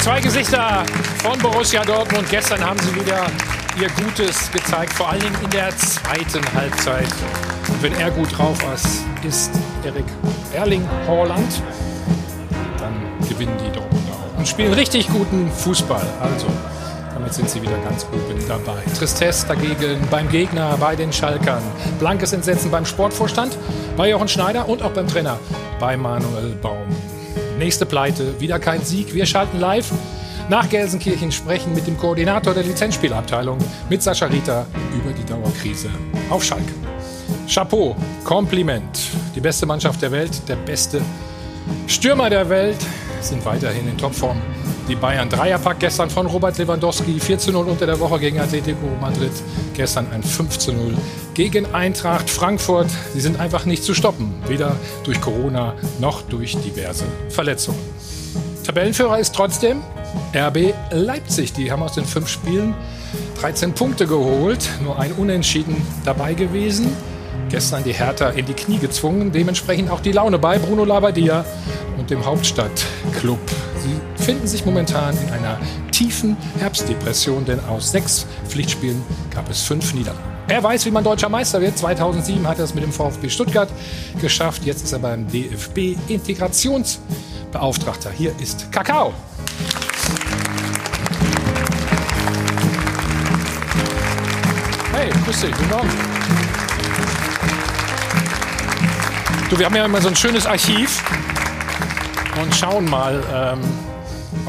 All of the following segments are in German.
zwei Gesichter von Borussia Dortmund. Gestern haben sie wieder ihr Gutes gezeigt, vor allen Dingen in der zweiten Halbzeit. Und wenn er gut drauf ist, ist Erik Erling Haaland, dann gewinnen die Dortmunder auch und spielen richtig guten Fußball. Also, damit sind sie wieder ganz oben dabei. Tristesse dagegen beim Gegner, bei den Schalkern. Blankes Entsetzen beim Sportvorstand, bei Jochen Schneider und auch beim Trainer, bei Manuel Baum. Nächste Pleite, wieder kein Sieg. Wir schalten live nach Gelsenkirchen, sprechen mit dem Koordinator der Lizenzspielabteilung, mit Sascha Rita, über die Dauerkrise auf Schalke. Chapeau, Kompliment. Die beste Mannschaft der Welt, der beste Stürmer der Welt sind weiterhin in Topform. Die Bayern Dreierpack gestern von Robert Lewandowski, 4 zu 0 unter der Woche gegen Atletico Madrid. Gestern ein 5 zu 0 gegen Eintracht Frankfurt. Sie sind einfach nicht zu stoppen, weder durch Corona noch durch diverse Verletzungen. Tabellenführer ist trotzdem RB Leipzig. Die haben aus den fünf Spielen 13 Punkte geholt, nur ein Unentschieden dabei gewesen. Gestern die Hertha in die Knie gezwungen, dementsprechend auch die Laune bei Bruno Labbadia und dem Hauptstadtklub. Sie finden sich momentan in einer tiefen Herbstdepression, denn aus sechs Pflichtspielen gab es fünf Niederlagen. Er weiß, wie man deutscher Meister wird. 2007 hat er es mit dem VfB Stuttgart geschafft. Jetzt ist er beim DFB Integrationsbeauftragter. Hier ist Kakao. Hey, grüß dich, guten Morgen. Du, wir haben ja immer so ein schönes Archiv und schauen mal ähm,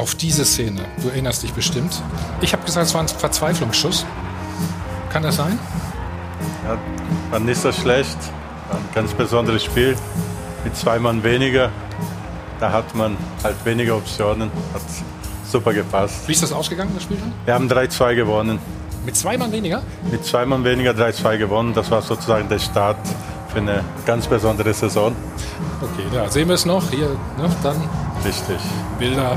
auf diese Szene. Du erinnerst dich bestimmt. Ich habe gesagt, es war ein Verzweiflungsschuss. Kann das sein? Ja, war nicht so schlecht. War ein ganz besonderes Spiel mit zwei Mann weniger. Da hat man halt weniger Optionen. Hat super gepasst. Wie ist das ausgegangen, das Spiel dann? Wir haben 3-2 gewonnen. Mit zwei Mann weniger? Mit zwei Mann weniger 3-2 gewonnen. Das war sozusagen der Start für eine ganz besondere Saison. Okay, da sehen wir es noch. Hier, ne, dann Richtig. Bilder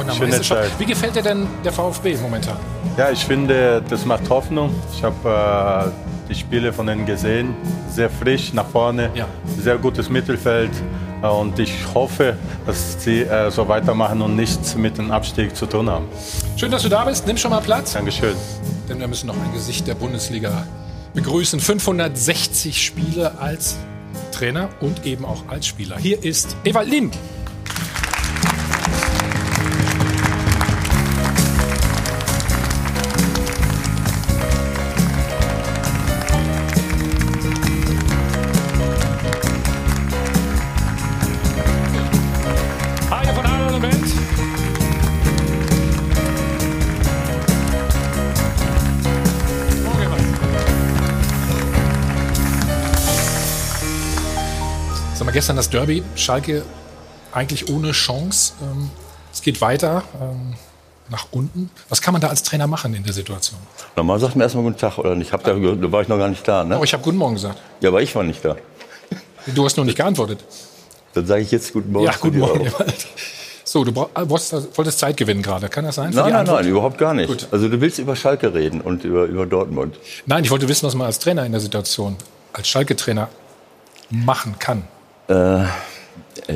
von der Schöne Meisterschaft. Zeit. Wie gefällt dir denn der VfB momentan? Ja, ich finde, das macht Hoffnung. Ich habe äh, die Spiele von ihnen gesehen. Sehr frisch nach vorne, Ja. sehr gutes Mittelfeld. Äh, und ich hoffe, dass sie äh, so weitermachen und nichts mit dem Abstieg zu tun haben. Schön, dass du da bist. Nimm schon mal Platz, Dankeschön. denn wir müssen noch ein Gesicht der Bundesliga begrüßen. 560 Spiele als Trainer und eben auch als Spieler. Hier ist Ewald Lien. Gestern das Derby, Schalke eigentlich ohne Chance. Ähm, es geht weiter ähm, nach unten. Was kann man da als Trainer machen in der Situation? Normal sagt man erstmal guten Tag, oder nicht? Ihr gehört, da war ich noch gar nicht da, ne? Oh, ich habe Guten Morgen gesagt. Ja, aber ich war nicht da. Du hast nur nicht geantwortet. Dann sage ich jetzt guten Morgen. Ja, guten Morgen. auch. So, du brauch- wolltest, wolltest Zeit gewinnen gerade. Kann das sein? Nein, nein, nein, überhaupt gar nicht. Gut. Also du willst über Schalke reden und über, über Dortmund. Nein, ich wollte wissen, was man als Trainer in der Situation, als Schalke-Trainer machen kann. Äh,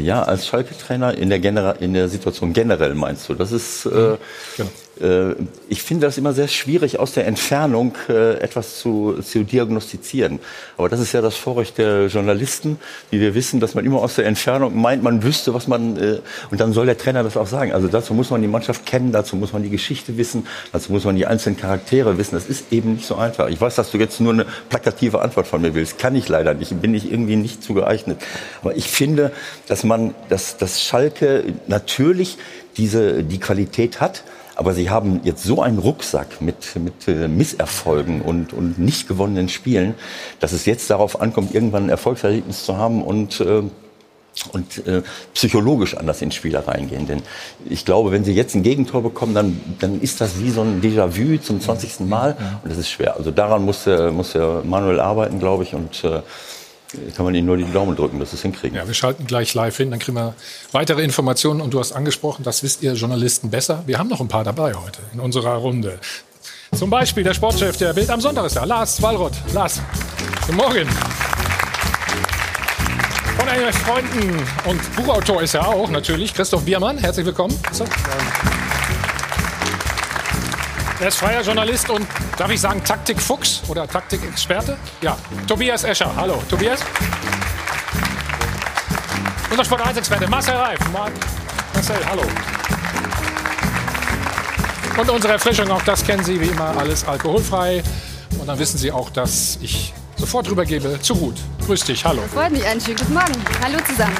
ja, als Schalke-Trainer in der, Genera in der Situation generell meinst du? Das ist, äh, Genau. Äh, ich finde das immer sehr schwierig, aus der Entfernung äh, etwas zu, zu diagnostizieren. Aber das ist ja das Vorrecht der Journalisten, wie wir wissen, dass man immer aus der Entfernung meint, man wüsste, was man, äh, und dann soll der Trainer das auch sagen. Also dazu muss man die Mannschaft kennen, dazu muss man die Geschichte wissen, dazu muss man die einzelnen Charaktere wissen. Das ist eben nicht so einfach. Ich weiß, dass du jetzt nur eine plakative Antwort von mir willst. Kann ich leider nicht. Bin ich irgendwie nicht zu geeignet. Aber ich finde, dass man, dass, dass Schalke natürlich diese, die Qualität hat, aber sie haben jetzt so einen Rucksack mit, mit äh, Misserfolgen und, und nicht gewonnenen Spielen, dass es jetzt darauf ankommt, irgendwann ein Erfolgserlebnis zu haben und äh, und äh, psychologisch anders ins Spiel reingehen. Denn ich glaube, wenn sie jetzt ein Gegentor bekommen, dann, dann ist das wie so ein Déjà-vu zum 20. Mal und das ist schwer. Also daran muss der, muss der Manuel arbeiten, glaube ich, und äh, kann man ihnen nur die Daumen drücken, dass sie es hinkriegen. Ja, wir schalten gleich live hin, dann kriegen wir weitere Informationen. Und du hast angesprochen, das wisst ihr Journalisten besser. Wir haben noch ein paar dabei heute in unserer Runde. Zum Beispiel der Sportchef der Bild am Sonntag ist da, Lars Wallroth. Lars, guten Morgen. Von einen Freunden und Buchautor ist er auch natürlich, Christoph Biermann. Herzlich willkommen. Er ist freier Journalist und, darf ich sagen, Taktikfuchs oder Taktikexperte? Ja, Tobias Escher. Hallo, Tobias. Unser Sport 1-Experte Marcel Reif. Marcel, hallo. Und unsere Erfrischung, auch das kennen Sie wie immer, alles alkoholfrei. Und dann wissen Sie auch, dass ich sofort rübergebe zu Ruth. Grüß dich, hallo. Freut mich, einen schönen guten Morgen. Hallo zusammen.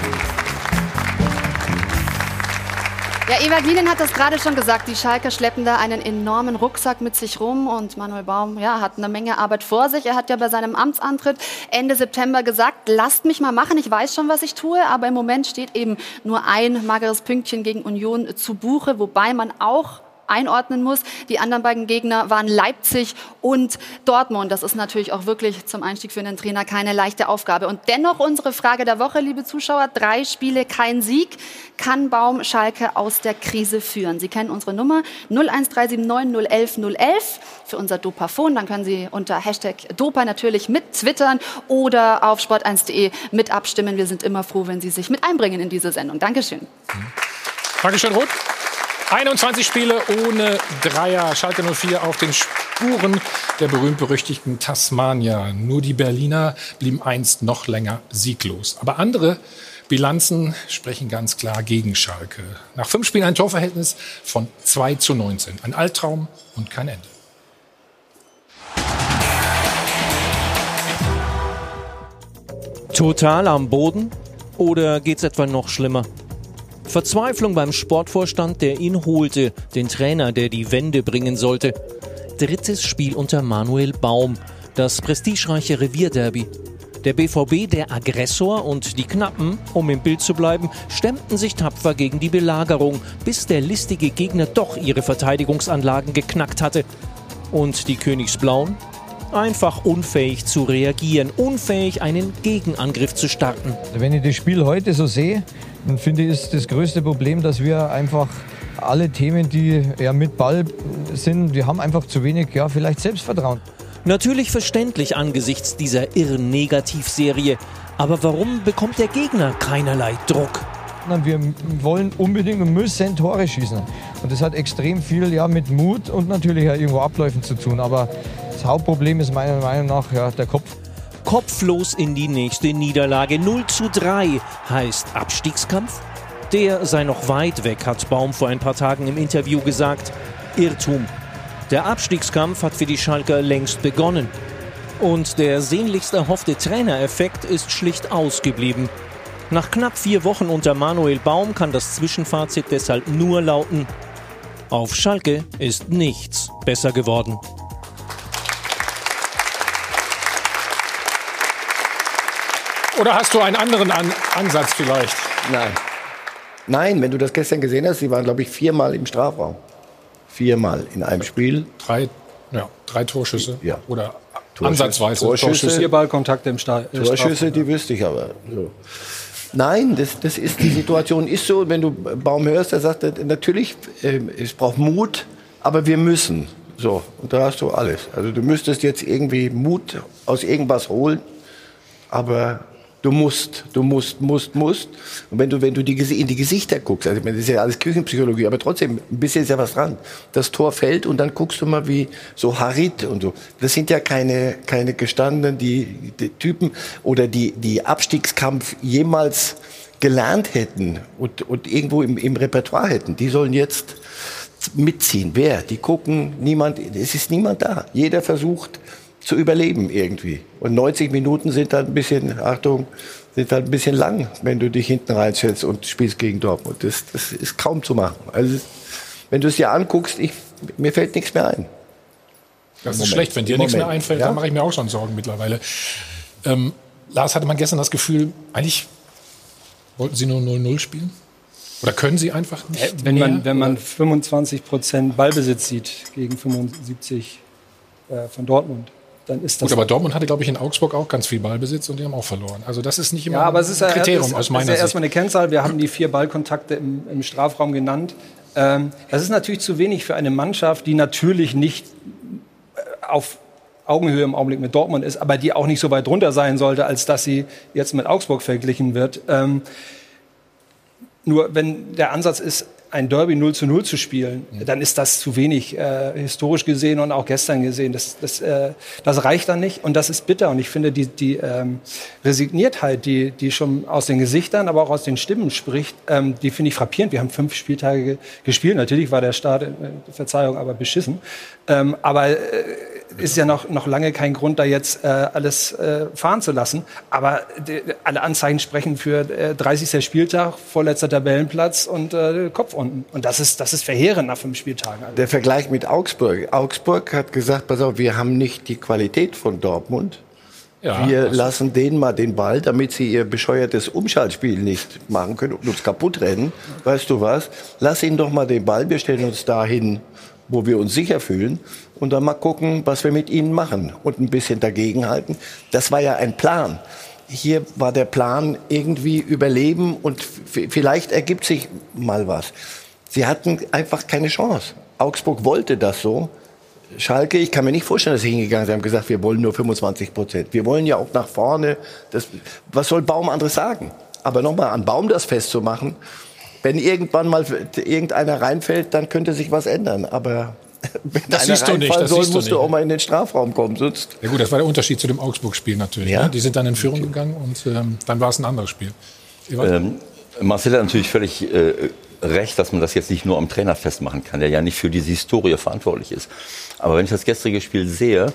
Ja, Eva Glinen hat das gerade schon gesagt. Die Schalker schleppen da einen enormen Rucksack mit sich rum und Manuel Baum ja, hat eine Menge Arbeit vor sich. Er hat ja bei seinem Amtsantritt Ende September gesagt, lasst mich mal machen, ich weiß schon, was ich tue, aber im Moment steht eben nur ein mageres Pünktchen gegen Union zu Buche, wobei man auch einordnen muss. Die anderen beiden Gegner waren Leipzig und Dortmund. Das ist natürlich auch wirklich zum Einstieg für einen Trainer keine leichte Aufgabe. Und dennoch unsere Frage der Woche, liebe Zuschauer. Drei Spiele, kein Sieg. Kann Baum Schalke aus der Krise führen? Sie kennen unsere Nummer 01379 011 011 für unser Dopafon. Dann können Sie unter Hashtag Dopa natürlich mit twittern oder auf sport1.de mit abstimmen. Wir sind immer froh, wenn Sie sich mit einbringen in diese Sendung. Dankeschön. Dankeschön, Ruth. 21 Spiele ohne Dreier. Schalke 04 auf den Spuren der berühmt-berüchtigten Tasmania. Nur die Berliner blieben einst noch länger sieglos. Aber andere Bilanzen sprechen ganz klar gegen Schalke. Nach fünf Spielen ein Torverhältnis von 2 zu 19. Ein Albtraum und kein Ende. Total am Boden? Oder geht's etwa noch schlimmer? Verzweiflung beim Sportvorstand, der ihn holte, den Trainer, der die Wende bringen sollte. Drittes Spiel unter Manuel Baum, das prestigereiche Revierderby. Der BVB, der Aggressor und die Knappen, um im Bild zu bleiben, stemmten sich tapfer gegen die Belagerung, bis der listige Gegner doch ihre Verteidigungsanlagen geknackt hatte. Und die Königsblauen? Einfach unfähig zu reagieren, unfähig einen Gegenangriff zu starten. Wenn ich das Spiel heute so sehe, dann finde ich, ist das größte Problem, dass wir einfach alle Themen, die ja mit Ball sind, die haben einfach zu wenig, ja, vielleicht Selbstvertrauen. Natürlich verständlich angesichts dieser irren Negativserie. Aber warum bekommt der Gegner keinerlei Druck? Wir wollen unbedingt und müssen Tore schießen. Und das hat extrem viel ja, mit Mut und natürlich ja, irgendwo Abläufen zu tun. Aber das Hauptproblem ist meiner Meinung nach ja, der Kopf. Kopflos in die nächste Niederlage. 0 zu 3 heißt Abstiegskampf? Der sei noch weit weg, hat Baum vor ein paar Tagen im Interview gesagt. Irrtum. Der Abstiegskampf hat für die Schalker längst begonnen. Und der sehnlichst erhoffte Trainereffekt ist schlicht ausgeblieben. Nach knapp vier Wochen unter Manuel Baum kann das Zwischenfazit deshalb nur lauten, auf Schalke ist nichts besser geworden. Oder hast du einen anderen An Ansatz vielleicht? Nein. Nein, wenn du das gestern gesehen hast, sie waren, glaube ich, viermal im Strafraum. Viermal in einem Spiel. Drei, ja, drei Torschüsse. Ja. Oder Torschüsse, ansatzweise Torschüsse. Vier Ballkontakte im Sta äh, Torschüsse, Strafraum. die wüsste ich aber. So. Nein, das, das ist, die Situation ist so. Wenn du Baum hörst, der sagt, äh, natürlich, äh, es braucht Mut, aber wir müssen. So, und da hast du alles. Also du müsstest jetzt irgendwie Mut aus irgendwas holen, aber du musst, du musst, musst, musst. Und wenn du, wenn du die, in die Gesichter guckst, also das ist ja alles Küchenpsychologie, aber trotzdem, ein bisschen ist ja was dran. Das Tor fällt und dann guckst du mal wie so Harit und so. Das sind ja keine, keine gestandenen, die, die Typen oder die, die Abstiegskampf jemals gelernt hätten und, und irgendwo im, im Repertoire hätten. Die sollen jetzt mitziehen. Wer? Die gucken, niemand, es ist niemand da. Jeder versucht zu überleben irgendwie. Und 90 Minuten sind dann ein bisschen, Achtung, sind dann ein bisschen lang, wenn du dich hinten reinstellst und spielst gegen Dortmund. Das, das ist kaum zu machen. Also, wenn du es dir anguckst, ich, mir fällt nichts mehr ein. Das ist Moment. schlecht. Wenn dir Im nichts mehr Moment. einfällt, Ja. dann mache ich mir auch schon Sorgen mittlerweile. Ähm, Lars, hatte man gestern das Gefühl, eigentlich wollten sie nur 0-0 spielen? Oder können sie einfach nicht? Wenn mehr? man, wenn man 25 Prozent Ballbesitz sieht gegen 75 äh, von Dortmund, dann ist das. Gut, aber Dortmund hatte, glaube ich, in Augsburg auch ganz viel Ballbesitz und die haben auch verloren. Also das ist nicht immer ja, aber es ist ja, ein Kriterium ist, aus ist meiner ja Sicht. erstmal eine Kennzahl. Wir haben die vier Ballkontakte im, im Strafraum genannt. Ähm, das ist natürlich zu wenig für eine Mannschaft, die natürlich nicht äh, auf Augenhöhe im Augenblick mit Dortmund ist, aber die auch nicht so weit drunter sein sollte, als dass sie jetzt mit Augsburg verglichen wird. Ähm, nur wenn der Ansatz ist, ein Derby 0 zu 0 zu spielen, dann ist das zu wenig äh, historisch gesehen und auch gestern gesehen. Das, das, äh, das reicht dann nicht und das ist bitter. Und ich finde, die, die ähm, Resigniertheit, die, die schon aus den Gesichtern, aber auch aus den Stimmen spricht, ähm, die finde ich frappierend. Wir haben fünf Spieltage ge gespielt. Natürlich war der Start, äh, Verzeihung, aber beschissen. Ähm, aber äh, ist ja noch, noch lange kein Grund, da jetzt äh, alles äh, fahren zu lassen. Aber die, alle Anzeichen sprechen für äh, 30. Spieltag, vorletzter Tabellenplatz und äh, Kopf unten. Und das ist, das ist verheerend nach fünf Spieltagen. Der Vergleich mit Augsburg. Augsburg hat gesagt, pass auf, wir haben nicht die Qualität von Dortmund. Ja, wir lassen denen mal den Ball, damit sie ihr bescheuertes Umschaltspiel nicht machen können und uns kaputt rennen. Weißt du was? Lass ihnen doch mal den Ball, wir stellen uns dahin, wo wir uns sicher fühlen und dann mal gucken, was wir mit ihnen machen und ein bisschen dagegenhalten. Das war ja ein Plan. Hier war der Plan irgendwie überleben und vielleicht ergibt sich mal was. Sie hatten einfach keine Chance. Augsburg wollte das so. Schalke, ich kann mir nicht vorstellen, dass sie hingegangen sind und haben gesagt, wir wollen nur 25 Prozent. Wir wollen ja auch nach vorne. Das, was soll Baum anderes sagen? Aber nochmal an Baum das festzumachen, wenn irgendwann mal irgendeiner reinfällt, dann könnte sich was ändern. Aber wenn Das siehst du nicht, das soll, musst du auch mal in den Strafraum kommen. Sonst Ja gut, das war der Unterschied zu dem Augsburg-Spiel natürlich. Ja. Ne? Die sind dann in Führung gegangen und ähm, dann war es ein anderes Spiel. Ähm, Marcel hat natürlich völlig äh, recht, dass man das jetzt nicht nur am Trainer festmachen kann, der ja nicht für diese Historie verantwortlich ist. Aber wenn ich das gestrige Spiel sehe,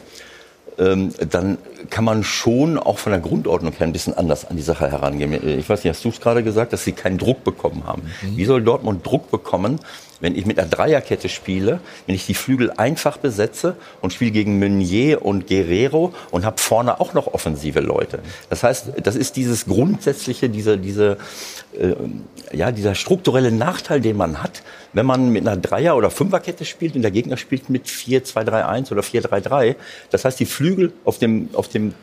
ähm, dann kann man schon auch von der Grundordnung her ein bisschen anders an die Sache herangehen. Ich weiß nicht, hast du es gerade gesagt, dass sie keinen Druck bekommen haben? Wie soll Dortmund Druck bekommen, wenn ich mit einer Dreierkette spiele, wenn ich die Flügel einfach besetze und spiele gegen Meunier und Guerrero und habe vorne auch noch offensive Leute? Das heißt, das ist dieses grundsätzliche, diese, diese, äh, ja, dieser strukturelle Nachteil, den man hat, wenn man mit einer Dreier- oder Fünferkette spielt und der Gegner spielt mit 4-2-3-1 oder 4-3-3. Das heißt, die Flügel auf dem, auf dem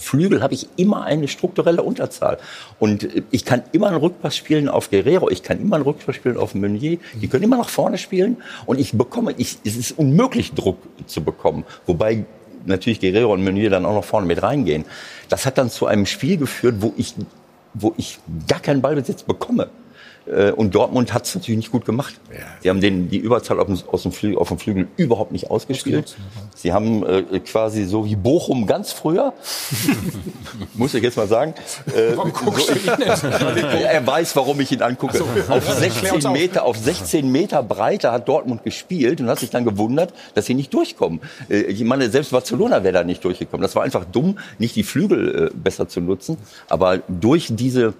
Flügel habe ich immer eine strukturelle Unterzahl. Und äh, ich kann immer einen Rückpass spielen auf Guerrero, ich kann immer einen Rückpass spielen auf Meunier. Die können immer nach vorne spielen und ich bekomme, ich, es ist unmöglich, Druck zu bekommen. Wobei natürlich Guerrero und Meunier dann auch noch vorne mit reingehen. Das hat dann zu einem Spiel geführt, wo ich, wo ich gar keinen Ballbesitz bekomme. Äh, Und Dortmund hat es natürlich nicht gut gemacht. Sie haben den, die Überzahl auf dem, aus dem Flügel, auf dem Flügel überhaupt nicht ausgespielt. Sie haben äh, quasi so wie Bochum ganz früher, muss ich jetzt mal sagen, äh, ihn jetzt? er weiß, warum ich ihn angucke. Auf Klär uns 16 auf. Meter, auf 16 Meter Breite hat Dortmund gespielt und hat sich dann gewundert, dass sie nicht durchkommen. Äh, Ich meine, selbst Barcelona wäre da nicht durchgekommen. Das war einfach dumm, nicht die Flügel äh, besser zu nutzen. Aber durch diese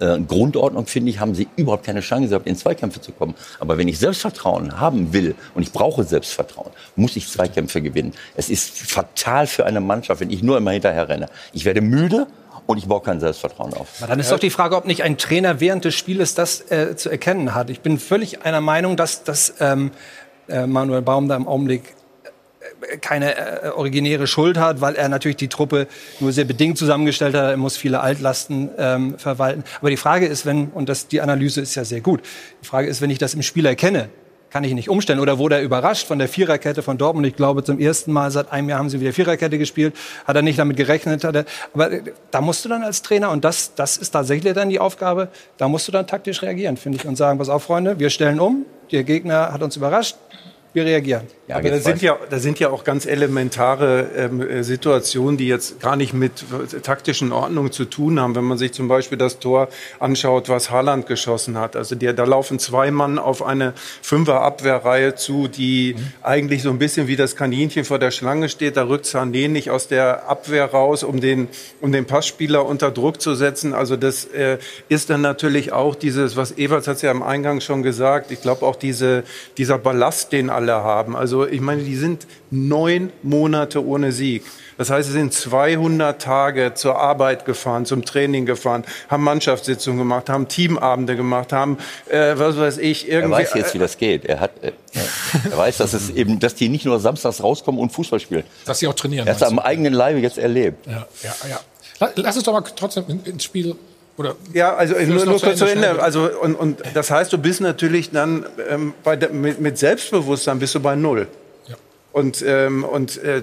äh, Grundordnung, finde ich, haben sie überhaupt keine Chance gehabt, in Zweikämpfe zu kommen. Aber wenn ich Selbstvertrauen haben will und ich brauche Selbstvertrauen, muss ich Zweikämpfe gewinnen. Es ist fatal für eine Mannschaft, wenn ich nur immer hinterher renne. Ich werde müde und ich baue kein Selbstvertrauen auf. Aber dann ist doch die Frage, ob nicht ein Trainer während des Spieles das äh, zu erkennen hat. Ich bin völlig einer Meinung, dass, dass ähm, äh, Manuel Baum da im Augenblick keine äh, originäre Schuld hat, weil er natürlich die Truppe nur sehr bedingt zusammengestellt hat. Er muss viele Altlasten ähm, verwalten. Aber die Frage ist, wenn, und das, die Analyse ist ja sehr gut, die Frage ist, wenn ich das im Spiel erkenne, kann ich nicht umstellen. Oder wurde er überrascht von der Viererkette von Dortmund? Ich glaube, zum ersten Mal seit einem Jahr haben sie wieder Viererkette gespielt. Hat er nicht damit gerechnet. Hat er, aber äh, da musst du dann als Trainer, und das, das ist tatsächlich dann die Aufgabe, da musst du dann taktisch reagieren, finde ich, und sagen, pass auf, Freunde, wir stellen um. Der Gegner hat uns überrascht. Wir reagieren. Ja, Aber da sind, ja, da sind ja auch ganz elementare ähm, äh, Situationen, die jetzt gar nicht mit äh, taktischen Ordnungen zu tun haben. Wenn man sich zum Beispiel das Tor anschaut, was Haaland geschossen hat. Also der, da laufen zwei Mann auf eine Fünfer-Abwehrreihe zu, die eigentlich so ein bisschen wie das Kaninchen vor der Schlange steht. Da rückt Sané nicht aus der Abwehr raus, um den, um den Passspieler unter Druck zu setzen. Also das äh, ist dann natürlich auch dieses, was Evers hat ja am Eingang schon gesagt, ich glaube auch diese, dieser Ballast, den alle haben. Also ich meine, die sind neun Monate ohne Sieg. Das heißt, sie sind 200 Tage zur Arbeit gefahren, zum Training gefahren, haben Mannschaftssitzungen gemacht, haben Teamabende gemacht, haben, äh, was weiß ich, Er irgendwie. weiß jetzt, wie das geht. Er, hat, äh, er weiß, dass, es eben, dass die nicht nur samstags rauskommen und Fußball spielen. Dass sie auch trainieren. Er hat es am eigenen Leibe jetzt erlebt. ja, ja, ja. La- Lass uns doch mal trotzdem in- ins Spiel. Oder Ja, also nur, nur kurz zu Ende. Also und, und das heißt, du bist natürlich dann ähm, bei der, mit, mit Selbstbewusstsein bist du bei null. Und, ähm, und äh,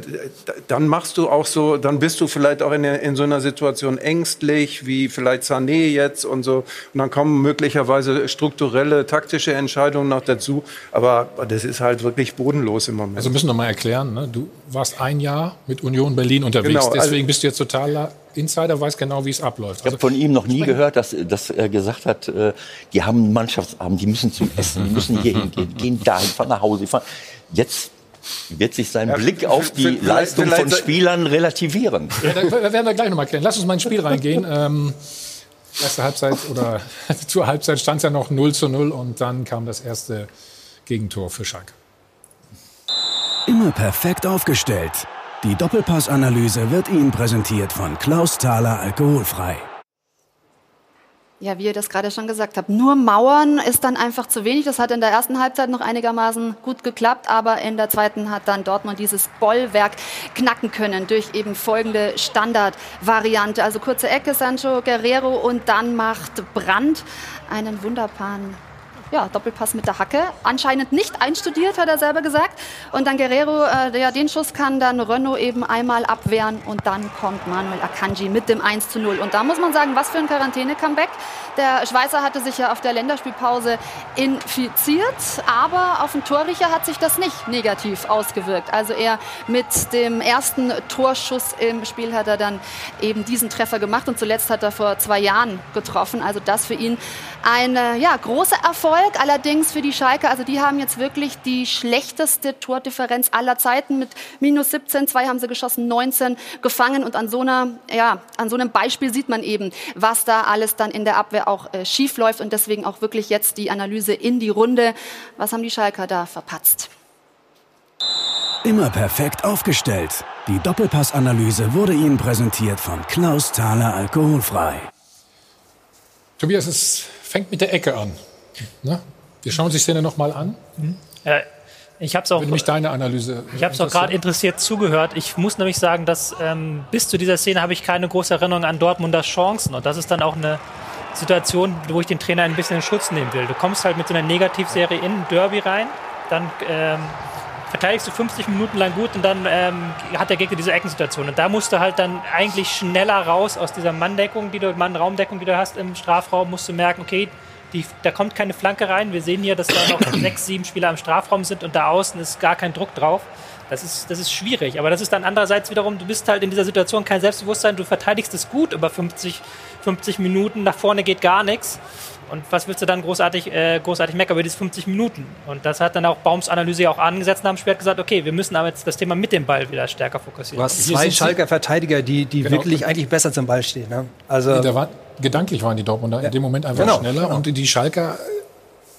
dann machst du auch so, dann bist du vielleicht auch in, in so einer Situation ängstlich, wie vielleicht Sané jetzt und so. Und dann kommen möglicherweise strukturelle, taktische Entscheidungen noch dazu. Aber das ist halt wirklich bodenlos im Moment. Also müssen wir mal erklären, ne? du warst ein Jahr mit Union Berlin unterwegs, Genau, also- deswegen bist du jetzt totaler Insider, weißt genau, wie es abläuft. Ich habe von ihm noch nie gehört, dass, dass er gesagt hat, äh, die haben einen Mannschaftsabend, die müssen zum Essen, die müssen hier hingehen, gehen dahin, fahren nach Hause. Fahren. Jetzt wird sich sein Blick auf die Leistung von Spielern relativieren. Ja, da werden wir gleich nochmal klären. Lass uns mal ins Spiel reingehen. Ähm, erste Halbzeit oder zur Halbzeit stand es ja noch 0 zu 0 und dann kam das erste Gegentor für Schalke. Immer perfekt aufgestellt. Die Doppelpassanalyse wird Ihnen präsentiert von Klaus Thaler Alkoholfrei. Ja, wie ihr das gerade schon gesagt habt, nur Mauern ist dann einfach zu wenig. Das hat in der ersten Halbzeit noch einigermaßen gut geklappt, aber in der zweiten hat dann Dortmund dieses Bollwerk knacken können durch eben folgende Standardvariante. Also kurze Ecke, Sancho Guerrero und dann macht Brandt einen wunderbaren ja, Doppelpass mit der Hacke. Anscheinend nicht einstudiert, hat er selber gesagt. Und dann Guerrero, äh, ja, den Schuss kann dann Renault eben einmal abwehren und dann kommt Manuel Akanji mit dem 1 zu 0. Und da muss man sagen, was für ein Quarantäne-Comeback. Der Schweizer hatte sich ja auf der Länderspielpause infiziert, aber auf den Torriecher hat sich das nicht negativ ausgewirkt. Also er mit dem ersten Torschuss im Spiel hat er dann eben diesen Treffer gemacht und zuletzt hat er vor zwei Jahren getroffen. Also das für ihn ein ja, großer Erfolg, allerdings für die Schalke. Also die haben jetzt wirklich die schlechteste Tordifferenz aller Zeiten mit minus 17. Zwei haben sie geschossen, 19 gefangen. Und an so, einer, ja, an so einem Beispiel sieht man eben, was da alles dann in der Abwehr auch äh, schief läuft. Und deswegen auch wirklich jetzt die Analyse in die Runde. Was haben die Schalker da verpatzt? Immer perfekt aufgestellt. Die Doppelpassanalyse wurde Ihnen präsentiert von Klaus Thaler Alkoholfrei. Tobias, es fängt mit der Ecke an. Ne? Wir schauen uns die Szene nochmal an. Äh, ich habe es auch, Würde mich deine Analyse ich hab's auch gerade interessiert zugehört. Ich muss nämlich sagen, dass ähm, bis zu dieser Szene habe ich keine große Erinnerung an Dortmunder Chancen. Und das ist dann auch eine Situation, wo ich den Trainer ein bisschen in Schutz nehmen will. Du kommst halt mit so einer Negativserie in ein Derby rein, dann ähm, verteidigst du 50 Minuten lang gut und dann ähm, hat der Gegner diese Eckensituation. Und da musst du halt dann eigentlich schneller raus aus dieser Manndeckung, die du, Mann-Raumdeckung, die du hast im Strafraum, musst du merken, okay, die, da kommt keine Flanke rein. Wir sehen hier, dass da noch sechs, sieben Spieler im Strafraum sind und da außen ist gar kein Druck drauf. Das ist, das ist schwierig. Aber das ist dann andererseits wiederum, du bist halt in dieser Situation kein Selbstbewusstsein, du verteidigst es gut über 50, 50 Minuten, nach vorne geht gar nichts. Und was willst du dann großartig, äh, großartig meckern über diese 50 Minuten? Und das hat dann auch Baums Analyse ja auch angesetzt und haben später gesagt, okay, wir müssen aber jetzt das Thema mit dem Ball wieder stärker fokussieren. Du hast zwei Schalker Verteidiger, die, die Genau. wirklich eigentlich besser zum Ball stehen. Ne? Also, Nee, da war, gedanklich waren die Dortmunder in dem Moment einfach Genau, schneller. genau. Und die Schalker,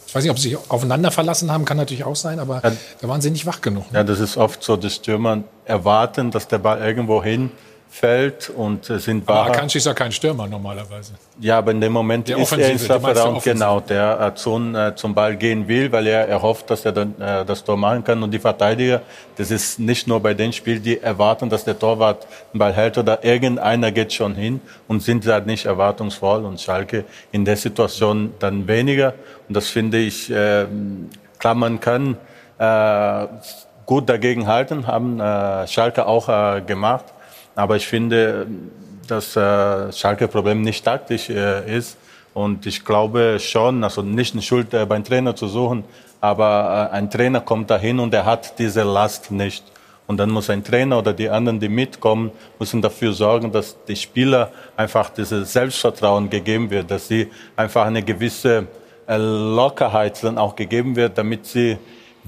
ich weiß nicht, ob sie sich aufeinander verlassen haben, kann natürlich auch sein, aber da waren sie nicht wach genug. Ne? Ja, das ist oft so, die Stürmer erwarten, dass der Ball irgendwo hinfällt und äh, sind Aber. Akanji ist ja kein Stürmer normalerweise. Ja, aber in dem Moment Der ist er im Strafraum, genau, der äh, zum, äh, zum Ball gehen will, weil er erhofft, dass er dann äh, das Tor machen kann. Und die Verteidiger, das ist nicht nur bei den Spielen, die erwarten, dass der Torwart den Ball hält oder irgendeiner geht schon hin und sind da nicht erwartungsvoll. Und Schalke in der Situation dann weniger. Und das finde ich, äh, klar, man kann äh, gut dagegen halten, haben äh, Schalke auch äh, gemacht. Aber ich finde, dass äh, Schalke-Problem nicht taktisch äh, ist. Und ich glaube schon, also nicht eine Schuld äh, beim Trainer zu suchen, aber ein Trainer kommt dahin und er hat diese Last nicht. Und dann muss ein Trainer oder die anderen, die mitkommen, müssen dafür sorgen, dass die Spieler einfach dieses Selbstvertrauen gegeben wird, dass sie einfach eine gewisse Lockerheit dann auch gegeben wird, damit sie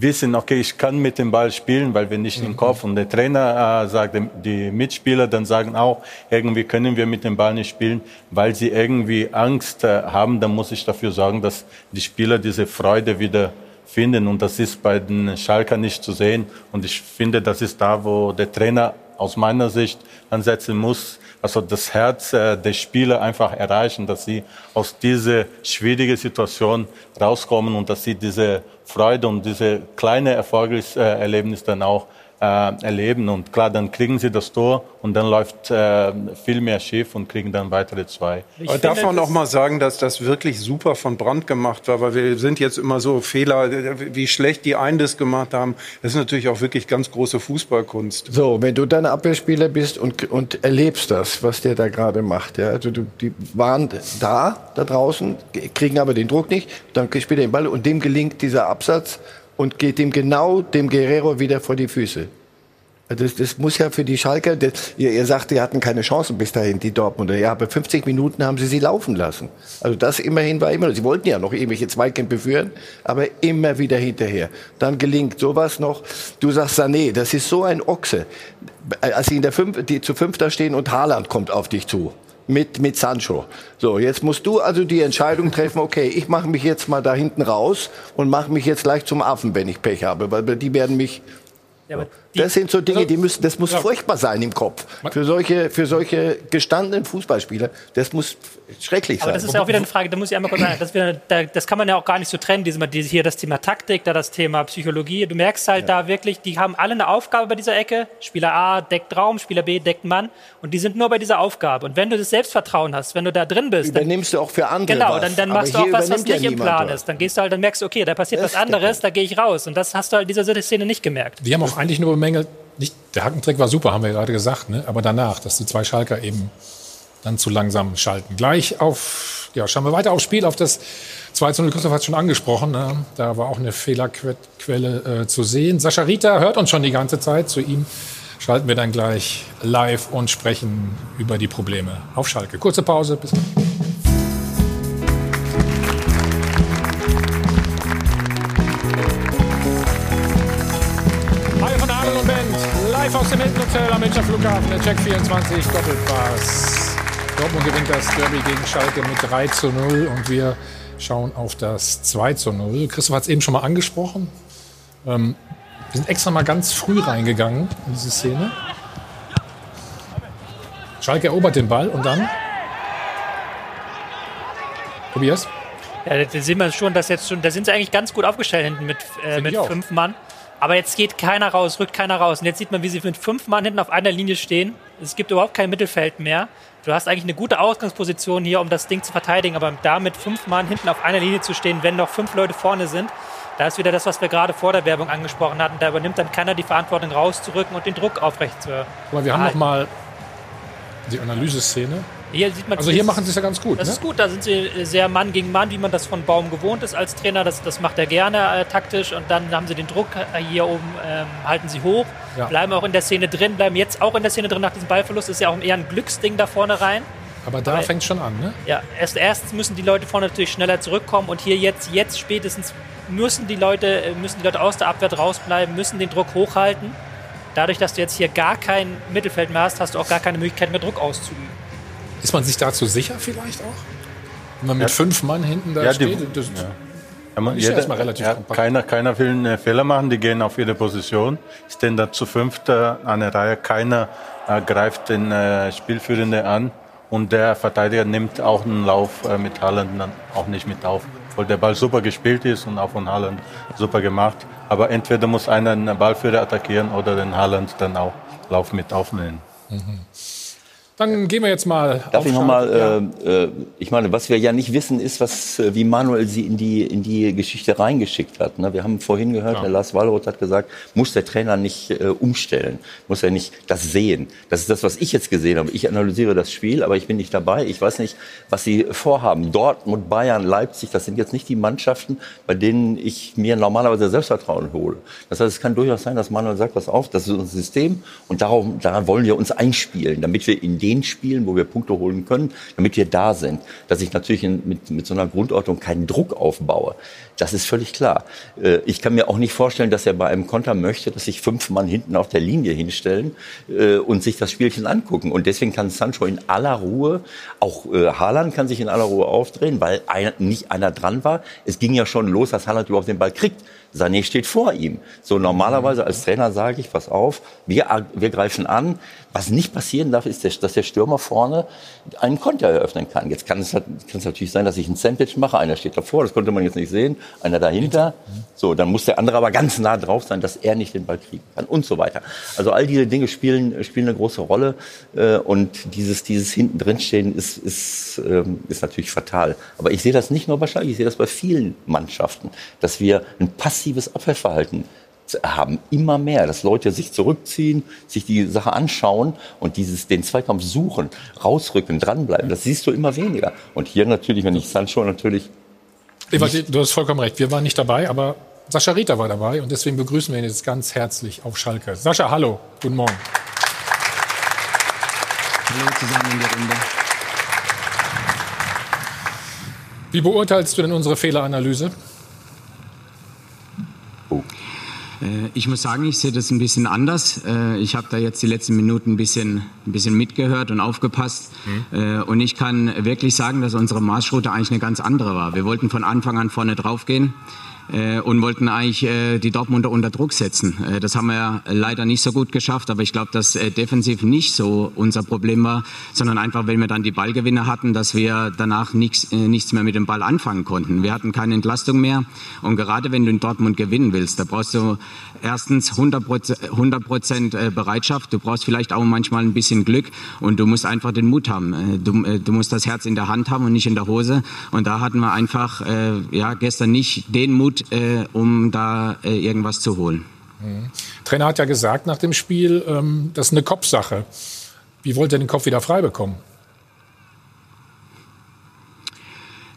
wissen, okay, ich kann mit dem Ball spielen, weil wir nicht im Kopf und der Trainer äh, sagt, die Mitspieler dann sagen auch, irgendwie können wir mit dem Ball nicht spielen, weil sie irgendwie Angst äh, haben, dann muss ich dafür sorgen, dass die Spieler diese Freude wieder finden. Und das ist bei den Schalker nicht zu sehen. Und ich finde, das ist da, wo der Trainer aus meiner Sicht ansetzen muss, also das Herz äh, der Spieler einfach erreichen, dass sie aus dieser schwierigen Situation rauskommen und dass sie diese Freude und diese kleine Erfolgserlebnis dann auch äh, erleben. Und klar, dann kriegen sie das Tor und dann läuft äh, viel mehr schief und kriegen dann weitere zwei. Ich Aber darf man auch mal sagen, dass das wirklich super von Brand gemacht war, weil wir sind jetzt immer so Fehler, wie schlecht die einen das gemacht haben. Das ist natürlich auch wirklich ganz große Fußballkunst. So, wenn du dann Abwehrspieler bist und, und erlebst das, was der da gerade macht, ja, also du, die waren da, da draußen, kriegen aber den Druck nicht, dann spielt er den Ball und dem gelingt dieser Absatz und geht ihm genau dem Guerrero wieder vor die Füße. Das, das muss ja für die Schalker, das, ihr, ihr sagt, die hatten keine Chancen bis dahin, die Dortmunder. Ja, aber 50 Minuten haben sie sie laufen lassen. Also das immerhin war immer, sie wollten ja noch irgendwelche Zweikämpfe führen, aber immer wieder hinterher. Dann gelingt sowas noch. Du sagst Sané, das ist so ein Ochse. Als sie in der Fünf, die zu fünfter stehen und Haaland kommt auf dich zu mit, mit Sancho. So, jetzt musst du also die Entscheidung treffen, okay, ich mache mich jetzt mal da hinten raus und mache mich jetzt gleich zum Affen, wenn ich Pech habe, weil die werden mich ja, das sind so Dinge, also die müssen, das muss ja. furchtbar sein im Kopf. Für solche, für solche gestandenen Fußballspieler, das muss schrecklich sein. Aber das ist ja auch wieder eine Frage, da muss ich einmal kurz sagen, das, wieder, das kann man ja auch gar nicht so trennen, diese, hier das Thema Taktik, da das Thema Psychologie. Du merkst halt ja. da wirklich, die haben alle eine Aufgabe bei dieser Ecke. Spieler A deckt Raum, Spieler B deckt Mann und die sind nur bei dieser Aufgabe. Und wenn du das Selbstvertrauen hast, wenn du da drin bist, übernimmst dann, du auch für andere Genau, dann, dann machst du auch was, was nicht im Plan ist. Dann gehst du halt, dann merkst du, okay, da passiert das was anderes, da gehe ich raus. Und das hast du halt in dieser Szene nicht gemerkt. Wir haben auch eigentlich nur bemängelt, nicht, der Hackentrick war super, haben wir gerade gesagt, ne? aber danach, dass die zwei Schalker eben dann zu langsam schalten. Gleich auf, ja, schauen wir weiter aufs Spiel, auf das 2 zu 0. Christoph hat es schon angesprochen, ne? da war auch eine Fehlerquelle äh, zu sehen. Sascha Rita hört uns schon die ganze Zeit, zu ihm schalten wir dann gleich live und sprechen über die Probleme auf Schalke. Kurze Pause, bis gleich. Live aus dem Hilton Hotel am Münchner Flughafen, der Check 24 Doppelpass. Dortmund gewinnt das Derby gegen Schalke mit 3 zu 0 und wir schauen auf das 2 zu 0. Christoph hat es eben schon mal angesprochen. Ähm, wir sind extra mal ganz früh reingegangen in diese Szene. Schalke erobert den Ball und dann. Tobias? Ja, da sehen wir schon, dass jetzt schon, da sind sie eigentlich ganz gut aufgestellt hinten mit, äh, mit fünf Mann. Aber jetzt geht keiner raus, rückt keiner raus. Und jetzt sieht man, wie sie mit fünf Mann hinten auf einer Linie stehen. Es gibt überhaupt kein Mittelfeld mehr. Du hast eigentlich eine gute Ausgangsposition hier, um das Ding zu verteidigen. Aber da mit fünf Mann hinten auf einer Linie zu stehen, wenn noch fünf Leute vorne sind, da ist wieder das, was wir gerade vor der Werbung angesprochen hatten. Da übernimmt dann keiner die Verantwortung rauszurücken und den Druck aufrecht zu Aber wir haben noch mal die Analyseszene. Hier sieht man also hier machen sie es ja ganz gut. Das ne? ist gut, da sind sie sehr Mann gegen Mann, wie man das von Baum gewohnt ist als Trainer. Das, das macht er gerne äh, taktisch und dann haben sie den Druck äh, hier oben, ähm, halten sie hoch, ja. bleiben auch in der Szene drin, bleiben jetzt auch in der Szene drin nach diesem Ballverlust. Ist ja auch eher ein Glücksding da vorne rein. Aber da fängt es schon an, ne? Ja, erst erst müssen die Leute vorne natürlich schneller zurückkommen und hier jetzt, jetzt spätestens müssen die Leute, äh, müssen die Leute aus der Abwehr rausbleiben, müssen den Druck hochhalten. Dadurch, dass du jetzt hier gar kein Mittelfeld mehr hast, hast du auch gar keine Möglichkeit mehr Druck auszuüben. Ist man sich dazu sicher vielleicht auch? Wenn man mit ja. fünf Mann hinten da ja, steht? Die, das, ja. Ja, man, jeder, erstmal relativ ja, keiner, keiner will einen Fehler machen, die gehen auf ihre Position. Ist denn da zu fünft an der Reihe, keiner äh, greift den äh, Spielführende an und der Verteidiger nimmt auch einen Lauf äh, mit Haaland dann auch nicht mit auf. Weil der Ball super gespielt ist und auch von Haaland super gemacht. Aber entweder muss einer den Ballführer attackieren oder den Haaland dann auch Lauf mit aufnehmen. Mhm. Dann gehen wir jetzt mal. Darf ich noch mal? Ja. Äh, äh, ich meine, was wir ja nicht wissen, ist, was äh, wie Manuel sie in die in die Geschichte reingeschickt hat. Ne? Wir haben vorhin gehört, ja. Herr Lars Wallroth hat gesagt, muss der Trainer nicht äh, umstellen, muss er nicht das sehen. Das ist das, was ich jetzt gesehen habe. Ich analysiere das Spiel, aber ich bin nicht dabei. Ich weiß nicht, was sie vorhaben. Dortmund, Bayern, Leipzig, das sind jetzt nicht die Mannschaften, bei denen ich mir normalerweise Selbstvertrauen hole. Das heißt, es kann durchaus sein, dass Manuel sagt, was auf, das ist unser System und darauf, daran wollen wir uns einspielen, damit wir in den Spielen, wo wir Punkte holen können, damit wir da sind. Dass ich natürlich mit, mit so einer Grundordnung keinen Druck aufbaue, das ist völlig klar. Äh, ich kann mir auch nicht vorstellen, dass er bei einem Konter möchte, dass sich fünf Mann hinten auf der Linie hinstellen äh, und sich das Spielchen angucken. Und deswegen kann Sancho in aller Ruhe, auch äh, Haaland kann sich in aller Ruhe aufdrehen, weil nicht einer dran war. Es ging ja schon los, dass Haaland überhaupt den Ball kriegt Sané steht vor ihm. So normalerweise als Trainer sage ich, pass auf, wir, wir greifen an. Was nicht passieren darf, ist, dass der Stürmer vorne einen Konter eröffnen kann. Jetzt kann es, kann es natürlich sein, dass ich ein Sandwich mache. Einer steht davor, das konnte man jetzt nicht sehen. Einer dahinter. So, dann muss der andere aber ganz nah drauf sein, dass er nicht den Ball kriegen kann und so weiter. Also all diese Dinge spielen, spielen eine große Rolle. Äh, und dieses, dieses hinten drinstehen ist, ist, ähm, ist natürlich fatal. Aber ich sehe das nicht nur bei Schalke, ich sehe das bei vielen Mannschaften, dass wir ein passives Abwehrverhalten haben immer mehr, dass Leute sich zurückziehen, sich die Sache anschauen und dieses, den Zweikampf suchen, rausrücken, dranbleiben. Das siehst du immer weniger. Und hier natürlich, wenn ich Sancho natürlich. Eva, du hast vollkommen recht. Wir waren nicht dabei, aber Sascha Rita war dabei und deswegen begrüßen wir ihn jetzt ganz herzlich auf Schalke. Sascha, hallo. Guten Morgen. Hallo zusammen in der Runde. Wie beurteilst du denn unsere Fehleranalyse? Äh, ich muss sagen, ich sehe das ein bisschen anders. Äh, ich habe da jetzt die letzten Minuten ein bisschen, ein bisschen mitgehört und aufgepasst. Mhm. Und ich kann wirklich sagen, dass unsere Marschroute eigentlich eine ganz andere war. Wir wollten von Anfang an vorne draufgehen äh, und wollten eigentlich äh, die Dortmunder unter Druck setzen. Äh, das haben wir leider nicht so gut geschafft, aber ich glaube, dass äh, defensiv nicht so unser Problem war, sondern einfach, weil wir dann die Ballgewinne hatten, dass wir danach nichts, äh, nichts mehr mit dem Ball anfangen konnten. Wir hatten keine Entlastung mehr und gerade wenn du in Dortmund gewinnen willst, da brauchst du erstens 100 Prozent äh, Bereitschaft, du brauchst vielleicht auch manchmal ein bisschen Glück und du musst einfach den Mut haben. Du, du musst das Herz in der Hand haben und nicht in der Hose und da hatten wir einfach ja, gestern nicht den Mut, äh, um da äh, irgendwas zu holen. Mhm. Trainer hat ja gesagt nach dem Spiel, ähm, das ist eine Kopfsache. Wie wollt ihr den Kopf wieder frei bekommen?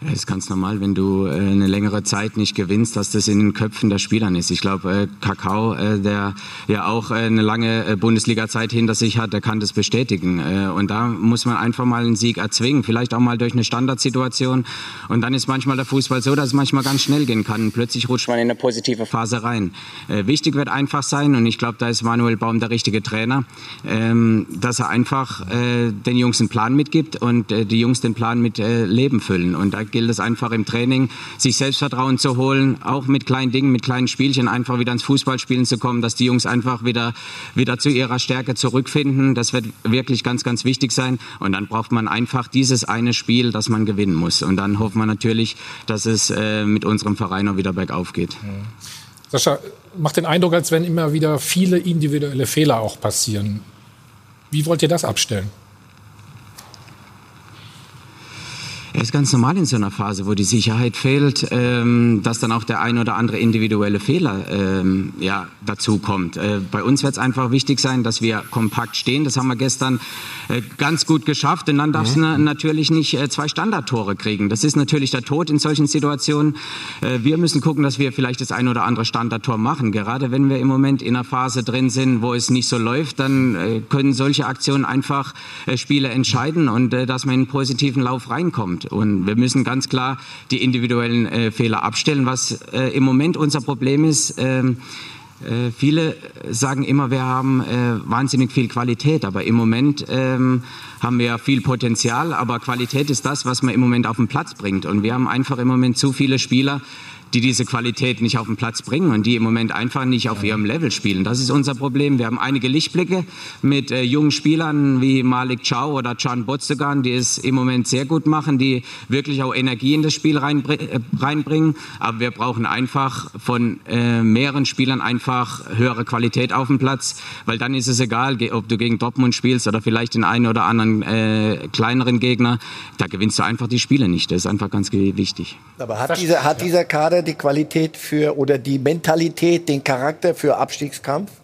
Es ist ganz normal, wenn du äh, eine längere Zeit nicht gewinnst, dass das in den Köpfen der Spielern ist. Ich glaube, äh, Kakao, äh, der ja auch äh, eine lange äh, Bundesliga-Zeit hinter sich hat, der kann das bestätigen. Äh, und da muss man einfach mal einen Sieg erzwingen, vielleicht auch mal durch eine Standardsituation. Und dann ist manchmal der Fußball so, dass es manchmal ganz schnell gehen kann. Plötzlich rutscht man in eine positive Phase rein. Äh, wichtig wird einfach sein, und ich glaube, da ist Manuel Baum der richtige Trainer, ähm, dass er einfach äh, den Jungs einen Plan mitgibt und äh, die Jungs den Plan mit äh, Leben füllen. Und da gilt es einfach im Training, sich Selbstvertrauen zu holen, auch mit kleinen Dingen, mit kleinen Spielchen einfach wieder ins Fußballspielen zu kommen, dass die Jungs einfach wieder, wieder zu ihrer Stärke zurückfinden. Das wird wirklich ganz, ganz wichtig sein. Und dann braucht man einfach dieses eine Spiel, das man gewinnen muss. Und dann hoffen wir natürlich, dass es äh, mit unserem Verein auch wieder bergauf geht. Sascha, macht den Eindruck, als wenn immer wieder viele individuelle Fehler auch passieren. Wie wollt ihr das abstellen? Es ist ganz normal in so einer Phase, wo die Sicherheit fehlt, ähm, dass dann auch der ein oder andere individuelle Fehler ähm, ja, dazu kommt. Äh, bei uns wird es einfach wichtig sein, dass wir kompakt stehen. Das haben wir gestern äh, ganz gut geschafft. Und dann darfst ja. du natürlich nicht äh, zwei Standardtore kriegen. Das ist natürlich der Tod in solchen Situationen. Äh, wir müssen gucken, dass wir vielleicht das ein oder andere Standardtor machen. Gerade wenn wir im Moment in einer Phase drin sind, wo es nicht so läuft, dann äh, können solche Aktionen einfach äh, Spiele entscheiden und dass man in einen positiven Lauf reinkommt. Und wir müssen ganz klar die individuellen äh, Fehler abstellen. Was äh, im Moment unser Problem ist, ähm, äh, viele sagen immer, wir haben äh, wahnsinnig viel Qualität, aber im Moment ähm, haben wir viel Potenzial, aber Qualität ist das, was man im Moment auf den Platz bringt. Und wir haben einfach im Moment zu viele Spieler, die diese Qualität nicht auf den Platz bringen und die im Moment einfach nicht auf ihrem Level spielen. Das ist unser Problem. Wir haben einige Lichtblicke mit äh, jungen Spielern wie Malik Chow oder Can Botzegan, die es im Moment sehr gut machen, die wirklich auch Energie in das Spiel reinbr äh, reinbringen. Aber wir brauchen einfach von äh, mehreren Spielern einfach höhere Qualität auf dem Platz, weil dann ist es egal, ob du gegen Dortmund spielst oder vielleicht den einen oder anderen äh, kleineren Gegner. Da gewinnst du einfach die Spiele nicht. Das ist einfach ganz wichtig. Aber hat dieser, hat dieser Kader die Qualität für oder die Mentalität, den Charakter für Abstiegskampf?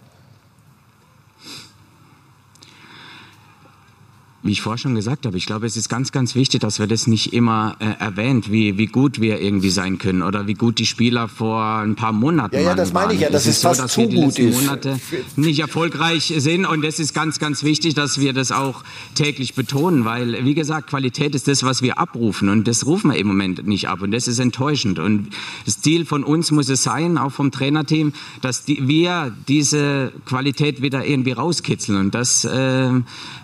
Wie ich vorher schon gesagt habe, ich glaube, es ist ganz, ganz wichtig, dass wir das nicht immer äh, erwähnt, wie, wie gut wir irgendwie sein können oder wie gut die Spieler vor ein paar Monaten waren. Ja, ja, das meine ich ja, dass es, ist fast so, dass zu wir die gut letzten ist. Monate nicht erfolgreich sind und es ist ganz, ganz wichtig, dass wir das auch täglich betonen, weil, wie gesagt, Qualität ist das, was wir abrufen und das rufen wir im Moment nicht ab und das ist enttäuschend und das Ziel von uns muss es sein, auch vom Trainerteam, dass die, wir diese Qualität wieder irgendwie rauskitzeln und das, äh,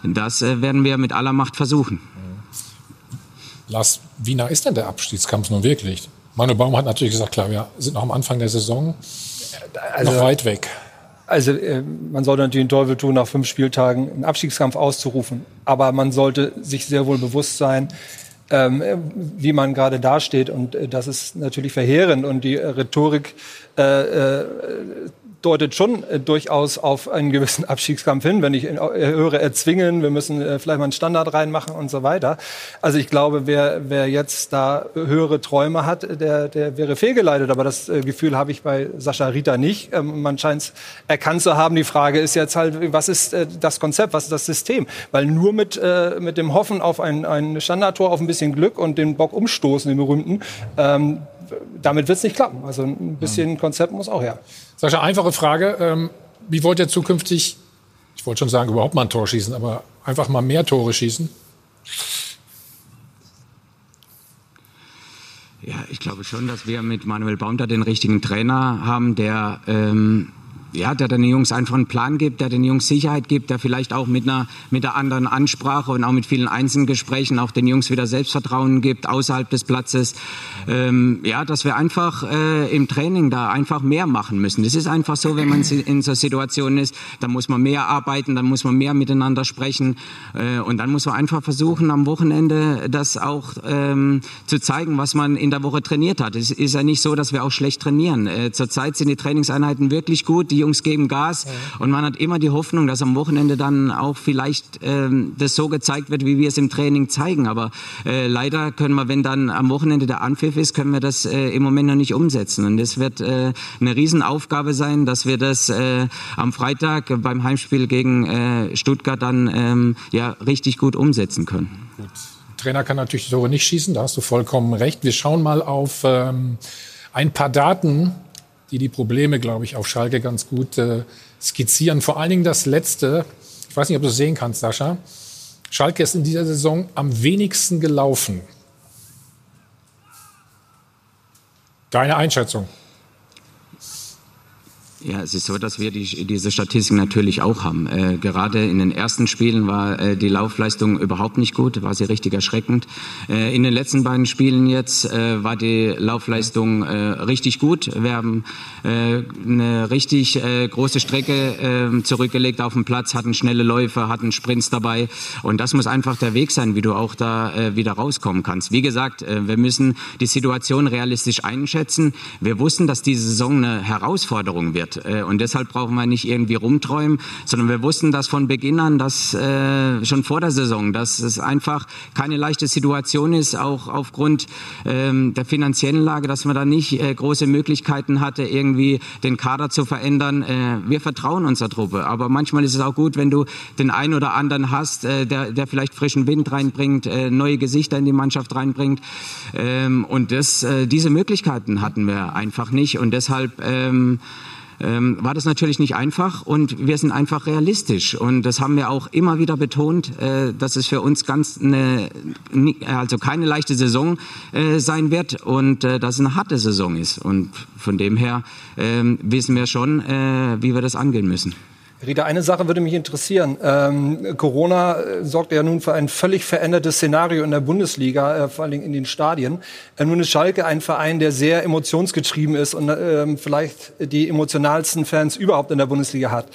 das äh, werden wir wir mit aller Macht versuchen. Lars, wie nah ist denn der Abstiegskampf nun wirklich? Manu Baum hat natürlich gesagt, klar, wir sind noch am Anfang der Saison, Also- noch weit weg. Also äh, man sollte natürlich den Teufel tun, nach fünf Spieltagen einen Abstiegskampf auszurufen. Aber man sollte sich sehr wohl bewusst sein, ähm, äh, wie man gerade dasteht. Und äh, das ist natürlich verheerend. Und die äh, Rhetorik äh, äh, deutet schon äh, durchaus auf einen gewissen Abstiegskampf hin, wenn ich äh, höre, erzwingen, wir müssen äh, vielleicht mal einen Standard reinmachen und so weiter. Also ich glaube, wer, wer jetzt da höhere Träume hat, der, der wäre fehlgeleitet. Aber das äh, Gefühl habe ich bei Sascha Rita nicht. Ähm, man scheint es erkannt zu haben. Die Frage ist jetzt halt, was ist äh, das Konzept, was ist das System? Weil nur mit, äh, mit dem Hoffen auf ein, ein Standardtor, auf ein bisschen Glück und den Bock umstoßen, den berühmten, ähm, damit wird es nicht klappen. Also ein bisschen Konzept muss auch her. Sascha, einfache Frage. Ähm, wie wollt ihr zukünftig, ich wollte schon sagen, überhaupt mal ein Tor schießen, aber einfach mal mehr Tore schießen? Ja, ich glaube schon, dass wir mit Manuel Baum da den richtigen Trainer haben, der ähm, ja, der den Jungs einfach einen Plan gibt, der den Jungs Sicherheit gibt, der vielleicht auch mit einer mit einer anderen Ansprache und auch mit vielen Einzelgesprächen auch den Jungs wieder Selbstvertrauen gibt außerhalb des Platzes. Ähm, ja, dass wir einfach äh, im Training da einfach mehr machen müssen. Das ist einfach so, wenn man in so Situationen ist, dann muss man mehr arbeiten, dann muss man mehr miteinander sprechen äh, und dann muss man einfach versuchen, am Wochenende das auch ähm, zu zeigen, was man in der Woche trainiert hat. Es ist ja nicht so, dass wir auch schlecht trainieren. Äh, zurzeit sind die Trainingseinheiten wirklich gut, die Jungs geben Gas und man hat immer die Hoffnung, dass am Wochenende dann auch vielleicht ähm, das so gezeigt wird, wie wir es im Training zeigen. Aber äh, leider können wir, wenn dann am Wochenende der Anpfiff ist, können wir das äh, im Moment noch nicht umsetzen. Und es wird äh, eine Riesenaufgabe sein, dass wir das äh, am Freitag beim Heimspiel gegen äh, Stuttgart dann ähm, ja richtig gut umsetzen können. Trainer kann natürlich die Tore nicht schießen, da hast du vollkommen recht. Wir schauen mal auf ähm, ein paar Daten, die die Probleme, glaube ich, auf Schalke ganz gut äh, skizzieren. Vor allen Dingen das letzte, ich weiß nicht, ob du es sehen kannst, Sascha. Schalke ist in dieser Saison am wenigsten gelaufen. Deine Einschätzung? Ja, es ist so, dass wir die, diese Statistik natürlich auch haben. Äh, gerade in den ersten Spielen war äh, die Laufleistung überhaupt nicht gut, war sie richtig erschreckend. Äh, in den letzten beiden Spielen jetzt äh, war die Laufleistung äh, richtig gut. Wir haben äh, eine richtig äh, große Strecke äh, zurückgelegt auf dem Platz, hatten schnelle Läufe, hatten Sprints dabei. Und das muss einfach der Weg sein, wie du auch da äh, wieder rauskommen kannst. Wie gesagt, äh, wir müssen die Situation realistisch einschätzen. Wir wussten, dass diese Saison eine Herausforderung wird. Äh, Und deshalb brauchen wir nicht irgendwie rumträumen, sondern wir wussten das von Beginn an, dass äh, schon vor der Saison, dass es einfach keine leichte Situation ist, auch aufgrund ähm, der finanziellen Lage, dass man da nicht äh, große Möglichkeiten hatte, irgendwie den Kader zu verändern. Äh, wir vertrauen unserer Truppe, aber manchmal ist es auch gut, wenn du den einen oder anderen hast, äh, der, der vielleicht frischen Wind reinbringt, äh, neue Gesichter in die Mannschaft reinbringt. Ähm, und das, äh, diese Möglichkeiten hatten wir einfach nicht und deshalb ähm, ähm, war das natürlich nicht einfach und wir sind einfach realistisch und das haben wir auch immer wieder betont, äh, dass es für uns ganz eine, also keine leichte Saison äh, sein wird und äh, dass es eine harte Saison ist und von dem her ähm, wissen wir schon, äh, wie wir das angehen müssen. Rita, eine Sache würde mich interessieren. Ähm, Corona äh, sorgt ja nun für ein völlig verändertes Szenario in der Bundesliga, äh, vor allen Dingen in den Stadien. Äh, nun ist Schalke ein Verein, der sehr emotionsgetrieben ist und ähm, vielleicht die emotionalsten Fans überhaupt in der Bundesliga hat.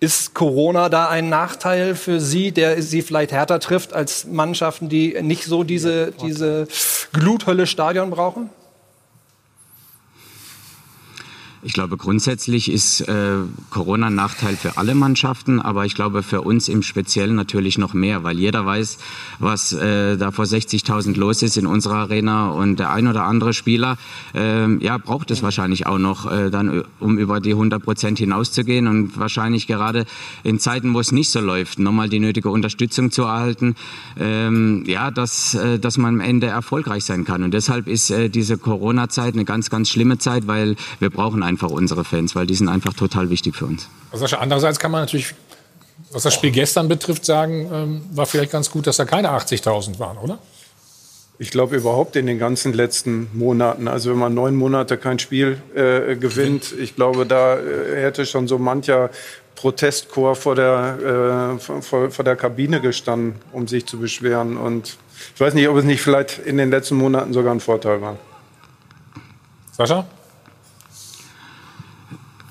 Ist Corona da ein Nachteil für Sie, der Sie vielleicht härter trifft als Mannschaften, die nicht so diese, diese Gluthölle Stadion brauchen? Ich glaube, grundsätzlich ist äh, Corona ein Nachteil für alle Mannschaften, aber ich glaube für uns im Speziellen natürlich noch mehr, weil jeder weiß, was äh, da vor 60.000 los ist in unserer Arena und der ein oder andere Spieler ähm, ja, braucht es wahrscheinlich auch noch, äh, dann, um über die 100 Prozent hinauszugehen und wahrscheinlich gerade in Zeiten, wo es nicht so läuft, nochmal die nötige Unterstützung zu erhalten, ähm, ja, dass, äh, dass man am Ende erfolgreich sein kann. Und deshalb ist äh, diese Corona-Zeit eine ganz, ganz schlimme Zeit, weil wir brauchen einfach unsere Fans, weil die sind einfach total wichtig für uns. Sascha, andererseits kann man natürlich, was das Spiel gestern betrifft, sagen, ähm, war vielleicht ganz gut, dass da keine 80.000 waren, oder? Ich glaube überhaupt in den ganzen letzten Monaten. Also wenn man neun Monate kein Spiel äh, gewinnt, ich glaube, da äh, hätte schon so mancher Protestchor vor der, äh, vor, vor der Kabine gestanden, um sich zu beschweren. Und ich weiß nicht, ob es nicht vielleicht in den letzten Monaten sogar ein Vorteil war. Sascha?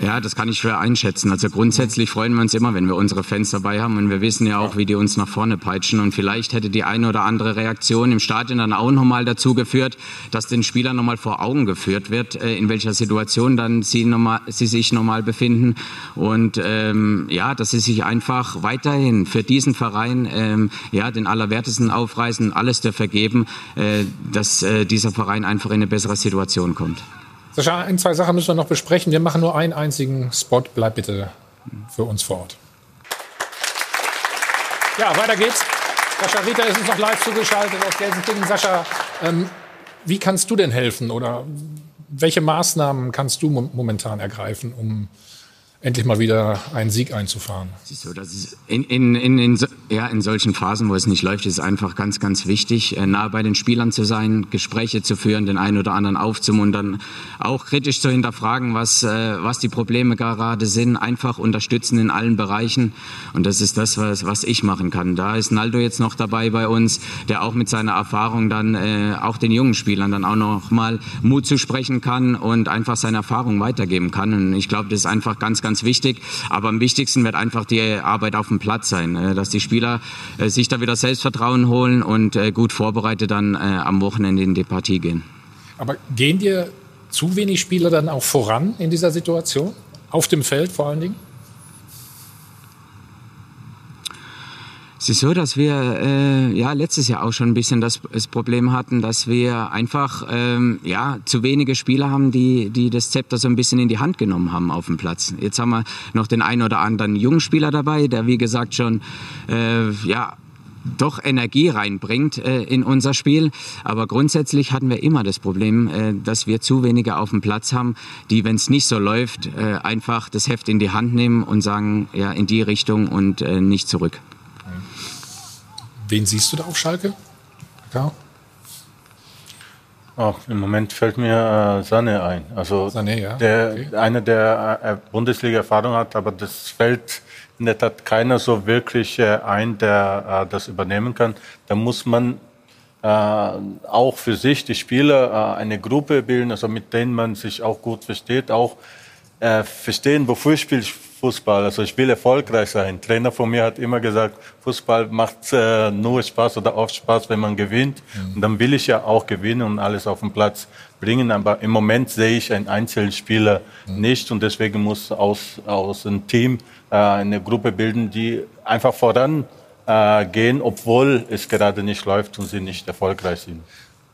Ja, das kann ich schwer einschätzen. Also grundsätzlich freuen wir uns immer, wenn wir unsere Fans dabei haben und wir wissen ja auch, wie die uns nach vorne peitschen und vielleicht hätte die eine oder andere Reaktion im Stadion dann auch nochmal dazu geführt, dass den Spielern nochmal vor Augen geführt wird, äh, in welcher Situation dann sie, normal, sie sich nochmal befinden und ähm, ja, dass sie sich einfach weiterhin für diesen Verein ähm, ja den Allerwertesten aufreißen, alles dafür geben, äh, dass äh, dieser Verein einfach in eine bessere Situation kommt. Sascha, ein, zwei Sachen müssen wir noch besprechen. Wir machen nur einen einzigen Spot. Bleib bitte für uns vor Ort. Ja, weiter geht's. Sascha Rieter ist uns noch live zugeschaltet aus Gelsenkirchen. Sascha, ähm, wie kannst du denn helfen oder welche Maßnahmen kannst du momentan ergreifen, um endlich mal wieder einen Sieg einzufahren. So, das ist in, in, in, in, ja, in solchen Phasen, wo es nicht läuft, ist es einfach ganz, ganz wichtig, äh, nah bei den Spielern zu sein, Gespräche zu führen, den einen oder anderen aufzumuntern, auch kritisch zu hinterfragen, was, äh, was die Probleme gerade sind, einfach unterstützen in allen Bereichen. Und das ist das, was, was ich machen kann. Da ist Naldo jetzt noch dabei bei uns, der auch mit seiner Erfahrung dann äh, auch den jungen Spielern dann auch noch mal Mut zu sprechen kann und einfach seine Erfahrung weitergeben kann. Und ich glaube, das ist einfach ganz, ganz ganz wichtig. Aber am wichtigsten wird einfach die Arbeit auf dem Platz sein, äh, dass die Spieler äh, sich da wieder Selbstvertrauen holen und äh, gut vorbereitet dann am Wochenende in die Partie gehen. Aber gehen dir zu wenig Spieler dann auch voran in dieser Situation? Auf dem Feld vor allen Dingen? Es ist so, dass wir äh, ja letztes Jahr auch schon ein bisschen das, das Problem hatten, dass wir einfach ähm, ja zu wenige Spieler haben, die die das Zepter so ein bisschen in die Hand genommen haben auf dem Platz. Jetzt haben wir noch den einen oder anderen jungen Spieler dabei, der wie gesagt schon äh, ja doch Energie reinbringt äh, in unser Spiel. Aber grundsätzlich hatten wir immer das Problem, äh, dass wir zu wenige auf dem Platz haben, die, wenn es nicht so läuft, äh, einfach das Heft in die Hand nehmen und sagen, ja, in die Richtung und äh, nicht zurück. Wen siehst du da auf Schalke? Ja. Oh, Im Moment fällt mir äh, Sané ein. Also Sané, ja. der, okay. einer, der äh, Bundesliga-Erfahrung hat, aber das fällt in der Tat keiner so wirklich äh, ein, der äh, das übernehmen kann. Da muss man äh, auch für sich die Spieler äh, eine Gruppe bilden, also mit denen man sich auch gut versteht, auch verstehen, wofür spiele ich Fußball. Also ich will erfolgreich sein. Ein Trainer von mir hat immer gesagt, Fußball macht äh, nur Spaß oder oft Spaß, wenn man gewinnt. Mhm. Und dann will ich ja auch gewinnen und alles auf den Platz bringen. Aber im Moment sehe ich einen Einzelspieler mhm. nicht und deswegen muss aus, aus einem Team äh, eine Gruppe bilden, die einfach voran äh, gehen, obwohl es gerade nicht läuft und sie nicht erfolgreich sind.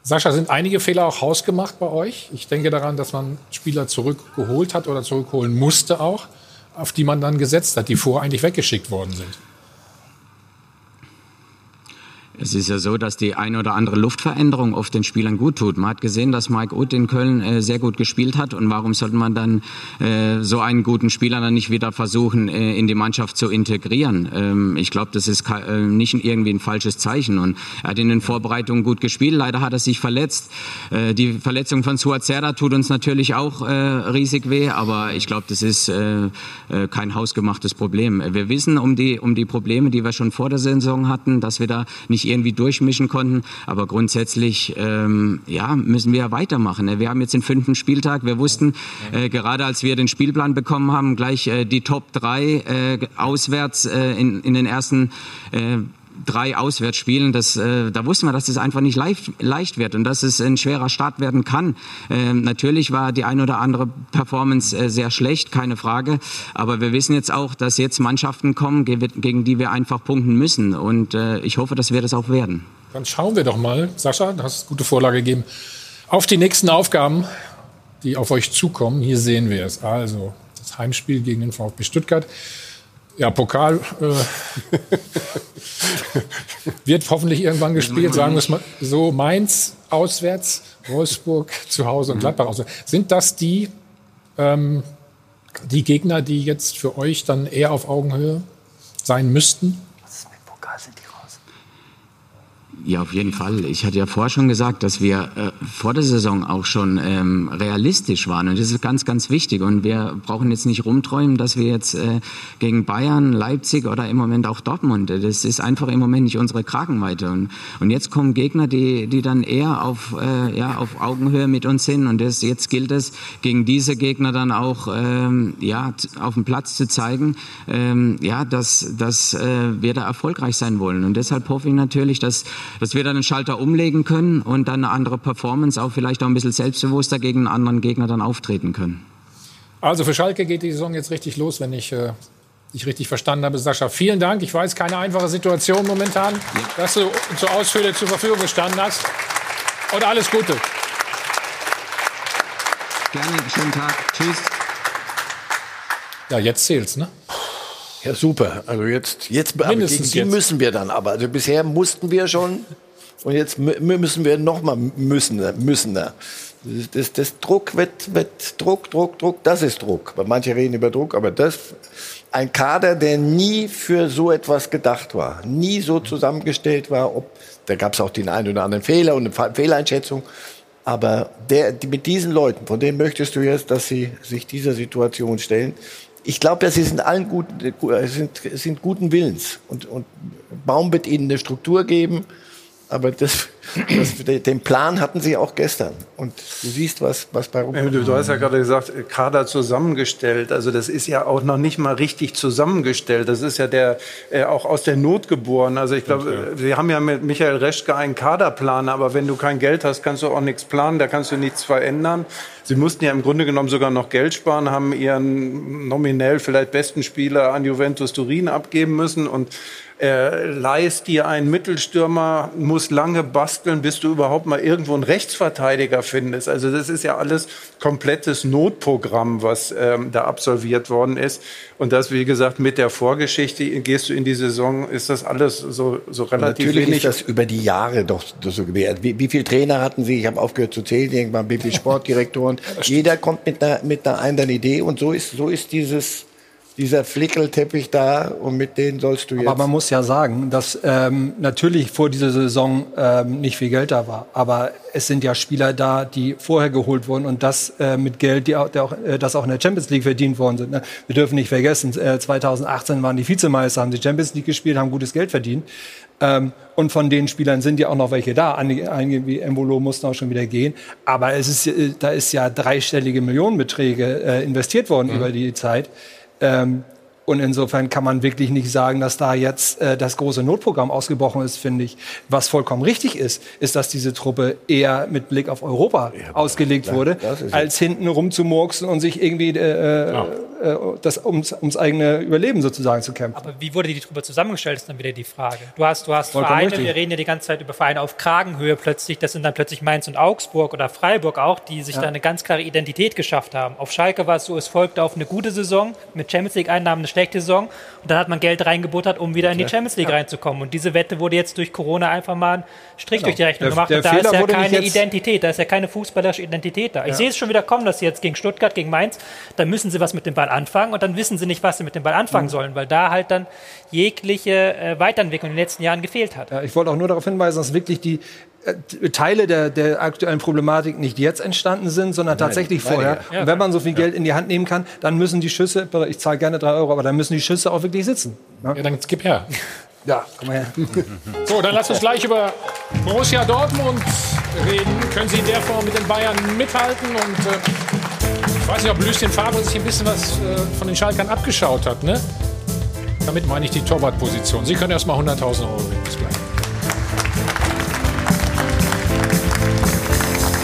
Sascha, sind einige Fehler auch hausgemacht bei euch? Ich denke daran, dass man Spieler zurückgeholt hat oder zurückholen musste auch auf die man dann gesetzt hat, die vorher eigentlich weggeschickt worden sind. Es ist ja so, dass die eine oder andere Luftveränderung oft den Spielern gut tut. Man hat gesehen, dass Mike Uth in Köln äh, sehr gut gespielt hat. Und warum sollte man dann äh, so einen guten Spieler dann nicht wieder versuchen, äh, in die Mannschaft zu integrieren? Ähm, ich glaube, das ist äh, nicht irgendwie ein falsches Zeichen. Und er hat in den Vorbereitungen gut gespielt. Leider hat er sich verletzt. Äh, die Verletzung von Suazerda tut uns natürlich auch äh, riesig weh. Aber ich glaube, das ist kein hausgemachtes Problem. Wir wissen um die, um die Probleme, die wir schon vor der Saison hatten, dass wir da nicht irgendwie durchmischen konnten. Aber grundsätzlich ähm, ja, müssen wir weitermachen. Wir haben jetzt den fünften Spieltag. Wir wussten, äh, gerade als wir den Spielplan bekommen haben, gleich äh, die Top 3 äh, auswärts äh, in, in den ersten äh, drei Auswärtsspielen, das, äh, da wussten wir, dass das einfach nicht leicht, leicht wird und dass es ein schwerer Start werden kann. Ähm, natürlich war die ein oder andere Performance äh, sehr schlecht, keine Frage. Aber wir wissen jetzt auch, dass jetzt Mannschaften kommen, gegen die wir einfach punkten müssen. Und äh, ich hoffe, dass wir das auch werden. Dann schauen wir doch mal, Sascha, du hast gute Vorlage gegeben, auf die nächsten Aufgaben, die auf euch zukommen. Hier sehen wir es. Also das Heimspiel gegen den VfB Stuttgart. Ja, Pokal äh, wird hoffentlich irgendwann gespielt, sagen wir es mal so. Mainz auswärts, Wolfsburg zu Hause und mhm. Gladbach auswärts. Sind das die, ähm, die Gegner, die jetzt für euch dann eher auf Augenhöhe sein müssten? Ja, auf jeden Fall. Ich hatte ja vorher schon gesagt, dass wir äh, vor der Saison auch schon ähm, realistisch waren. Und das ist ganz, ganz wichtig. Und wir brauchen jetzt nicht rumträumen, dass wir jetzt äh, gegen Bayern, Leipzig oder im Moment auch Dortmund, das ist einfach im Moment nicht unsere Kragenweite. Und, und jetzt kommen Gegner, die, die dann eher auf, äh, ja, auf Augenhöhe mit uns sind. Und das, jetzt gilt es, gegen diese Gegner dann auch ähm, ja, auf dem Platz zu zeigen, ähm, ja, dass, dass äh, wir da erfolgreich sein wollen. Und deshalb hoffe ich natürlich, dass, dass wir dann einen Schalter umlegen können und dann eine andere Performance, auch vielleicht auch ein bisschen selbstbewusster gegen einen anderen Gegner dann auftreten können. Also für Schalke geht die Saison jetzt richtig los, wenn ich äh, dich richtig verstanden habe, Sascha. Vielen Dank. Ich weiß, keine einfache Situation momentan, ja. dass du so ausführlich zur Verfügung gestanden hast. Und alles Gute. Gerne, schönen Tag. Tschüss. Ja, jetzt zählt's, ne? Ja, super. Also jetzt, jetzt, aber gegen die jetzt. müssen wir dann aber. Also bisher mussten wir schon und jetzt müssen wir noch mal müssen, müssen. Das, das, das Druck wird, wird Druck, Druck, Druck. Das ist Druck. Manche reden über Druck, aber das ein Kader, der nie für so etwas gedacht war, nie so zusammengestellt war. Ob, da gab es auch den einen oder anderen Fehler und eine Fehleinschätzung. Aber der, die, mit diesen Leuten, von denen möchtest du jetzt, dass sie sich dieser Situation stellen, ich glaube, dass sie sind allen gut, sind, sind guten Willens und, und Baum wird ihnen eine Struktur geben. Aber das, das, den Plan hatten sie auch gestern. Und du siehst, was, was bei rumkommt. Du, du hast ja gerade gesagt, Kader zusammengestellt. Also das ist ja auch noch nicht mal richtig zusammengestellt. Das ist ja der, äh, auch aus der Not geboren. Also ich glaube, Sie haben ja mit Michael Reschke einen Kaderplaner. Aber wenn du kein Geld hast, kannst du auch nichts planen. Da kannst du nichts verändern. Sie mussten ja im Grunde genommen sogar noch Geld sparen, haben ihren nominell vielleicht besten Spieler an Juventus Turin abgeben müssen. Und äh, leist dir einen Mittelstürmer, muss lange basteln, bis du überhaupt mal irgendwo einen Rechtsverteidiger findest. Also das ist ja alles komplettes Notprogramm, was ähm, da absolviert worden ist. Und das, wie gesagt, mit der Vorgeschichte gehst du in die Saison, ist das alles so, so relativ Natürlich wenig. ist das über die Jahre doch so gewährt. Wie, wie viele Trainer hatten Sie? Ich habe aufgehört zu zählen, irgendwann wie viele Sportdirektoren. Jeder kommt mit einer, mit einer anderen Idee und so ist, so ist dieses dieser Flickelteppich da und mit denen sollst du jetzt. Aber man muss ja sagen, dass ähm, natürlich vor dieser Saison ähm, nicht viel Geld da war. Aber es sind ja Spieler da, die vorher geholt wurden und das äh, mit Geld, die auch, auch, äh, das auch in der Champions League verdient worden sind. Ne? Wir dürfen nicht vergessen, äh, 2018 waren die Vizemeister, haben die Champions League gespielt, haben gutes Geld verdient. Ähm, und von den Spielern sind ja auch noch welche da. Einige wie Embolo mussten auch schon wieder gehen. Aber es ist, äh, da ist ja dreistellige Millionenbeträge äh, investiert worden mhm. über die Zeit. Ähm, und insofern kann man wirklich nicht sagen, dass da jetzt äh, das große Notprogramm ausgebrochen ist, finde ich. Was vollkommen richtig ist, ist, dass diese Truppe eher mit Blick auf Europa ja, ausgelegt klar, wurde, als hinten rumzumurksen und sich irgendwie äh, ja. Äh, das ums, ums eigene Überleben sozusagen zu kämpfen. Aber wie wurde die Truppe zusammengestellt, ist dann wieder die Frage. Du hast, du hast Vereine, richtig. wir reden ja die ganze Zeit über Vereine auf Kragenhöhe plötzlich, das sind dann plötzlich Mainz und Augsburg oder Freiburg auch, die sich ja. da eine ganz klare Identität geschafft haben. Auf Schalke war es so, es folgte auf eine gute Saison mit Champions League-Einnahmen, eine schlechte Saison und dann hat man Geld reingebuttert, um wieder in die Champions League ja. reinzukommen. Und diese Wette wurde jetzt durch Corona einfach mal einen Strich genau. durch die Rechnung der, gemacht. Der und da Fehler ist ja keine Identität, da ist ja keine fußballerische Identität da. Ich sehe es schon wieder kommen, dass sie jetzt gegen Stuttgart, gegen Mainz, da müssen sie was mit dem Ball anfangen und dann wissen sie nicht, was sie mit dem Ball anfangen mhm. sollen, weil da halt dann jegliche äh, Weiterentwicklung in den letzten Jahren gefehlt hat. Ja, ich wollte auch nur darauf hinweisen, dass wirklich die äh, Teile der, der aktuellen Problematik nicht jetzt entstanden sind, sondern Nein, tatsächlich vorher. Ja, und wenn man so viel Geld in die Hand nehmen kann, dann müssen die Schüsse, ich zahle gerne drei Euro, aber dann müssen die Schüsse auch wirklich sitzen. Ne? Ja, dann gib her. Ja, komm mal her. So, dann lass uns gleich über Borussia Dortmund reden. Können Sie in der Form mit den Bayern mithalten? Und äh, ich weiß nicht, ob Lucien Favre sich ein bisschen was äh, von den Schalkern abgeschaut hat. Ne? Damit meine ich die Torwartposition. Sie können erst mal 100.000 Euro gewinnen. Bis gleich.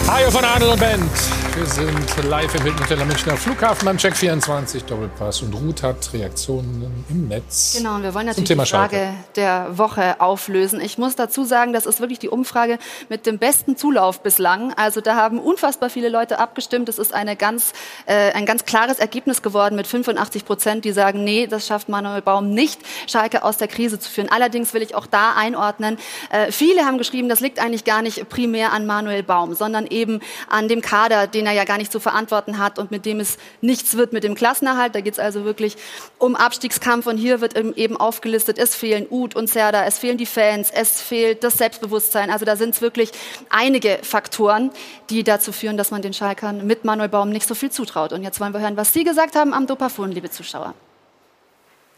Hajo von Adel und Band. Wir sind live im Hilton Hotel am Münchner Flughafen beim Check 24 Doppelpass und Ruth hat Reaktionen im Netz. Genau, und wir wollen natürlich die Frage der Woche auflösen. Ich muss dazu sagen, das ist wirklich die Umfrage mit dem besten Zulauf bislang. Also da haben unfassbar viele Leute abgestimmt. Es ist eine ganz, äh, ein ganz klares Ergebnis geworden mit 85 Prozent, die sagen, nee, das schafft Manuel Baum nicht, Schalke aus der Krise zu führen. Allerdings will ich auch da einordnen, äh, viele haben geschrieben, das liegt eigentlich gar nicht primär an Manuel Baum, sondern eben an dem Kader, den den er ja gar nicht zu verantworten hat und mit dem es nichts wird mit dem Klassenerhalt. Da geht es also wirklich um Abstiegskampf und hier wird eben aufgelistet, es fehlen Uth und Serda, es fehlen die Fans, es fehlt das Selbstbewusstsein. Also da sind es wirklich einige Faktoren, die dazu führen, dass man den Schalkern mit Manuel Baum nicht so viel zutraut. Und jetzt wollen wir hören, was Sie gesagt haben am Dopafon, liebe Zuschauer.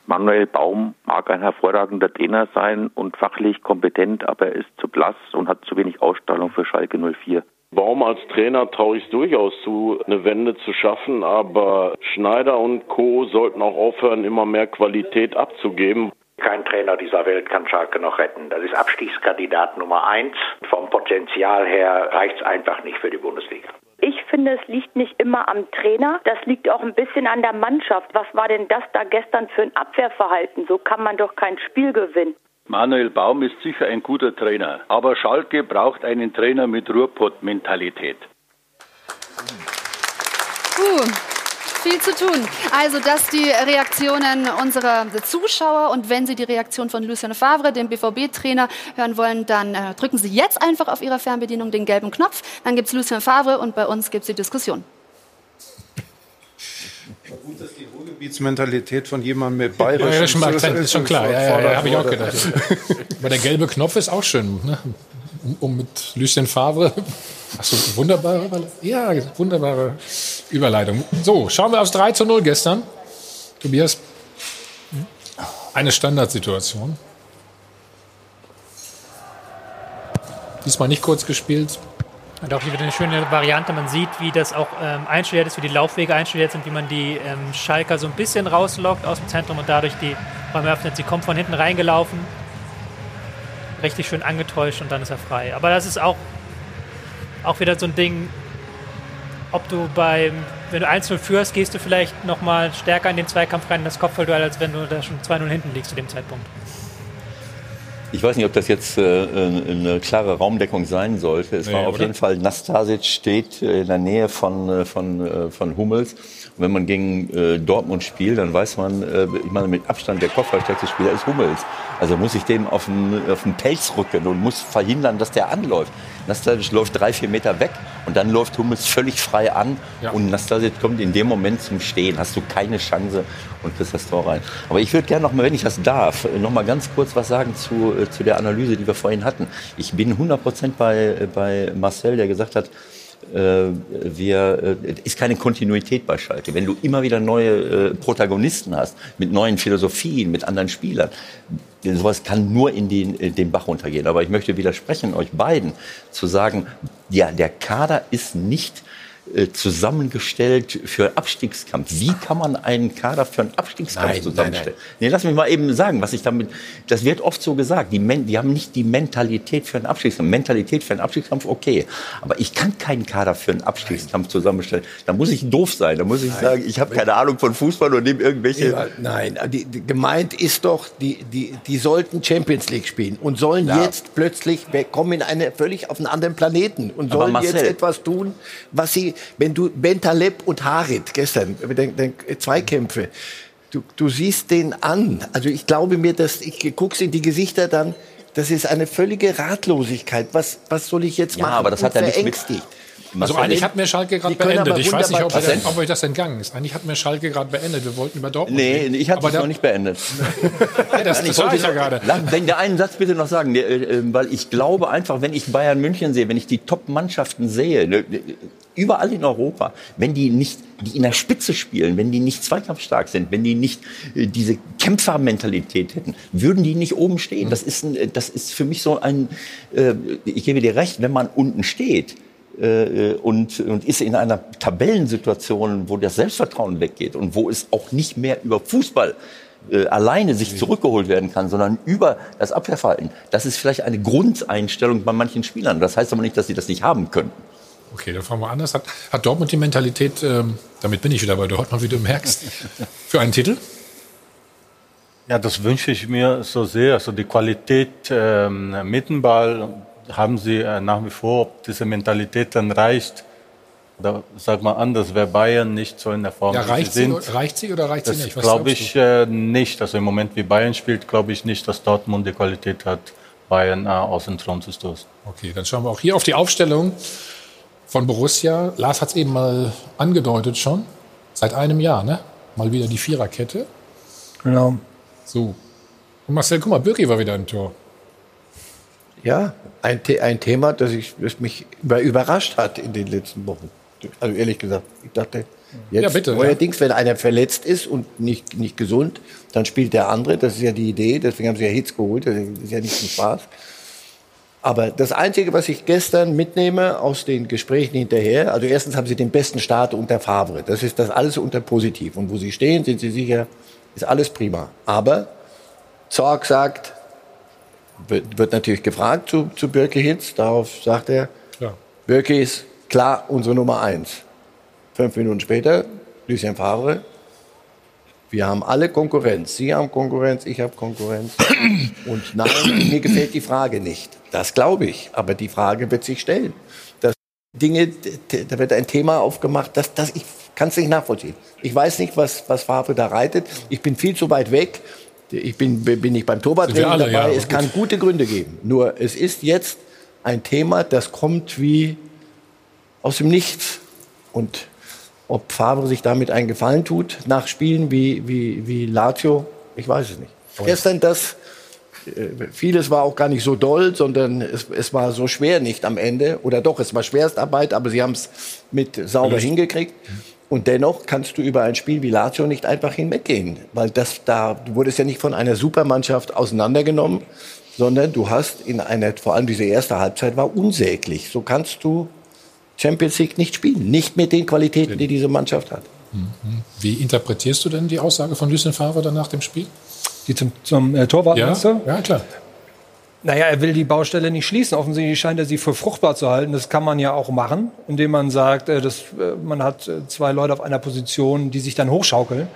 Manuel Baum mag ein hervorragender Trainer sein und fachlich kompetent, aber er ist zu blass und hat zu wenig Ausstrahlung für Schalke 04. Baum als Trainer traue ich durchaus zu, eine Wende zu schaffen, aber Schneider und Co. sollten auch aufhören, immer mehr Qualität abzugeben. Kein Trainer dieser Welt kann Schalke noch retten. Das ist Abstiegskandidat Nummer eins. Vom Potenzial her reicht es einfach nicht für die Bundesliga. Ich finde, es liegt nicht immer am Trainer, das liegt auch ein bisschen an der Mannschaft. Was war denn das da gestern für ein Abwehrverhalten? So kann man doch kein Spiel gewinnen. Manuel Baum ist sicher ein guter Trainer, aber Schalke braucht einen Trainer mit Ruhrpott-Mentalität. Uh, viel zu tun. Also das die Reaktionen unserer Zuschauer und wenn Sie die Reaktion von Lucien Favre, dem BVB-Trainer, hören wollen, dann äh, drücken Sie jetzt einfach auf Ihrer Fernbedienung den gelben Knopf. Dann gibt es Lucien Favre und bei uns gibt es die Diskussion. Gut, dass die Ruhrgebietsmentalität von jemandem mit bayerischem ja, Akzent ist schon klar. Ja, ja, ja habe ich auch gedacht. Aber der gelbe Knopf ist auch schön, ne? um, um mit Lucien Favre Achso, wunderbare, ja, wunderbare Überleitung. So, schauen wir aufs 3 zu 0 gestern. Tobias, eine Standardsituation. Diesmal nicht kurz gespielt. Und auch wieder eine schöne Variante. Man sieht, wie das auch ähm, einstudiert ist, wie die Laufwege einstudiert sind, wie man die ähm, Schalker so ein bisschen rauslockt aus dem Zentrum und dadurch die Räume öffnet. Sie kommt von hinten reingelaufen, richtig schön angetäuscht und dann ist er frei. Aber das ist auch auch wieder so ein Ding, ob du beim, wenn du 1-0 führst, gehst du vielleicht nochmal stärker in den Zweikampf rein, in das Kopfballduell, als wenn du da schon 2-0 hinten liegst zu dem Zeitpunkt. Ich weiß nicht, ob das jetzt äh, eine klare Raumdeckung sein sollte. Es nee, war auf oder? jeden Fall, Nastasic steht in der Nähe von, äh, von, äh, von Hummels. Wenn man gegen äh, Dortmund spielt, dann weiß man, äh, ich meine, mit Abstand der kopfballstärkste Spieler ist Hummels. Also muss ich dem auf den, auf den Pelz rücken und muss verhindern, dass der anläuft. Nastasic läuft drei, vier Meter weg und dann läuft Hummels völlig frei an ja. und Nastasic kommt in dem Moment zum Stehen. Hast du keine Chance und kriegst das Tor rein. Aber ich würde gerne noch mal, wenn ich das darf, noch mal ganz kurz was sagen zu, äh, zu der Analyse, die wir vorhin hatten. Ich bin 100 Prozent bei, bei Marcel, der gesagt hat, äh, wir, äh, ist keine Kontinuität bei Schalke. Wenn du immer wieder neue äh, Protagonisten hast, mit neuen Philosophien, mit anderen Spielern, sowas kann nur in den, in den Bach runtergehen. Aber ich möchte widersprechen euch beiden, zu sagen, ja, der Kader ist nicht äh, zusammengestellt für Abstiegskampf. Wie kann man einen Kader für einen Abstiegskampf nein, zusammenstellen? Nein, nein. Nee, lass mich mal eben sagen, was ich damit, das wird oft so gesagt, die, Men, die haben nicht die Mentalität für einen Abstiegskampf. Mentalität für einen Abstiegskampf, okay. Aber ich kann keinen Kader für einen Abstiegskampf zusammenstellen. Da muss ich doof sein. Da muss ich sagen, ich habe keine Ahnung von Fußball und nehme irgendwelche. Nein, die, die, gemeint ist doch, die, die, die sollten Champions League spielen und sollen ja. jetzt plötzlich, wir kommen in eine völlig auf einen anderen Planeten und sollen Marcel, jetzt etwas tun, was sie wenn du Bentaleb und Harit gestern, den, den Zweikämpfe, du, du siehst den an. Also ich glaube mir, dass ich guck's in die Gesichter dann, das ist eine völlige Ratlosigkeit. Was, was soll ich jetzt machen? Ja, aber das hat ja nicht mit, also eigentlich hat mir Schalke gerade beendet. Ich weiß nicht, ob, denn, ob, euch das entgangen ist. Eigentlich hat mir Schalke gerade beendet. Wir wollten über Dortmund Nee, reden. ich habe es noch nicht beendet. ja, das das ich ja gerade. Wenn der einen Satz bitte noch sagen, äh, äh, weil ich glaube einfach, wenn ich Bayern München sehe, wenn ich die Top-Mannschaften sehe, ne, überall in Europa, wenn die nicht, die in der Spitze spielen, wenn die nicht zweikampfstark sind, wenn die nicht äh, diese Kämpfermentalität hätten, würden die nicht oben stehen. Das ist, ein, das ist für mich so ein, ich gebe dir recht, wenn man unten steht, äh, und, und ist in einer Tabellensituation, wo das Selbstvertrauen weggeht und wo es auch nicht mehr über Fußball äh, alleine sich zurückgeholt werden kann, sondern über das Abwehrverhalten. Das ist vielleicht eine Grundeinstellung bei manchen Spielern. Das heißt aber nicht, dass sie das nicht haben können. Okay, dann fangen wir anders. Hat, hat Dortmund die Mentalität, ähm, damit bin ich wieder bei Dortmund, wie du merkst, für einen Titel? Ja, das wünsche ich mir so sehr. Also die Qualität ähm, Mittenball, haben Sie äh, nach wie vor, ob diese Mentalität dann reicht? Oder sag mal anders, wer Bayern nicht so in der Form ja, reicht sie, sind, reicht sie oder reicht das sie nicht? glaube ich äh, nicht. Also im Moment, wie Bayern spielt, glaube ich nicht, dass Dortmund die Qualität hat, Bayern äh, aus dem Thron zu stoßen. Okay, dann schauen wir auch hier auf die Aufstellung. von Borussia. Lars hat es eben mal angedeutet schon. Seit einem Jahr, ne? Mal wieder die Viererkette. Genau. So. Und Marcel, guck mal, Birki war wieder im Tor. Ja, ein, ein Thema, das, ich, das mich über überrascht hat in den letzten Wochen. Also ehrlich gesagt, ich dachte, jetzt Ja, bitte, neuerdings, wenn einer verletzt ist und nicht, nicht gesund, dann spielt der andere. Das ist ja die Idee. Deswegen haben sie ja Hits geholt. Das ist ja nicht zum Spaß. Aber das Einzige, was ich gestern mitnehme aus den Gesprächen hinterher, also erstens haben sie den besten Start unter Favre. Das ist das alles unter positiv. Und wo sie stehen, sind sie sicher, ist alles prima. Aber Zorg sagt, wird, natürlich gefragt zu, zu Birke Hitz. Darauf sagt er, Ja. Birke ist klar unsere Nummer eins. Fünf Minuten später, Lucien Favre. Wir haben alle Konkurrenz. Sie haben Konkurrenz, ich habe Konkurrenz. Und nein, mir gefällt die Frage nicht. Das glaube ich. Aber die Frage wird sich stellen. Das Dinge, da wird ein Thema aufgemacht, das, das ich kann es nicht nachvollziehen. Ich weiß nicht, was, was Favre da reitet. Ich bin viel zu weit weg. Ich bin, bin nicht beim Torwarttraining alle, dabei. ja, es kann gut. gute Gründe geben. Nur es ist jetzt ein Thema, das kommt wie aus dem Nichts. Und ob Favre sich damit einen Gefallen tut, nach Spielen wie, wie, wie Lazio, ich weiß es nicht. Gestern das, äh, vieles war auch gar nicht so doll, sondern es, es war so schwer nicht am Ende. Oder doch, es war Schwerstarbeit, aber sie haben es mit sauber hingekriegt. Und dennoch kannst du über ein Spiel wie Lazio nicht einfach hinweggehen. Weil das, da du wurdest ja nicht von einer Supermannschaft auseinandergenommen, sondern du hast in einer, vor allem diese erste Halbzeit war unsäglich. So kannst du Champions League nicht spielen. Nicht mit den Qualitäten, die diese Mannschaft hat. Wie interpretierst du denn die Aussage von Lucien Favre dann nach dem Spiel? Die zum, zum äh, Torwart, Ja, ja, klar. Naja, er will die Baustelle nicht schließen. Offensichtlich scheint er sie für fruchtbar zu halten. Das kann man ja auch machen, indem man sagt, äh, dass, äh, man hat äh, zwei Leute auf einer Position, die sich dann hochschaukeln.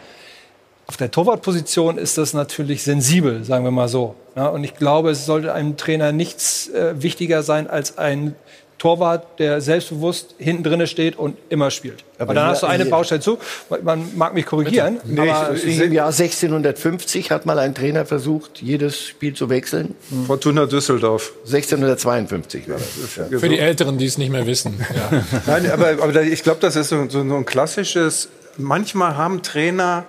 Auf der Torwartposition ist das natürlich sensibel, sagen wir mal so. Und ich glaube, es sollte einem Trainer nichts wichtiger sein als ein Torwart, der selbstbewusst hinten drinne steht und immer spielt. Aber Aber dann hier- hast du eine hier- Baustelle zu. Man mag mich korrigieren. Nee, aber ich, Im Jahr 1650 hat mal ein Trainer versucht, jedes Spiel zu wechseln. Fortuna Düsseldorf. 1652 war das. Für die Älteren, die es nicht mehr wissen. Ja. Nein, aber, aber ich glaube, das ist so, so ein klassisches. Manchmal haben Trainer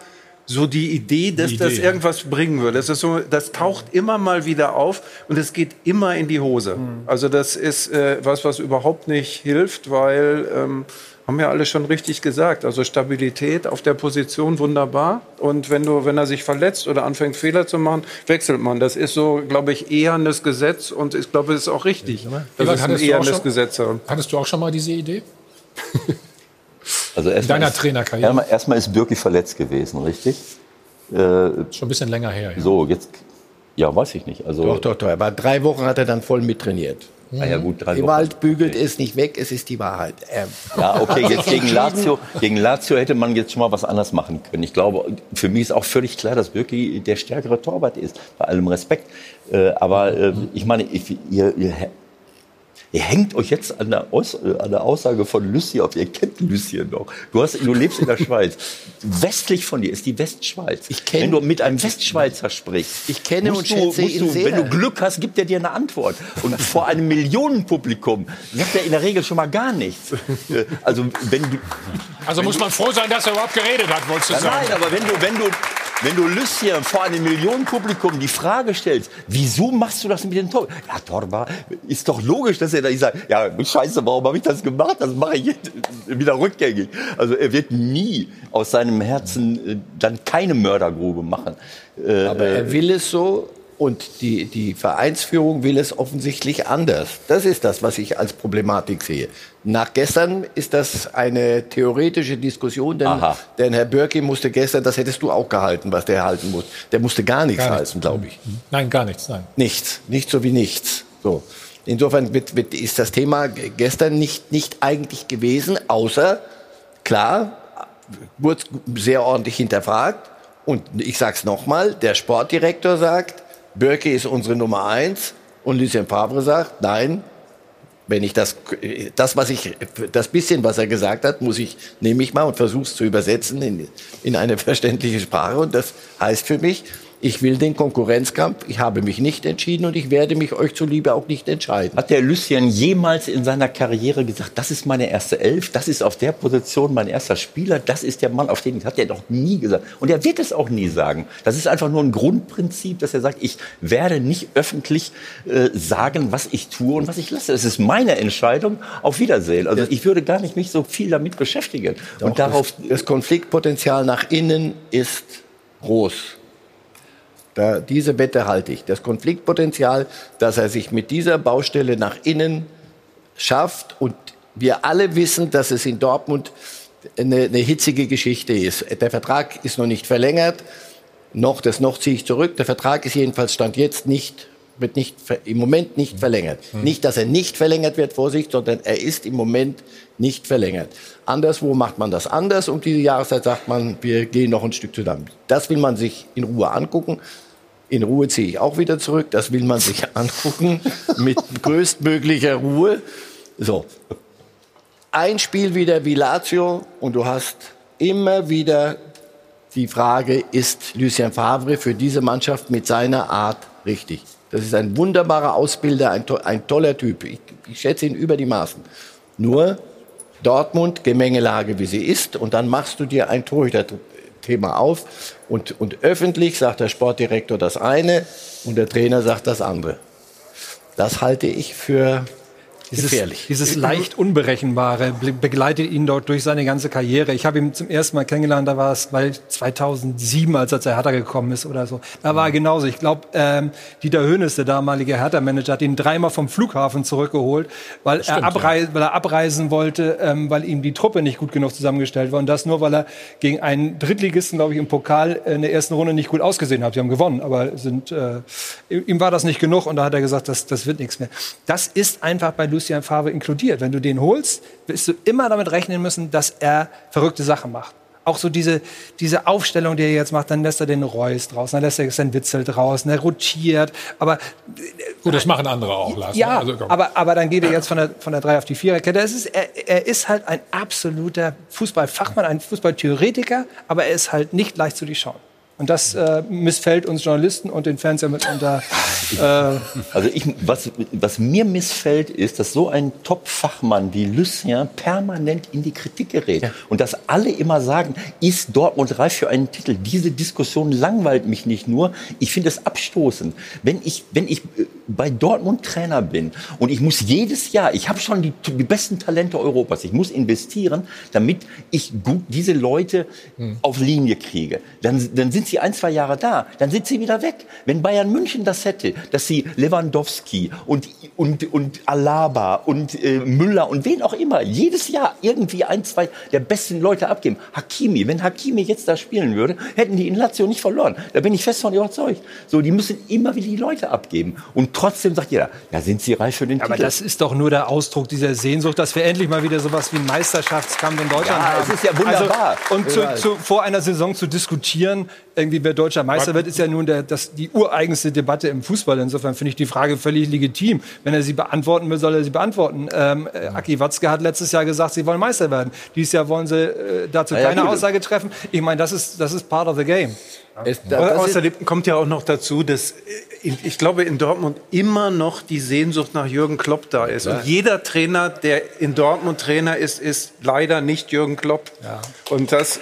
so die Idee, dass Die das Idee, irgendwas bringen würde. Das, ist so, das taucht immer mal wieder auf und es geht immer in die Hose. Also das ist äh, was, was überhaupt nicht hilft, weil ähm, haben ja alle schon richtig gesagt. Also Stabilität auf der Position wunderbar und wenn du, wenn er sich verletzt oder anfängt Fehler zu machen, wechselt man. Das ist so, glaube ich, ehrendes Gesetz und ich glaube, es ist auch richtig. Das Ebert, ist ein schon, Gesetz. ja. hattest du auch schon mal diese Idee? Also erstmal deiner ist- Trainerkarriere? Erstmal, erstmal ist Birki verletzt gewesen, richtig? Äh, Schon ein bisschen länger her. Ja. so, jetzt, ja, weiß ich nicht. Also, Doch, doch, doch. Aber drei Wochen hat er dann voll mittrainiert. Ah ja, gut, drei Wochen. Ewald bügelt es nicht weg, es ist die Wahrheit. Er Ja, okay, jetzt gegen Lazio, gegen Lazio hätte man jetzt schon mal was anders machen können. Ich glaube, für mich ist auch völlig klar, dass Birki der stärkere Torwart ist. Bei allem Respekt. Äh, aber äh, ich meine, ich, ihr, ihr, ihr hängt euch jetzt an der, Aus, äh, an der Aussage von Lucien auf. Ihr kennt Lucien noch. Du, hast, du lebst in der Schweiz. Westlich von dir ist die Westschweiz. Ich kenn- Wenn du mit einem Westschweizer sprichst, Ich kenne musst und du, schätze musst ihn du, sehr. Wenn du Glück hast, gibt er dir eine Antwort. Und vor einem Millionenpublikum sagt er in der Regel schon mal gar nichts. Also wenn du, Also muss man froh sein, dass er überhaupt geredet hat, wolltest du ja, sagen. nein, aber wenn du, wenn du, wenn du Lucien vor einem Millionenpublikum die Frage stellst, wieso machst du das mit dem Tor? Ja, Torba, ist doch logisch, dass er da nicht sagt, ja, scheiße, warum habe ich das gemacht? Das mache ich jetzt wieder rückgängig. Also er wird nie aus seinem Herzen äh, dann keine Mördergrube machen. Äh, Aber äh, er will es so und die, die Vereinsführung will es offensichtlich anders. Das ist das, was ich als Problematik sehe. Nach gestern ist das eine theoretische Diskussion, denn, Aha. denn Herr Börke musste gestern, das hättest du auch gehalten, was der halten muss. Der musste gar nichts Gar nichts. halten, glaube ich. Nein, gar nichts. Nein. Nichts, nicht so wie nichts. So. Insofern wird, wird, ist das Thema gestern nicht, nicht eigentlich gewesen, außer, klar, wurde sehr ordentlich hinterfragt. Und ich sage es nochmal, der Sportdirektor sagt, Bürki ist unsere Nummer eins. Und Lucien Favre sagt, nein, wenn ich das, das, was ich, das bisschen, was er gesagt hat, muss ich, nehme ich mal und versuche es zu übersetzen in, in eine verständliche Sprache. Und das heißt für mich, Ich will den Konkurrenzkampf. Ich habe mich nicht entschieden und ich werde mich euch zuliebe auch nicht entscheiden. Hat der Lucien jemals in seiner Karriere gesagt, das ist meine erste Elf, das ist auf der Position mein erster Spieler, das ist der Mann, auf den hat er doch nie gesagt. Und er wird es auch nie sagen. Das ist einfach nur ein Grundprinzip, dass er sagt, ich werde nicht öffentlich äh, sagen, was ich tue und was ich lasse. Es ist meine Entscheidung. Auf Wiedersehen. Also ich würde gar nicht mich so viel damit beschäftigen. Doch, und darauf das, das Konfliktpotenzial nach innen ist groß. Da, diese Wette halte ich. Das Konfliktpotenzial, dass er sich mit dieser Baustelle nach innen schafft und wir alle wissen, dass es in Dortmund eine, eine hitzige Geschichte ist. Der Vertrag ist noch nicht verlängert. Noch, das noch ziehe ich zurück. Der Vertrag ist jedenfalls Stand jetzt nicht, wird nicht, im Moment nicht verlängert. Hm. Nicht, dass er nicht verlängert wird, Vorsicht, sondern er ist im Moment nicht verlängert. Anderswo macht man das anders. Um diese Jahreszeit sagt man, wir gehen noch ein Stück zusammen. Das will man sich in Ruhe angucken. In Ruhe ziehe ich auch wieder zurück. Das will man sich angucken mit größtmöglicher Ruhe. So. Ein Spiel wieder wie Lazio und du hast immer wieder die Frage, ist Lucien Favre für diese Mannschaft mit seiner Art richtig? Das ist ein wunderbarer Ausbilder, ein, to ein toller Typ. Ich, ich schätze ihn über die Maßen. Nur Dortmund, Gemengelage, wie sie ist, und dann machst du dir ein Torhüter-Thema auf und, und öffentlich sagt der Sportdirektor das eine und der Trainer sagt das andere. Das halte ich für Dieses, gefährlich. dieses leicht Unberechenbare be- begleitet ihn dort durch seine ganze Karriere. Ich habe ihn zum ersten Mal kennengelernt, da war es bei 2007, als er zu Hertha gekommen ist oder so. Da war er genauso. Ich glaube, ähm, Dieter Hönes, der damalige Hertha-Manager, hat ihn dreimal vom Flughafen zurückgeholt, weil, Stimmt, er, abrei weil er abreisen wollte, ähm, weil ihm die Truppe nicht gut genug zusammengestellt war. Und das nur, weil er gegen einen Drittligisten, glaube ich, im Pokal äh, in der ersten Runde nicht gut ausgesehen hat. Sie haben gewonnen, aber sind, äh, ihm war das nicht genug und da hat er gesagt, das, das wird nichts mehr. Das ist einfach bei Lucien Favre inkludiert. Wenn du den holst, wirst du immer damit rechnen müssen, dass er verrückte Sachen macht. Auch so diese, diese Aufstellung, die er jetzt macht, dann lässt er den Reus draußen, dann lässt er seinen Witzel draußen, er rotiert. Aber Gut, das machen andere auch, Lars. ja, Also, aber, aber dann geht er jetzt von der, von der 3 auf die 4-Kette. Es ist, er, er ist halt ein absoluter Fußballfachmann, ein Fußballtheoretiker, aber er ist halt nicht leicht zu durchschauen. Und das äh, missfällt uns Journalisten und den Fans ja mitunter. Äh, Also ich, was, was mir missfällt, ist, dass so ein Top-Fachmann wie Lucien permanent in die Kritik gerät. Und dass alle immer sagen, ist Dortmund reif für einen Titel? Diese Diskussion langweilt mich nicht nur. Ich finde es abstoßend. Wenn ich, wenn ich äh, bei Dortmund Trainer bin und ich muss jedes Jahr, ich habe schon die, die besten Talente Europas, ich muss investieren, damit ich gut diese Leute auf Linie kriege. Dann, dann sind sie ein, zwei Jahre da, dann sind sie wieder weg. Wenn Bayern München das hätte, dass sie Lewandowski und, und, und Alaba und äh, Müller und wen auch immer jedes Jahr irgendwie ein, zwei der besten Leute abgeben. Hakimi, wenn Hakimi jetzt da spielen würde, hätten die in Lazio nicht verloren. Da bin ich fest von überzeugt. So, die müssen immer wieder die Leute abgeben. Und trotzdem sagt jeder, ja, sind sie reif für den aber Titel? das ist doch nur der Ausdruck dieser Sehnsucht, dass wir endlich mal wieder sowas wie einen Meisterschaftskampf in Deutschland Ja, haben. es ist ja wunderbar. Also, und zu, Ja. zu, vor einer Saison zu diskutieren, irgendwie wer deutscher Meister wird, ist ja nun der, das, die ureigenste Debatte im Fußball. Insofern finde ich die Frage völlig legitim. Wenn er sie beantworten will, soll er sie beantworten. Ähm, äh, Aki Watzke hat letztes Jahr gesagt, sie wollen Meister werden. Dieses Jahr wollen sie äh, dazu ja, keine gut. Aussage treffen. Ich meine, das ist, das ist part of the game. Aber außerdem kommt ja auch noch dazu, dass äh, ich glaube in Dortmund immer noch die Sehnsucht nach Jürgen Klopp da ist. Ja. Und jeder Trainer, der in Dortmund Trainer ist, ist leider nicht Jürgen Klopp. Und das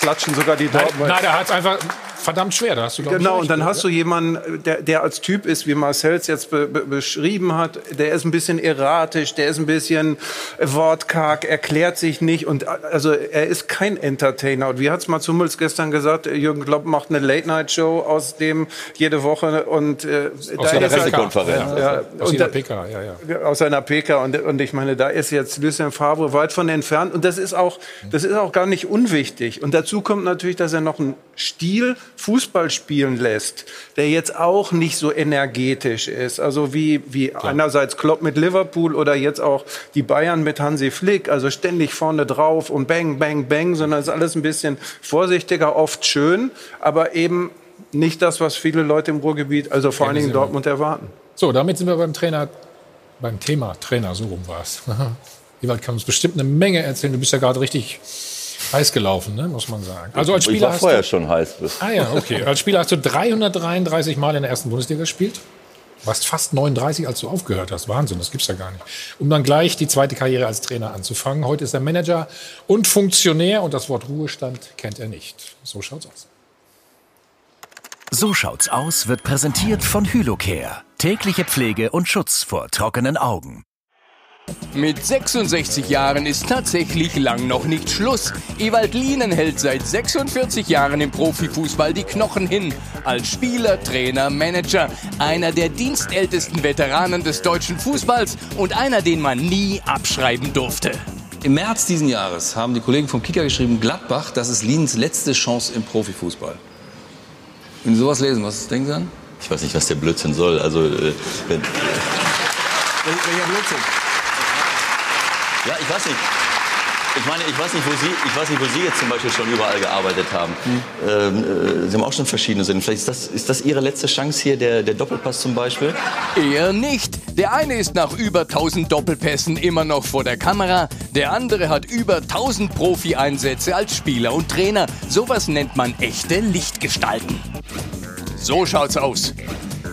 klatschen sogar die Nein, Dortmund. nein, der hat es einfach verdammt schwer. Da hast du, glaub Genau, und dann hast du jemanden, der, der als Typ ist, wie Marcel es jetzt be be beschrieben hat, der ist ein bisschen erratisch, der ist ein bisschen wortkarg, erklärt sich nicht und a- also er ist kein Entertainer. Und wie hat's Mats Hummels gestern gesagt, Jürgen Klopp macht eine Late-Night-Show aus dem jede Woche und äh, Aus da seiner ist er- Pressekonferenz. Ja, Ja, aus da- PK, ja, ja. aus seiner PK und, und ich meine, da ist jetzt Lucien Favre weit von entfernt und das ist auch, das ist auch gar nicht unwichtig. Und dazu kommt natürlich, dass er noch einen Stil Fußball spielen lässt, der jetzt auch nicht so energetisch ist. Also wie, wie einerseits Klopp mit Liverpool oder jetzt auch die Bayern mit Hansi Flick, also ständig vorne drauf und bang, bang, bang, sondern es ist alles ein bisschen vorsichtiger, oft schön, aber eben nicht das, was viele Leute im Ruhrgebiet, also vor allen Dingen sind wir. Dortmund erwarten. So, damit sind wir beim Trainer, beim Thema Trainer, so rum war es. Ewald kann uns bestimmt eine Menge erzählen. Du bist ja gerade richtig heiß gelaufen, ne, muss man sagen. Also als ich Spieler war hast vorher du, schon heiß. Ah ja, okay. Als Spieler hast du 333 Mal in der ersten Bundesliga gespielt. Du warst fast 39, als du aufgehört hast. Wahnsinn, das gibt's ja gar nicht. Um dann gleich die zweite Karriere als Trainer anzufangen. Heute ist er Manager und Funktionär und das Wort Ruhestand kennt er nicht. So schaut's aus. So schaut's aus wird präsentiert von Hylocare. Tägliche Pflege und Schutz vor trockenen Augen. Mit 66 Jahren ist tatsächlich lang noch nicht Schluss. Ewald Lienen hält seit 46 Jahren im Profifußball die Knochen hin. Als Spieler, Trainer, Manager. Einer der dienstältesten Veteranen des deutschen Fußballs und einer, den man nie abschreiben durfte. Im März diesen Jahres haben die Kollegen vom Kicker geschrieben, Gladbach, das ist Lienens letzte Chance im Profifußball. Wenn Sie sowas lesen, was denken Sie an? Ich weiß nicht, was der Blödsinn soll. Also, äh, wenn, Welcher Blödsinn? Ja, ich weiß nicht. Ich meine, ich weiß nicht, wo Sie, ich weiß nicht, wo Sie jetzt zum Beispiel schon überall gearbeitet haben. Ähm, äh, Sie haben auch schon verschiedene Sinn. Vielleicht ist das, ist das Ihre letzte Chance hier, der, der Doppelpass zum Beispiel? Er nicht. Der eine ist nach über 1000 Doppelpässen immer noch vor der Kamera. Der andere hat über 1000 Profi-Einsätze als Spieler und Trainer. Sowas nennt man echte Lichtgestalten. So schaut's aus.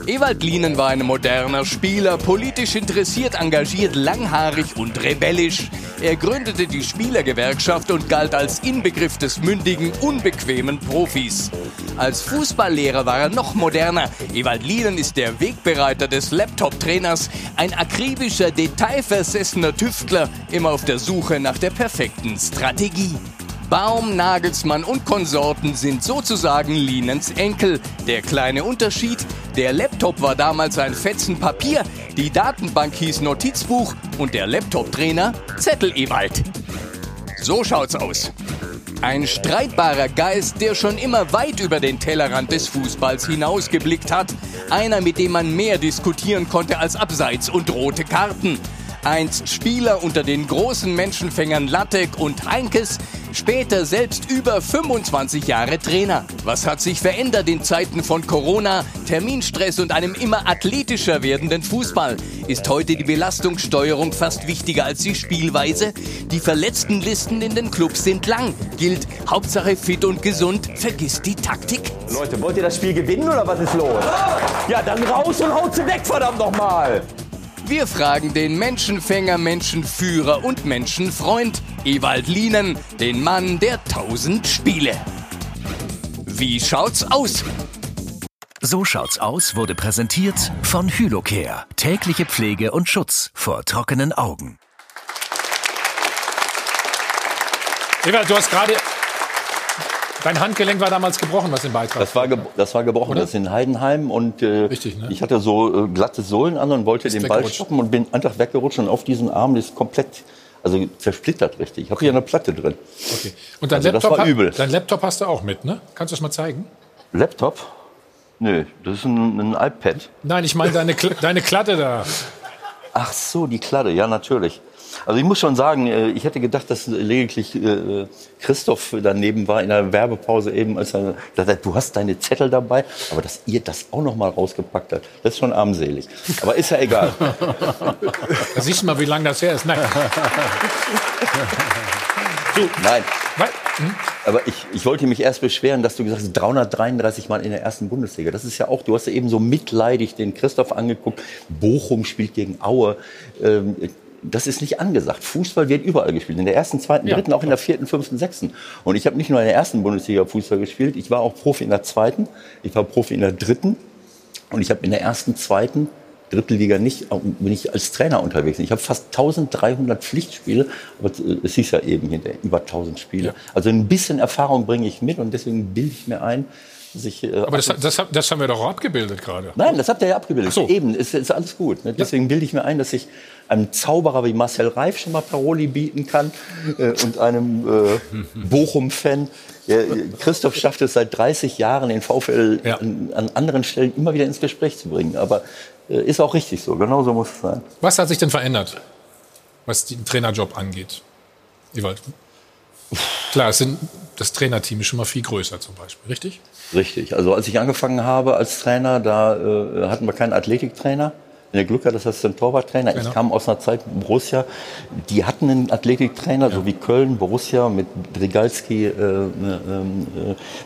Ewald Lienen war ein moderner Spieler, politisch interessiert, engagiert, langhaarig und rebellisch. Er gründete die Spielergewerkschaft und galt als Inbegriff des mündigen, unbequemen Profis. Als Fußballlehrer war er noch moderner. Ewald Lienen ist der Wegbereiter des Laptop-Trainers, ein akribischer, detailversessener Tüftler, immer auf der Suche nach der perfekten Strategie. Baum, Nagelsmann und Konsorten sind sozusagen Lienens Enkel. Der kleine Unterschied, der Laptop war damals ein Fetzen Papier, die Datenbank hieß Notizbuch und der Laptop-Trainer Zettel Ewald. So schaut's aus. Ein streitbarer Geist, der schon immer weit über den Tellerrand des Fußballs hinausgeblickt hat. Einer, mit dem man mehr diskutieren konnte als Abseits und rote Karten. Einst Spieler unter den großen Menschenfängern Lattek und Heinkes, später selbst über 25 Jahre Trainer. Was hat sich verändert in Zeiten von Corona, Terminstress und einem immer athletischer werdenden Fußball? Ist heute die Belastungssteuerung fast wichtiger als die Spielweise? Die Verletztenlisten in den Clubs sind lang. Gilt Hauptsache fit und gesund, vergiss die Taktik. Leute, wollt ihr das Spiel gewinnen oder was ist los? Ja, dann raus und haut sie weg, verdammt nochmal! Wir fragen den Menschenfänger, Menschenführer und Menschenfreund Ewald Lienen, den Mann der tausend Spiele. Wie schaut's aus? So schaut's aus wurde präsentiert von Hylocare. Tägliche Pflege und Schutz vor trockenen Augen. Ewald, du hast gerade. Dein Handgelenk war damals gebrochen, was im Beitrag. Das war, ge das war gebrochen. Oder? Das ist in Heidenheim und äh, Richtig, ne? ich hatte so äh, glatte Sohlen an und wollte Ist den Ball stoppen und bin einfach weggerutscht und auf diesen Arm ist komplett, also zersplittert richtig. Ich habe hier eine Platte drin. Okay. Und dein, Also das Laptop, war ha- übel. dein Laptop hast du auch mit, ne? Kannst du das mal zeigen? Laptop? Nö, das ist ein, ein iPad. Nein, ich meine deine, deine Klatte da. Ach so, die Kladde, ja natürlich. Also ich muss schon sagen, äh, ich hätte gedacht, dass lediglich äh, Christoph daneben war in der Werbepause eben, als er gesagt hat, du hast deine Zettel dabei, aber dass ihr das auch noch mal rausgepackt habt, das ist schon armselig. Aber ist ja egal. Da siehst du mal, wie lange das her ist. Nein. Nein. Aber ich, ich wollte mich erst beschweren, dass du gesagt hast, 333 Mal in der ersten Bundesliga. Das ist ja auch, du hast ja eben so mitleidig den Christoph angeguckt. Bochum spielt gegen Aue. Ähm, das ist nicht angesagt. Fußball wird überall gespielt. In der ersten, zweiten, Ja. dritten, auch in der vierten, fünften, sechsten. Und ich habe nicht nur in der ersten Bundesliga Fußball gespielt, ich war auch Profi in der zweiten, ich war Profi in der dritten und ich habe in der ersten, zweiten, Drittliga nicht, auch bin ich als Trainer unterwegs. Ich habe fast 1300 Pflichtspiele, aber äh, es hieß ja eben hinter über 1000 Spiele. Also ein bisschen Erfahrung bringe ich mit und deswegen bilde ich mir ein, dass ich. äh, Aber das, das, das haben wir doch abgebildet gerade. Nein, das habt ihr ja abgebildet. So. Eben, ist, ist alles gut. Ne? Deswegen bilde ich mir ein, dass ich einem Zauberer wie Marcel Reif schon mal Paroli bieten kann äh, und einem äh, Bochum-Fan. Ja, Christoph schafft es seit 30 Jahren, den VfL an, an anderen Stellen immer wieder ins Gespräch zu bringen. Aber äh, ist auch richtig so. Genau so muss es sein. Was hat sich denn verändert, was den Trainerjob angeht? Ewald? Klar, es sind, das Trainerteam ist schon mal viel größer zum Beispiel, richtig? Richtig. Also als ich angefangen habe als Trainer, da äh, hatten wir keinen Athletiktrainer. Du Glück hattest, hast du einen Torwarttrainer. Genau. Ich kam aus einer Zeit Borussia, die hatten einen Athletiktrainer, so wie Köln, Borussia mit Drigalski, äh, äh, äh,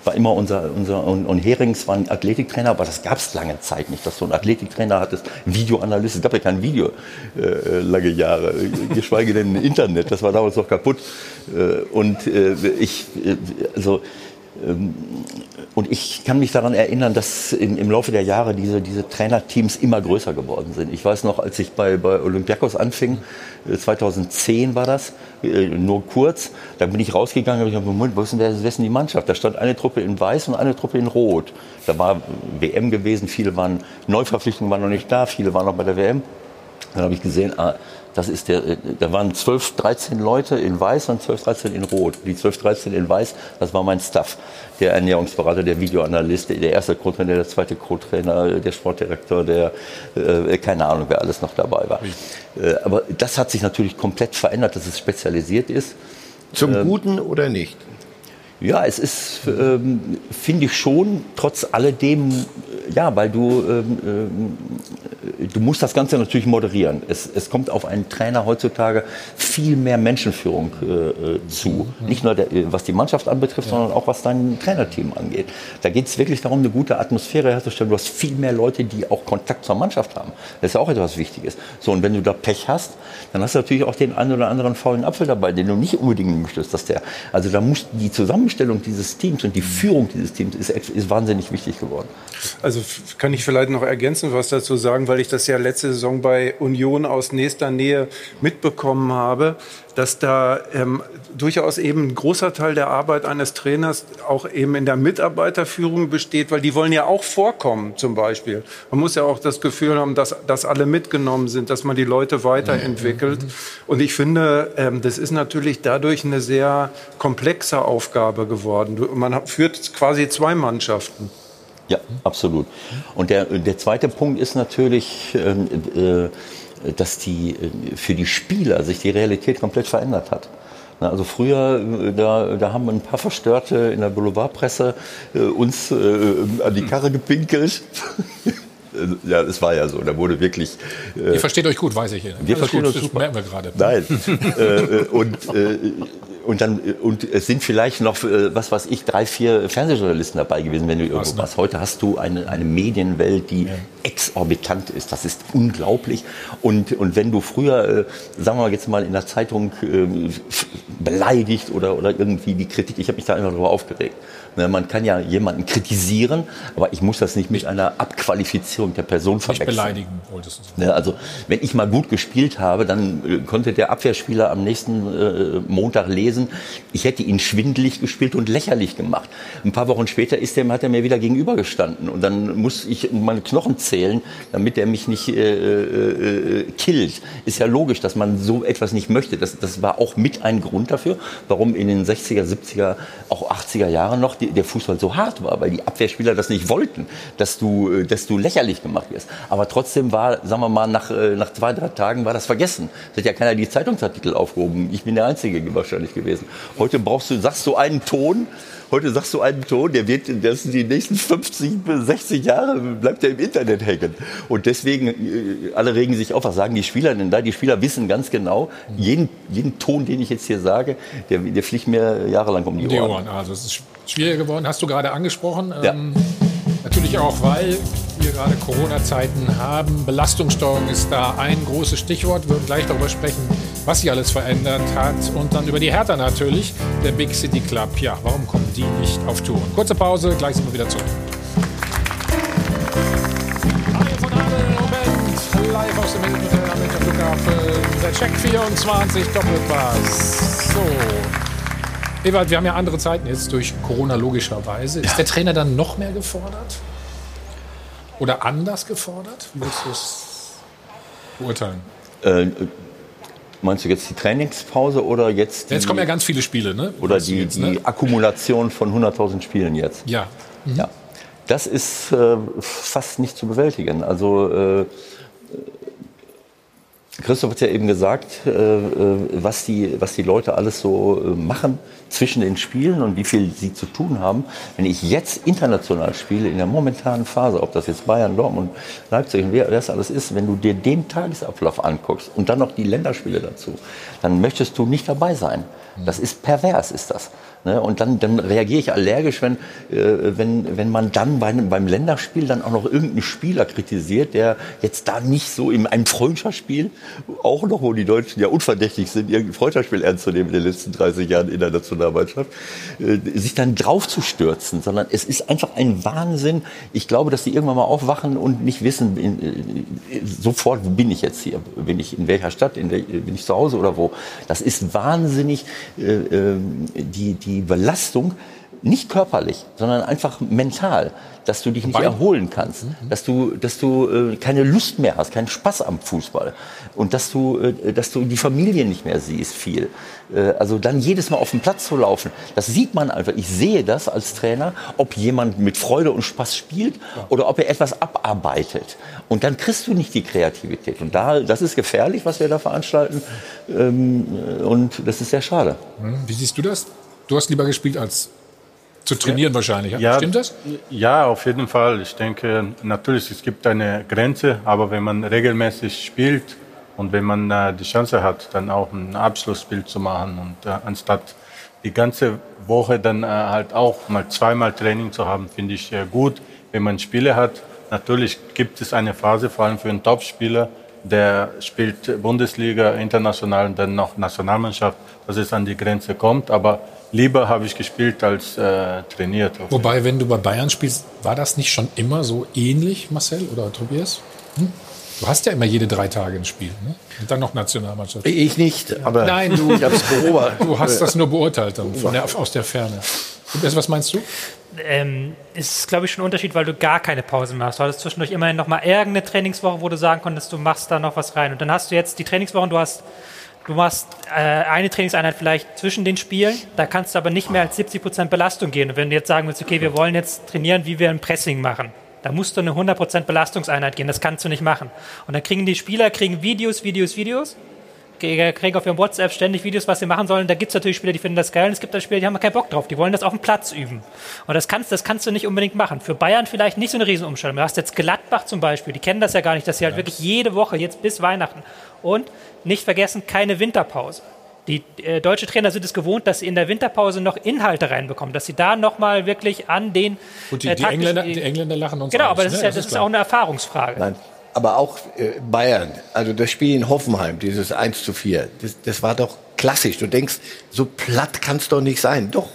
war immer unser, unser und, und Herings waren Athletiktrainer, aber das gab es lange Zeit nicht, dass du einen Athletiktrainer hattest, Videoanalyst, es gab ja kein Video äh, lange Jahre, geschweige denn Internet, das war damals noch kaputt. Äh, und äh, ich, äh, also ähm, und ich kann mich daran erinnern, dass im, im Laufe der Jahre diese, diese Trainerteams immer größer geworden sind. Ich weiß noch, als ich bei, bei Olympiakos anfing, äh, 2010 war das, äh, nur kurz, da bin ich rausgegangen und habe gesagt, Moment, wer ist denn die Mannschaft? Da stand eine Truppe in Weiß und eine Truppe in Rot. Da war WM gewesen, viele waren, Neuverpflichtungen waren noch nicht da, viele waren noch bei der WM. Dann habe ich gesehen, ah, das ist der, äh, da waren 12, 13 Leute in Weiß und 12, 13 in Rot. Die 12, 13 in Weiß, das war mein Staff. Der Ernährungsberater, der Videoanalyst, der erste Co-Trainer, der zweite Co-Trainer, der Sportdirektor, der, äh, keine Ahnung, wer alles noch dabei war. Äh, aber das hat sich natürlich komplett verändert, dass es spezialisiert ist. Zum Ähm, Guten oder nicht? ja, es ist, ähm, finde ich schon, trotz alledem, äh, ja, weil du, ähm, ähm, du musst das Ganze natürlich moderieren. Es, es kommt auf einen Trainer heutzutage viel mehr Menschenführung äh, äh, zu. Nicht nur der, äh, was die Mannschaft anbetrifft, sondern auch was dein Trainerteam angeht. Da geht es wirklich darum, eine gute Atmosphäre herzustellen. Du hast viel mehr Leute, die auch Kontakt zur Mannschaft haben. Das ist ja auch etwas Wichtiges. So, und wenn du da Pech hast, dann hast du natürlich auch den einen oder anderen faulen Apfel dabei, den du nicht unbedingt möchtest, dass der, also da muss die Zusammenstellung dieses Teams und die Führung dieses Teams ist, ist wahnsinnig wichtig geworden. Also kann ich vielleicht noch ergänzend was dazu sagen, weil ich das ja letzte Saison bei Union aus nächster Nähe mitbekommen habe, dass da ähm, durchaus eben ein großer Teil der Arbeit eines Trainers auch eben in der Mitarbeiterführung besteht, weil die wollen ja auch vorkommen zum Beispiel. Man muss ja auch das Gefühl haben, dass, dass alle mitgenommen sind, dass man die Leute weiterentwickelt. Und ich finde, ähm, das ist natürlich dadurch eine sehr komplexe Aufgabe geworden. Man führt quasi zwei Mannschaften. Ja, absolut. Und der, der zweite Punkt ist natürlich, ähm, äh, dass die, äh, für die Spieler sich die Realität komplett verändert hat. Also früher, äh, da, da haben ein paar Verstörte in der Boulevardpresse äh, uns äh, an die Karre gepinkelt. Ja, es war ja so. Da wurde wirklich. äh, Ihr versteht euch gut, weiß ich. Wir Alles verstehen gut, uns das super. merken wir gerade. Nein. äh, äh, und, äh, und, dann, äh, und es sind vielleicht noch, äh, was weiß ich, drei, vier Fernsehjournalisten dabei gewesen, wenn du irgendwo warst. Heute hast du eine, eine Medienwelt, die exorbitant ist. Das ist unglaublich. Und, und wenn du früher, äh, sagen wir mal jetzt mal in der Zeitung äh, f- beleidigt oder, oder irgendwie die Kritik, ich habe mich da immer darüber aufgeregt. Ne, Man kann ja jemanden kritisieren, aber ich muss das nicht mit einer Abqualifizierung der Person Nicht verwechseln. beleidigen, wolltest du sagen. Ne, also wenn ich mal gut gespielt habe, dann äh, konnte der Abwehrspieler am nächsten äh, Montag lesen, ich hätte ihn schwindelig gespielt und lächerlich gemacht. Ein paar Wochen später ist der, hat er mir wieder gegenübergestanden und dann muss ich meine Knochen zählen, damit er mich nicht äh, äh, äh, killt. Ist ja logisch, dass man so etwas nicht möchte. Das, das war auch mit ein Grund dafür, warum in den 60er, 70er, auch 80er Jahren noch die, der Fußball so hart war, weil die Abwehrspieler das nicht wollten, dass du, äh, dass du lächerlich gemacht wirst. Aber trotzdem war, sagen wir mal, nach, äh, nach zwei, drei Tagen war das vergessen. Es hat ja keiner die Zeitungsartikel aufgehoben. Ich bin der Einzige wahrscheinlich gewesen. Heute brauchst du, sagst du einen Ton, Heute sagst du einen Ton, der wird das sind die nächsten 50 bis 60 Jahre bleibt er im Internet hängen. Und deswegen, äh, alle regen sich auf. Was sagen die Spieler denn da? Die Spieler wissen ganz genau, jeden, jeden Ton, den ich jetzt hier sage, der, der fliegt mir jahrelang um die Die Ohren. Ohren. Also es ist schwieriger geworden, hast du gerade angesprochen. Ja. Ähm, natürlich auch, weil wir gerade Corona-Zeiten haben. Belastungssteuerung ist da ein großes Stichwort. Wir werden gleich darüber sprechen, was sich alles verändert hat. Und dann über die Hertha natürlich, der Big City Club. Ja, warum kommen die nicht auf Touren? Kurze Pause, gleich sind wir wieder zurück. Live aus dem Hilton Hotel am Münchner Flughafen. Der Check 24 Doppelpass. So. Ewald, wir haben ja andere Zeiten jetzt durch Corona logischerweise. Ist der Trainer dann noch mehr gefordert? Oder anders gefordert? Willst du es beurteilen? Äh, meinst du jetzt die Trainingspause oder jetzt die, Jetzt kommen ja ganz viele Spiele, ne? oder die, jetzt, ne? die Akkumulation von 100.000 Spielen jetzt? Ja. Ja, das ist äh, fast nicht zu bewältigen. Also äh, Christoph hat ja eben gesagt, äh, äh, was, die, was die Leute alles so äh, machen zwischen den Spielen und wie viel sie zu tun haben. Wenn ich jetzt international spiele, in der momentanen Phase, ob das jetzt Bayern, Dortmund, Leipzig und wer das alles ist, wenn du dir den Tagesablauf anguckst und dann noch die Länderspiele dazu, dann möchtest du nicht dabei sein. Das ist pervers, ist das. Ne? Und dann, dann reagiere ich allergisch, wenn, äh, wenn, wenn man dann beim, beim Länderspiel dann auch noch irgendeinen Spieler kritisiert, der jetzt da nicht so in einem Freundschaftsspiel, auch noch, wo die Deutschen ja unverdächtig sind, irgendein Freundschaftsspiel ernst zu nehmen in den letzten 30 Jahren in der Nationalmannschaft, äh, sich dann drauf zu stürzen, sondern es ist einfach ein Wahnsinn. Ich glaube, dass die irgendwann mal aufwachen und nicht wissen, in, äh, sofort, bin ich jetzt hier? Bin ich in welcher Stadt? In der, bin ich zu Hause oder wo? Das ist wahnsinnig, äh, äh die, die die Belastung nicht körperlich, sondern einfach mental, dass du dich nicht erholen kannst, Mhm. dass du, dass du äh, keine Lust mehr hast, keinen Spaß am Fußball und dass du, äh, dass du die Familie nicht mehr siehst viel. Äh, also dann jedes Mal auf den Platz zu laufen, das sieht man einfach. Ich sehe das als Trainer, ob jemand mit Freude und Spaß spielt oder ob er etwas abarbeitet. Und dann kriegst du nicht die Kreativität. Und da, das ist gefährlich, was wir da veranstalten. Ähm, und das ist sehr schade. Hm, Wie siehst du das? Du hast lieber gespielt als zu trainieren wahrscheinlich. Ja? Ja, Stimmt das? Ja, auf jeden Fall. Ich denke, natürlich, es gibt eine Grenze, aber wenn man regelmäßig spielt und wenn man äh, die Chance hat, dann auch ein Abschlussspiel zu machen und äh, anstatt die ganze Woche dann äh, halt auch mal zweimal Training zu haben, finde ich äh, gut, wenn man Spiele hat. Natürlich gibt es eine Phase, vor allem für einen Topspieler, der spielt Bundesliga, international und dann noch Nationalmannschaft, dass es an die Grenze kommt. Aber lieber habe ich gespielt als äh, trainiert. Wobei, wenn du bei Bayern spielst, war das nicht schon immer so ähnlich, Marcel oder Tobias? Hm? Du hast ja immer jede drei Tage ein Spiel. Ne? Und dann noch Nationalmannschaft. Ich nicht, aber Nein, du, ich hab's beobachtet. du hast das nur beurteilt dann von der, aus der Ferne. Tobias, was meinst du? ähm, ist, glaube ich, schon ein Unterschied, weil du gar keine Pause machst. Du hattest zwischendurch immerhin noch mal irgendeine Trainingswoche, wo du sagen konntest, du machst da noch was rein. Und dann hast du jetzt die Trainingswochen, du hast Du machst äh, eine Trainingseinheit vielleicht zwischen den Spielen, da kannst du aber nicht mehr als 70 Prozent Belastung gehen. Und wenn du jetzt sagen willst, okay, wir wollen jetzt trainieren, wie wir ein Pressing machen, da musst du eine 100 Prozent Belastungseinheit gehen. Das kannst du nicht machen. Und dann kriegen die Spieler kriegen Videos, Videos, Videos kriegen auf ihrem WhatsApp ständig Videos, was sie machen sollen. Da gibt es natürlich Spieler, die finden das geil und es gibt auch Spieler, die haben keinen Bock drauf. Die wollen das auf dem Platz üben. Und das kannst, das kannst du nicht unbedingt machen. Für Bayern vielleicht nicht so eine Riesenumstellung. Du hast jetzt Gladbach zum Beispiel, die kennen das ja gar nicht, dass sie halt wirklich jede Woche, jetzt bis Weihnachten und nicht vergessen, keine Winterpause. Die äh, deutsche Trainer sind es gewohnt, dass sie in der Winterpause noch Inhalte reinbekommen, dass sie da nochmal wirklich an den Gut, die, äh, die, Engländer, die Engländer lachen uns Genau, aus, aber das ne? ist ja das ist klar. auch eine Erfahrungsfrage. Nein, aber auch äh, Bayern, also das Spiel in Hoffenheim, dieses 1 zu 4, das, das war doch klassisch. Du denkst, so platt kann es doch nicht sein. Doch.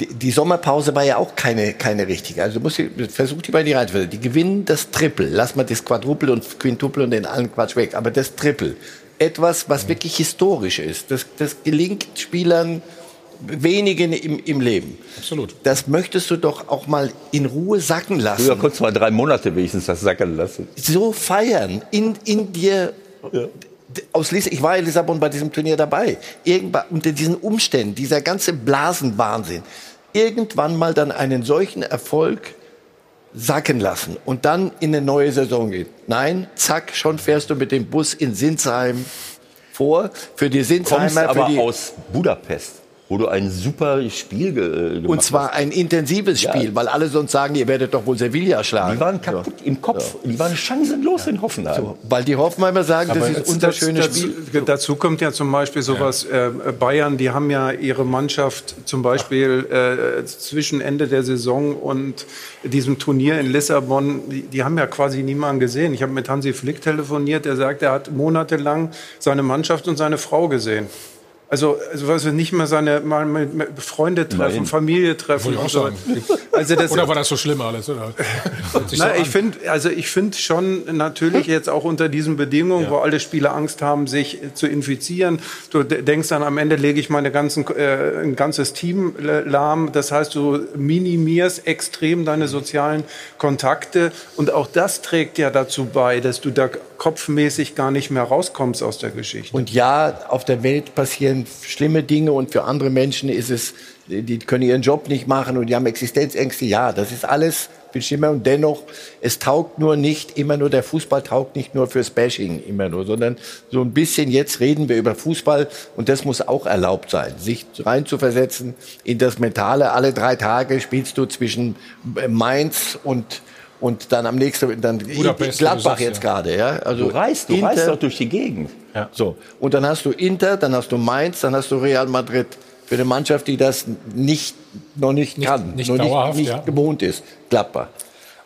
Die, die Sommerpause war ja auch keine, keine richtige. Also die- versuch die mal in die Reihenfolge. Die gewinnen das Triple. Lass mal das Quadruple und Quintuple und den allen Quatsch weg. Aber das Triple. Etwas, was wirklich historisch ist. Das, das gelingt Spielern wenigen im, im Leben. Absolut. Das möchtest du doch auch mal in Ruhe sacken lassen Früher konntest du mal drei Monate wenigstens das sacken lassen. so feiern in, in dir. Aus Lis ich war in Lissabon bei diesem Turnier dabei. Irgendwann unter diesen Umständen, dieser ganze Blasenwahnsinn, irgendwann mal dann einen solchen Erfolg sacken lassen und dann in eine neue Saison gehen. Nein, zack, schon fährst du mit dem Bus in Sinsheim vor. Für die Kommst Sinsheimer, aber für die, aus Budapest, wo du ein super Spiel ge äh, gemacht und zwar hast. ein intensives Spiel, weil alle sonst sagen, ihr werdet doch wohl Sevilla schlagen. Die waren kaputt im Kopf. Die waren chancenlos in Hoffenheim. So, weil die Hoffenheimer sagen, das ist unser schönes dazu, Spiel. Dazu kommt ja zum Beispiel sowas, äh, Bayern, die haben ja ihre Mannschaft zum Beispiel äh, zwischen Ende der Saison und diesem Turnier in Lissabon, die, die haben ja quasi niemanden gesehen. Ich habe mit Hansi Flick telefoniert, der sagt, er hat monatelang seine Mannschaft und seine Frau gesehen. Also, also was wir nicht mehr seine mal mit, mit Freunde treffen, Nein. Familie treffen. Wollte ich auch und so. sagen. Also das, Oder war das so schlimm alles? Oder? Sich so na, ich finde, also ich finde schon natürlich jetzt auch unter diesen Bedingungen, wo alle Spieler Angst haben, sich zu infizieren. Du de- denkst dann am Ende lege ich meine ganzen äh, ein ganzes Team äh, lahm. Das heißt, du minimierst extrem deine sozialen Kontakte und auch das trägt ja dazu bei, dass du da kopfmäßig gar nicht mehr rauskommst aus der Geschichte. Und ja, auf der Welt passieren schlimme Dinge und für andere Menschen ist es, die können ihren Job nicht machen und die haben Existenzängste. Ja, das ist alles Bildschirme und dennoch, es taugt nur nicht immer nur, der Fußball taugt nicht nur fürs Bashing immer nur, sondern so ein bisschen jetzt reden wir über Fußball und das muss auch erlaubt sein, sich reinzuversetzen in das Mentale. Alle drei Tage spielst du zwischen Mainz und und dann am nächsten, dann Budapest, Gladbach sagst, jetzt ja. gerade, ja. Also Du reist- du reist doch durch die Gegend. Ja. So. Und dann hast du Inter, dann hast du Mainz, dann hast du Real Madrid. Für eine Mannschaft, die das nicht, noch nicht, kann, nicht noch dauerhaft, nicht, ja. nicht gewohnt ist. Gladbach.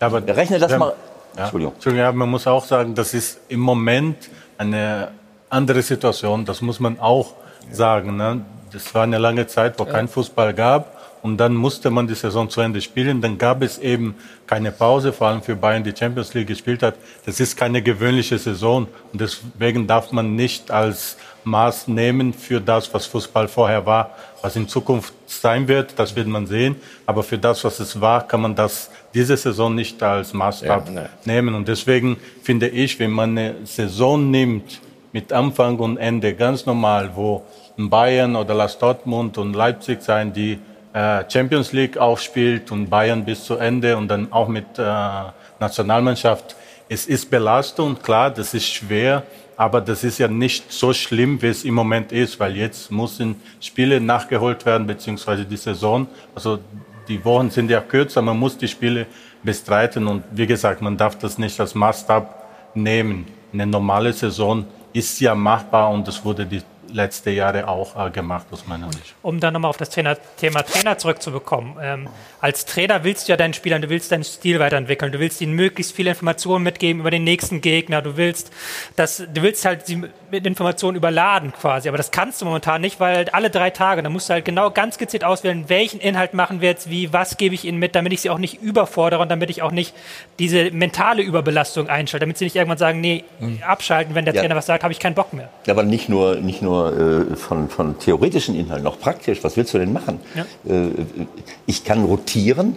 Aber Rechne das wenn- mal- Ja. Entschuldigung. Entschuldigung, man muss auch sagen, das ist im Moment eine andere Situation. Das muss man auch sagen. Ne? Das war eine lange Zeit, wo kein Fußball gab. Und dann musste man die Saison zu Ende spielen. Dann gab es eben keine Pause, vor allem für Bayern, die Champions League gespielt hat. Das ist keine gewöhnliche Saison. Und deswegen darf man nicht als Maß nehmen für das, was Fußball vorher war. Was in Zukunft sein wird, das wird man sehen. Aber für das, was es war, kann man das diese Saison nicht als Maßstab Ja, ne. nehmen. Und deswegen finde ich, wenn man eine Saison nimmt mit Anfang und Ende ganz normal, wo Bayern oder Las Dortmund und Leipzig sein, die Champions League aufspielt und Bayern bis zu Ende und dann auch mit äh, Nationalmannschaft. Es ist Belastung, klar, das ist schwer, aber das ist ja nicht so schlimm, wie es im Moment ist, weil jetzt müssen Spiele nachgeholt werden, beziehungsweise die Saison. Also die Wochen sind ja kürzer, man muss die Spiele bestreiten und wie gesagt, man darf das nicht als Maßstab nehmen. Eine normale Saison ist ja machbar und das wurde die letzten Jahre auch äh, gemacht, aus meiner Sicht. um dann nochmal auf das Trainer, Thema Trainer zurückzubekommen. Ähm, als Trainer willst du ja deinen Spielern, du willst deinen Stil weiterentwickeln, du willst ihnen möglichst viele Informationen mitgeben über den nächsten Gegner, du willst, das, du willst halt sie mit Informationen überladen quasi, aber das kannst du momentan nicht, weil halt alle drei Tage, da musst du halt genau ganz gezielt auswählen, welchen Inhalt machen wir jetzt wie, was gebe ich ihnen mit, damit ich sie auch nicht überfordere und damit ich auch nicht diese mentale Überbelastung einschalte, damit sie nicht irgendwann sagen, nee, abschalten, wenn der Ja. Trainer was sagt, habe ich keinen Bock mehr. Ja, aber nicht nur, nicht nur äh, von, von theoretischen Inhalten, auch praktisch. Was willst du denn machen? Ja. Äh, ich kann rotieren,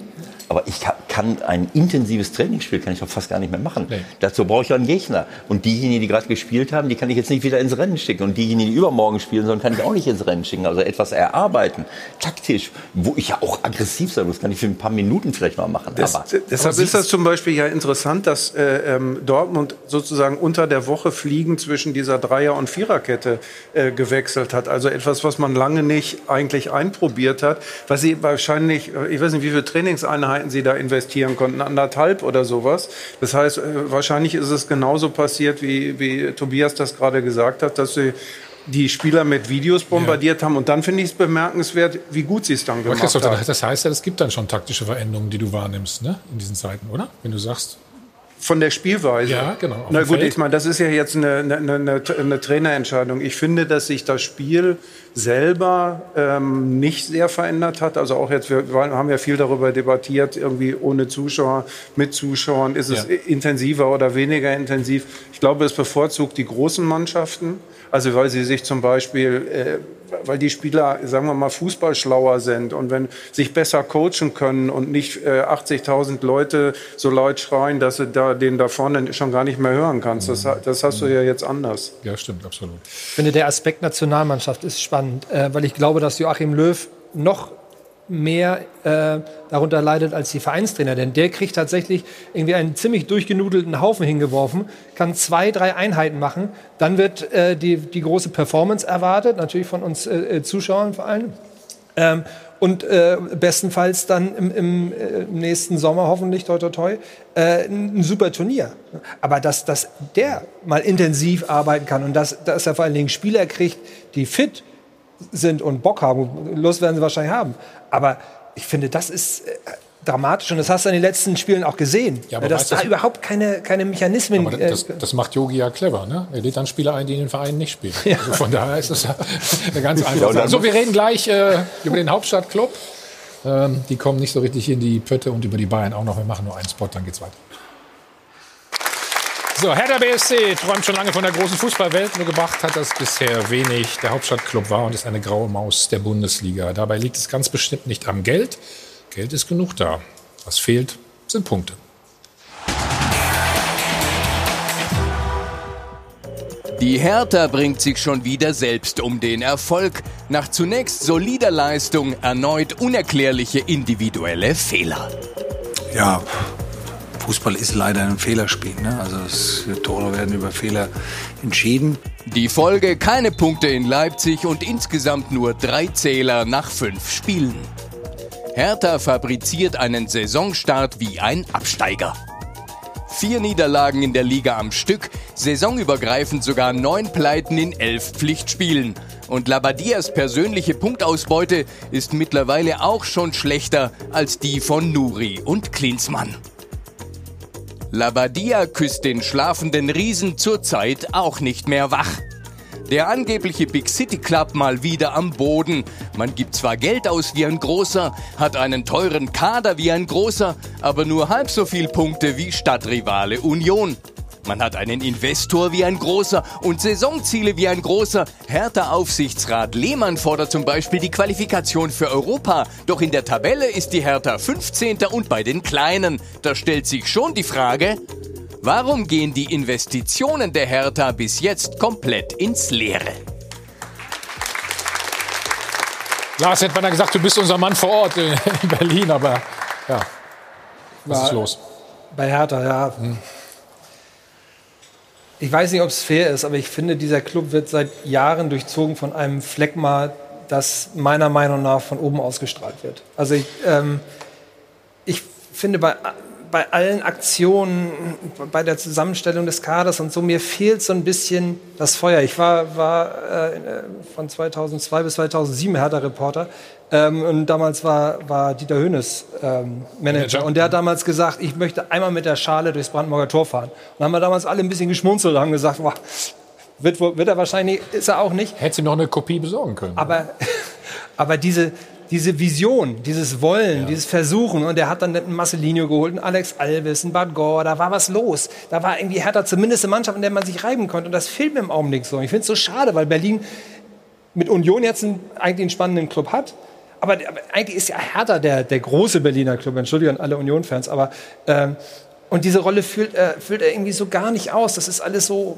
aber ich kann, ein intensives Trainingsspiel kann ich doch fast gar nicht mehr machen. Dazu brauche ich ja einen Gegner. Und diejenigen, die gerade gespielt haben, die kann ich jetzt nicht wieder ins Rennen schicken. Und diejenigen, die übermorgen spielen sollen, kann ich auch nicht ins Rennen schicken. Also etwas erarbeiten, taktisch, wo ich ja auch aggressiv sein muss, kann ich für ein paar Minuten vielleicht mal machen. Das, aber, deshalb aber ist das zum Beispiel ja interessant, dass äh, ähm, Dortmund sozusagen unter der Woche fliegen zwischen dieser Dreier- und Viererkette äh, gewechselt hat. Also etwas, was man lange nicht eigentlich einprobiert hat, was sie wahrscheinlich, äh, ich weiß nicht, wie viele Trainingseinheiten sie da investieren konnten, anderthalb oder sowas. Das heißt, äh, wahrscheinlich ist es genauso passiert, wie, wie Tobias das gerade gesagt hat, dass sie die Spieler mit Videos bombardiert haben. Und dann finde ich es bemerkenswert, wie gut sie es dann gemacht haben. das heißt ja, es gibt dann schon taktische Veränderungen, die du wahrnimmst, ne? In diesen Zeiten, oder? Wenn du sagst. Von der Spielweise. Ja, genau, Na gut, Feld. ich meine, das ist ja jetzt eine, eine, eine, eine Trainerentscheidung. Ich finde, dass sich das Spiel selber ähm, nicht sehr verändert hat. Also auch jetzt, wir haben ja viel darüber debattiert, irgendwie ohne Zuschauer, mit Zuschauern, ist es Ja. intensiver oder weniger intensiv. Ich glaube, es bevorzugt die großen Mannschaften. Also weil sie sich zum Beispiel, äh, weil die Spieler, sagen wir mal, fußballschlauer sind und wenn sich besser coachen können und nicht äh, 80.000 Leute so laut schreien, dass du da den da vorne schon gar nicht mehr hören kannst. Das, das hast du ja jetzt anders. Ja, stimmt, absolut. Ich finde, der Aspekt Nationalmannschaft ist spannend, äh, weil ich glaube, dass Joachim Löw noch mehr äh, darunter leidet als die Vereinstrainer. Denn der kriegt tatsächlich irgendwie einen ziemlich durchgenudelten Haufen hingeworfen, kann zwei, drei Einheiten machen. Dann wird äh, die, die große Performance erwartet, natürlich von uns äh, äh, Zuschauern vor allem. Ähm, und äh, bestenfalls dann im, im äh, nächsten Sommer hoffentlich, toi, toi, toi, äh, ein ein super Turnier. Aber dass, dass der mal intensiv arbeiten kann und dass, dass er vor allen Dingen Spieler kriegt, die fit sind und Bock haben, Lust werden sie wahrscheinlich haben. Aber ich finde, das ist äh, dramatisch und das hast du in den letzten Spielen auch gesehen, Ja, aber dass weißt da du- überhaupt keine, keine Mechanismen Aber äh, das, das macht Yogi ja clever, ne? Er lädt dann Spieler ein, die in den Vereinen nicht spielen. Also von daher ist das ja eine ganz Ja, einfache Sache. So, wir reden gleich äh, über den Hauptstadtclub. Ähm, die kommen nicht so richtig in die Pötte und über die Bayern auch noch. Wir machen nur einen Spot, dann geht's weiter. So, Hertha BSC träumt schon lange von der großen Fußballwelt, nur gebracht hat das bisher wenig. Der Hauptstadtclub war und ist eine graue Maus der Bundesliga. Dabei liegt es ganz bestimmt nicht am Geld. Geld ist genug da. Was fehlt, sind Punkte. Die Hertha bringt sich schon wieder selbst um den Erfolg. Nach zunächst solider Leistung erneut unerklärliche individuelle Fehler. Ja, Fußball ist leider ein Fehlerspiel. Ne? Also es, Tore werden über Fehler entschieden. Die Folge keine Punkte in Leipzig und insgesamt nur drei Zähler nach fünf Spielen. Hertha fabriziert einen Saisonstart wie ein Absteiger. Vier Niederlagen in der Liga am Stück, saisonübergreifend sogar neun Pleiten in elf Pflichtspielen. Und Labadias persönliche Punktausbeute ist mittlerweile auch schon schlechter als die von Nuri und Klinsmann. Labadia küsst den schlafenden Riesen zurzeit auch nicht mehr wach. Der angebliche Big City Club mal wieder am Boden. Man gibt zwar Geld aus wie ein großer, hat einen teuren Kader wie ein großer, aber nur halb so viel Punkte wie Stadtrivale Union. Man hat einen Investor wie ein großer und Saisonziele wie ein großer. Hertha-Aufsichtsrat Lehmann fordert zum Beispiel die Qualifikation für Europa. Doch in der Tabelle ist die Hertha 15. und bei den Kleinen. Da stellt sich schon die Frage, warum gehen die Investitionen der Hertha bis jetzt komplett ins Leere? Lars hätte man gesagt, du bist unser Mann vor Ort in Berlin, aber ja, was ist los? Bei Hertha, ja. Hm ich weiß nicht, ob es fair ist, aber ich finde, dieser Club wird seit Jahren durchzogen von einem Phlegma, das meiner Meinung nach von oben ausgestrahlt wird. Also ich, ähm, ich finde bei, bei allen Aktionen, bei der Zusammenstellung des Kaders und so, mir fehlt so ein bisschen das Feuer. Ich war, war äh, von 2002 bis 2007 Hertha-Reporter ähm, und damals war, war Dieter Hönes ähm, Manager. Und der hat damals gesagt, ich möchte einmal mit der Schale durchs Brandenburger Tor fahren. Und haben wir damals alle ein bisschen geschmunzelt und haben gesagt, boah, wird, wird er wahrscheinlich, ist er auch nicht. Hätte ihm noch eine Kopie besorgen können. Aber, aber diese, diese Vision, dieses Wollen, ja. dieses Versuchen. Und er hat dann einen Marcelinho geholt, einen Alex Alves, einen Bad Gore, da war was los. Da war irgendwie Hertha zumindest eine Mannschaft, in der man sich reiben konnte. Und das fehlt mir im Augenblick so. Ich finde es so schade, weil Berlin mit Union jetzt einen, eigentlich einen spannenden Club hat. Aber, aber, eigentlich ist ja Hertha der, der große Berliner Club. Entschuldigung an alle Union-Fans. Aber ähm, und diese Rolle füllt, äh, füllt er irgendwie so gar nicht aus. Das ist alles so,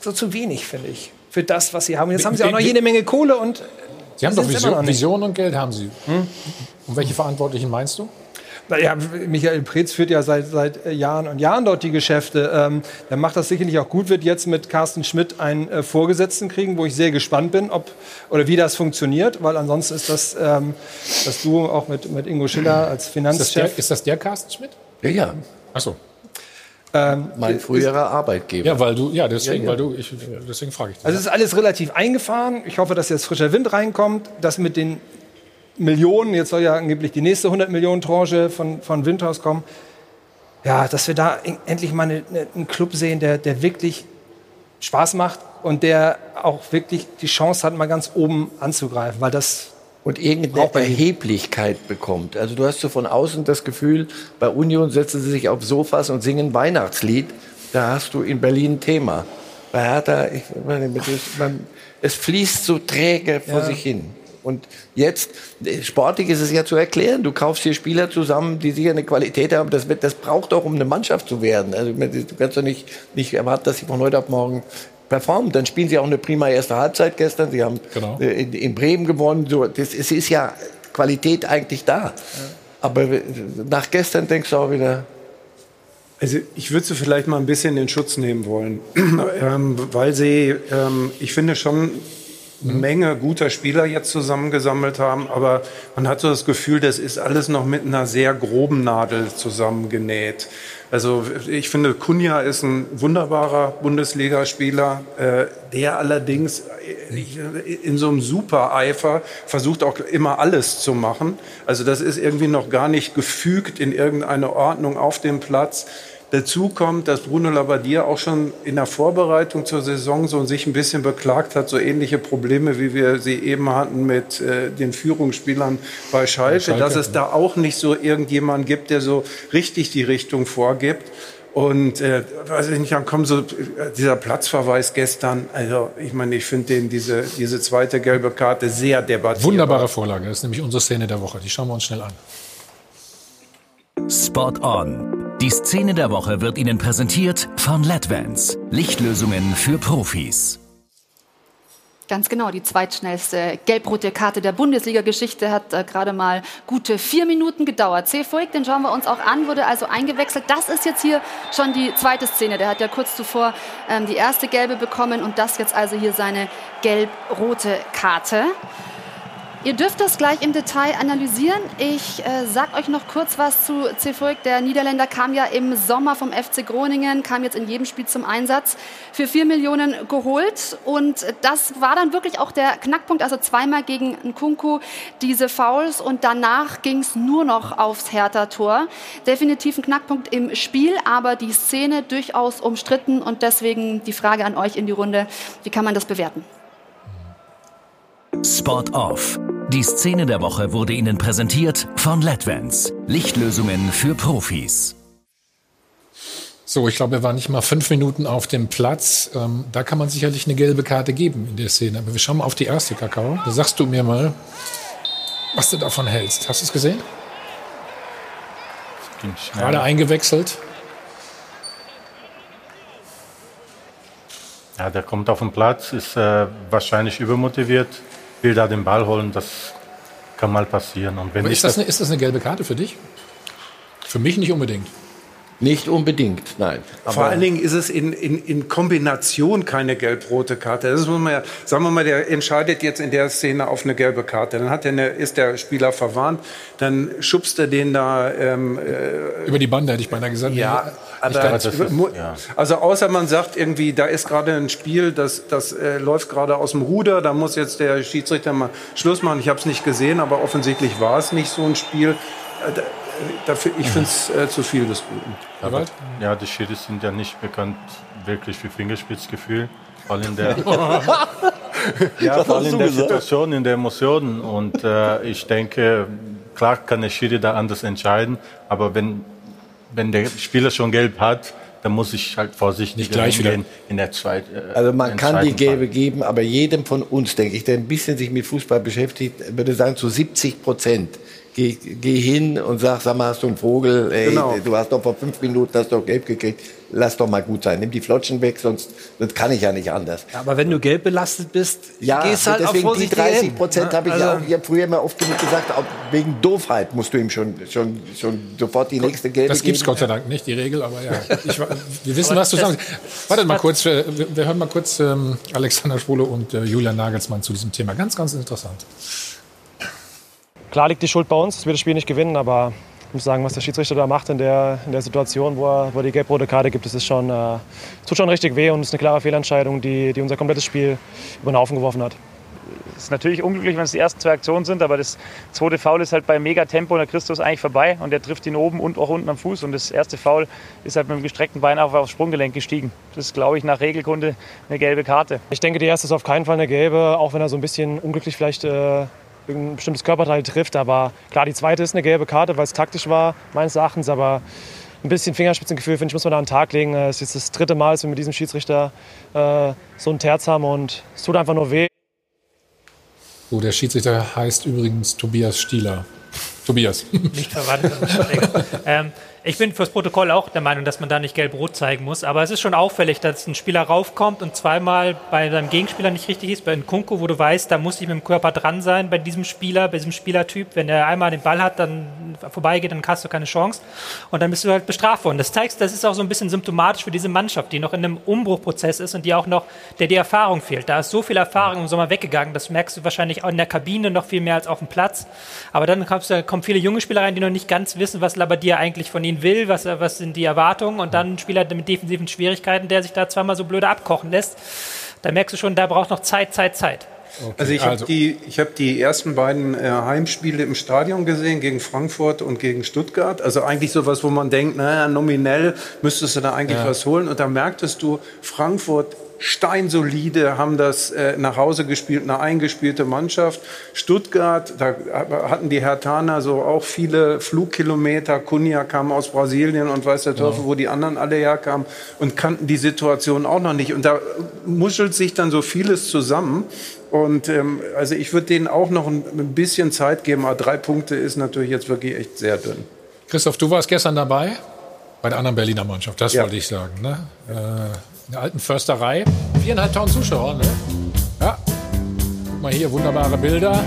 so zu wenig, finde ich, für das, was sie haben. Jetzt haben sie auch noch jede Menge Kohle und. Sie haben doch Vision, Vision, und Geld, haben Sie. Hm? Und welche Verantwortlichen meinst du? Naja, Michael Preetz führt ja seit, seit Jahren und Jahren dort die Geschäfte. Ähm, der macht das sicherlich auch gut, wird jetzt mit Carsten Schmidt einen äh, Vorgesetzten kriegen, wo ich sehr gespannt bin, ob oder wie das funktioniert, weil ansonsten ist das ähm, das Duo auch mit, mit Ingo Schiller als Finanzchef. Ist das der, ist das der Carsten Schmidt? Ja, ja. Ach so. Ähm, mein früherer Arbeitgeber. Ja, weil du, ja, deswegen, ja, ja. weil du, ich, deswegen frage ich dich. Also es ist alles relativ eingefahren. Ich hoffe, dass jetzt frischer Wind reinkommt, dass mit den Millionen, jetzt soll ja angeblich die nächste 100 Millionen Tranche von, von Windhaus kommen, ja, dass wir da endlich mal eine, eine, einen Club sehen, der, der wirklich Spaß macht und der auch wirklich die Chance hat, mal ganz oben anzugreifen, weil das und irgendeine Erheblichkeit bekommt. Also du hast so von außen das Gefühl, bei Union setzen sie sich auf Sofas und singen Weihnachtslied. Da hast du in Berlin ein Thema. Bei Hertha, ich, man, es fließt so träge vor ja. sich hin. Und jetzt, sportlich ist es ja zu erklären. Du kaufst hier Spieler zusammen, die sicher eine Qualität haben. Das, wird, das braucht auch, um eine Mannschaft zu werden. Also, du kannst doch nicht, nicht erwarten, dass sie von heute auf morgen performen. Dann spielen sie auch eine prima erste Halbzeit gestern. Sie haben genau. Äh, in, in, Bremen gewonnen. So, das, es ist ja Qualität eigentlich da. Ja. Aber nach gestern denkst du auch wieder, also ich würde sie vielleicht mal ein bisschen in Schutz nehmen wollen, ähm, weil sie, ähm, ich finde schon eine Menge guter Spieler jetzt zusammengesammelt haben, aber man hat so das Gefühl, das ist alles noch mit einer sehr groben Nadel zusammengenäht. Also ich finde, Kunja ist ein wunderbarer Bundesligaspieler, äh, der allerdings in so einem Super-Eifer versucht auch immer alles zu machen. Also das ist irgendwie noch gar nicht gefügt in irgendeine Ordnung auf dem Platz. Dazu kommt, dass Bruno Labbadia auch schon in der Vorbereitung zur Saison so sich ein bisschen beklagt hat, so ähnliche Probleme, wie wir sie eben hatten mit äh, den Führungsspielern bei Schalke, Schalke, dass es da auch nicht so irgendjemand gibt, der so richtig die Richtung vorgibt. Und äh, weiß ich nicht, dann kommt so äh, dieser Platzverweis gestern. Also ich meine, ich finde den diese diese zweite gelbe Karte sehr debattiert. Wunderbare Vorlage. Das ist nämlich unsere Szene der Woche. Die schauen wir uns schnell an. Spot on. Die Szene der Woche wird Ihnen präsentiert von LEDVANCE. Lichtlösungen für Profis. Ganz genau, die zweitschnellste gelb-rote Karte der Bundesliga-Geschichte hat äh, gerade mal gute vier Minuten gedauert. Cefuig, den schauen wir uns auch an, wurde also eingewechselt. Das ist jetzt hier schon die zweite Szene. Der hat ja kurz zuvor ähm, die erste gelbe bekommen und das jetzt also hier seine gelb-rote Karte. Ihr dürft das gleich im Detail analysieren. Ich äh, sag euch noch kurz was zu Cefuig. Der Niederländer kam ja im Sommer vom FC Groningen, kam jetzt in jedem Spiel zum Einsatz, für 4 Millionen geholt. Und das war dann wirklich auch der Knackpunkt. Also zweimal gegen Nkunku diese Fouls und danach ging es nur noch aufs Hertha-Tor. Definitiv ein Knackpunkt im Spiel, aber die Szene durchaus umstritten und deswegen die Frage an euch in die Runde. Wie kann man das bewerten? Spot Off. Die Szene der Woche wurde Ihnen präsentiert von LEDVANCE. Lichtlösungen für Profis. So, ich glaube, er war nicht mal fünf Minuten auf dem Platz. Ähm, da kann man sicherlich eine gelbe Karte geben in der Szene. Aber wir schauen mal auf die erste Kakao. Da sagst du mir mal, was du davon hältst. Hast du es gesehen? Gerade eingewechselt. Ja, der kommt auf den Platz, ist äh, wahrscheinlich übermotiviert, will da den Ball holen. Das kann mal passieren. Und wenn Aber ich ist das, eine, ist das eine gelbe Karte für dich? Für mich nicht unbedingt. Nicht unbedingt, nein. Vor allen Dingen ist es in, in, in Kombination keine gelb-rote Karte. Das muss man ja, sagen wir mal, der entscheidet jetzt in der Szene auf eine gelbe Karte. Dann hat er eine, ist der Spieler verwarnt, dann schubst er den da ähm, äh, Über die Bande hätte ich beinahe gesagt. Ja, aber dachte, mu- also außer man sagt irgendwie, da ist gerade ein Spiel, das, das äh, läuft gerade aus dem Ruder, da muss jetzt der Schiedsrichter mal Schluss machen. Ich habe es nicht gesehen, aber offensichtlich war es nicht so ein Spiel. Da, dafür, ich finde es äh, zu viel des Guten. Aber, ja, die Schiris sind ja nicht bekannt wirklich für Fingerspitzgefühl. Vor allem in der, ja, vor allem in der. Situation, in der Emotionen. Und äh, ich denke, klar kann der Schiri da anders entscheiden, aber wenn, wenn der Spieler schon gelb hat, dann muss ich halt vorsichtig Nicht gleich wieder. in der zweiten. Äh, Also man kann die gelbe geben, aber jedem von uns, denke ich, der ein bisschen sich mit Fußball beschäftigt, würde sagen, zu 70 Prozent. Geh, geh hin und sag, sag mal, hast du einen Vogel, ey, Genau. du hast doch vor fünf Minuten hast doch gelb gekriegt, lass doch mal gut sein, nimm die Flotschen weg, sonst, sonst kann ich ja nicht anders. Ja, aber wenn du gelb belastet bist, Ja, gehst halt auf deswegen die vorsichtig 30 Prozent habe ich also, auch, ich habe früher immer oft genug gesagt, auch wegen Doofheit musst du ihm schon, schon, schon sofort die nächste gelbe Das gibt's geben. Gott sei Dank nicht, die Regel, aber ja. Ich, wir wissen, was du das- sagst. Wartet mal kurz, wir, wir hören mal kurz ähm, Alexander Schwule und äh, Julian Nagelsmann zu diesem Thema. Ganz, ganz interessant. Klar liegt die Schuld bei uns, dass wir das Spiel nicht gewinnen, aber ich muss sagen, was der Schiedsrichter da macht in der, in der Situation, wo er, wo er die gelb-rote Karte gibt, das ist schon, äh, tut schon richtig weh und ist eine klare Fehlentscheidung, die, die unser komplettes Spiel über den Haufen geworfen hat. Es ist natürlich unglücklich, wenn es die ersten zwei Aktionen sind, aber das zweite Foul ist halt bei Megatempo und der Christus eigentlich vorbei und der trifft ihn oben und auch unten am Fuß und das erste Foul ist halt mit dem gestreckten Bein auf aufs Sprunggelenk gestiegen. Das ist, glaube ich, nach Regelkunde eine gelbe Karte. Ich denke, die erste ist auf keinen Fall eine gelbe, auch wenn er so ein bisschen unglücklich vielleicht äh, ein bestimmtes Körperteil trifft. Aber klar, die zweite ist eine gelbe Karte, weil es taktisch war, meines Erachtens. Aber ein bisschen Fingerspitzengefühl, finde ich, muss man da an den Tag legen. Es ist jetzt das dritte Mal, dass wir mit diesem Schiedsrichter äh, so einen Terz haben und es tut einfach nur weh. So, der Schiedsrichter heißt übrigens Tobias Stieler. Tobias. Nicht verwandt. ähm, ich bin fürs Protokoll auch der Meinung, dass man da nicht gelb-rot zeigen muss. Aber es ist schon auffällig, dass ein Spieler raufkommt und zweimal bei seinem Gegenspieler nicht richtig ist. Bei Nkunku, wo du weißt, da muss ich mit dem Körper dran sein bei diesem Spieler, bei diesem Spielertyp. Wenn er einmal den Ball hat, dann vorbeigeht, dann hast du keine Chance. Und dann bist du halt bestraft worden. Das zeigt, das ist auch so ein bisschen symptomatisch für diese Mannschaft, die noch in einem Umbruchprozess ist und die auch noch, der die Erfahrung fehlt. Da ist so viel Erfahrung im Sommer weggegangen. Das merkst du wahrscheinlich auch in der Kabine noch viel mehr als auf dem Platz. Aber dann kommst kommen viele junge Spieler rein, die noch nicht ganz wissen, was Labbadia eigentlich von ihnen will, was, was sind die Erwartungen. Und dann ein Spieler mit defensiven Schwierigkeiten, der sich da zweimal so blöde abkochen lässt. Da merkst du schon, da braucht noch Zeit, Zeit, Zeit. Also ich habe die, ich hab die ersten beiden äh, Heimspiele im Stadion gesehen, gegen Frankfurt und gegen Stuttgart. Also eigentlich sowas, wo man denkt, naja, nominell müsstest du da eigentlich Ja. was holen. Und da merktest du, Frankfurt steinsolide, haben das äh, nach Hause gespielt, eine eingespielte Mannschaft. Stuttgart, da hatten die Hertaner so auch viele Flugkilometer. Kunja kam aus Brasilien und weiß der Teufel, wo die anderen alle herkamen und kannten die Situation auch noch nicht. Und da muschelt sich dann so vieles zusammen. Und ähm, also ich würde denen auch noch ein, ein bisschen Zeit geben, aber drei Punkte ist natürlich jetzt wirklich echt sehr dünn. Christoph, du warst gestern dabei bei der anderen Berliner Mannschaft, das Ja. wollte ich sagen. Ne? Äh, in der alten Försterei. Viereinhalbtausend Zuschauer, ne? Ja. Guck mal hier, wunderbare Bilder.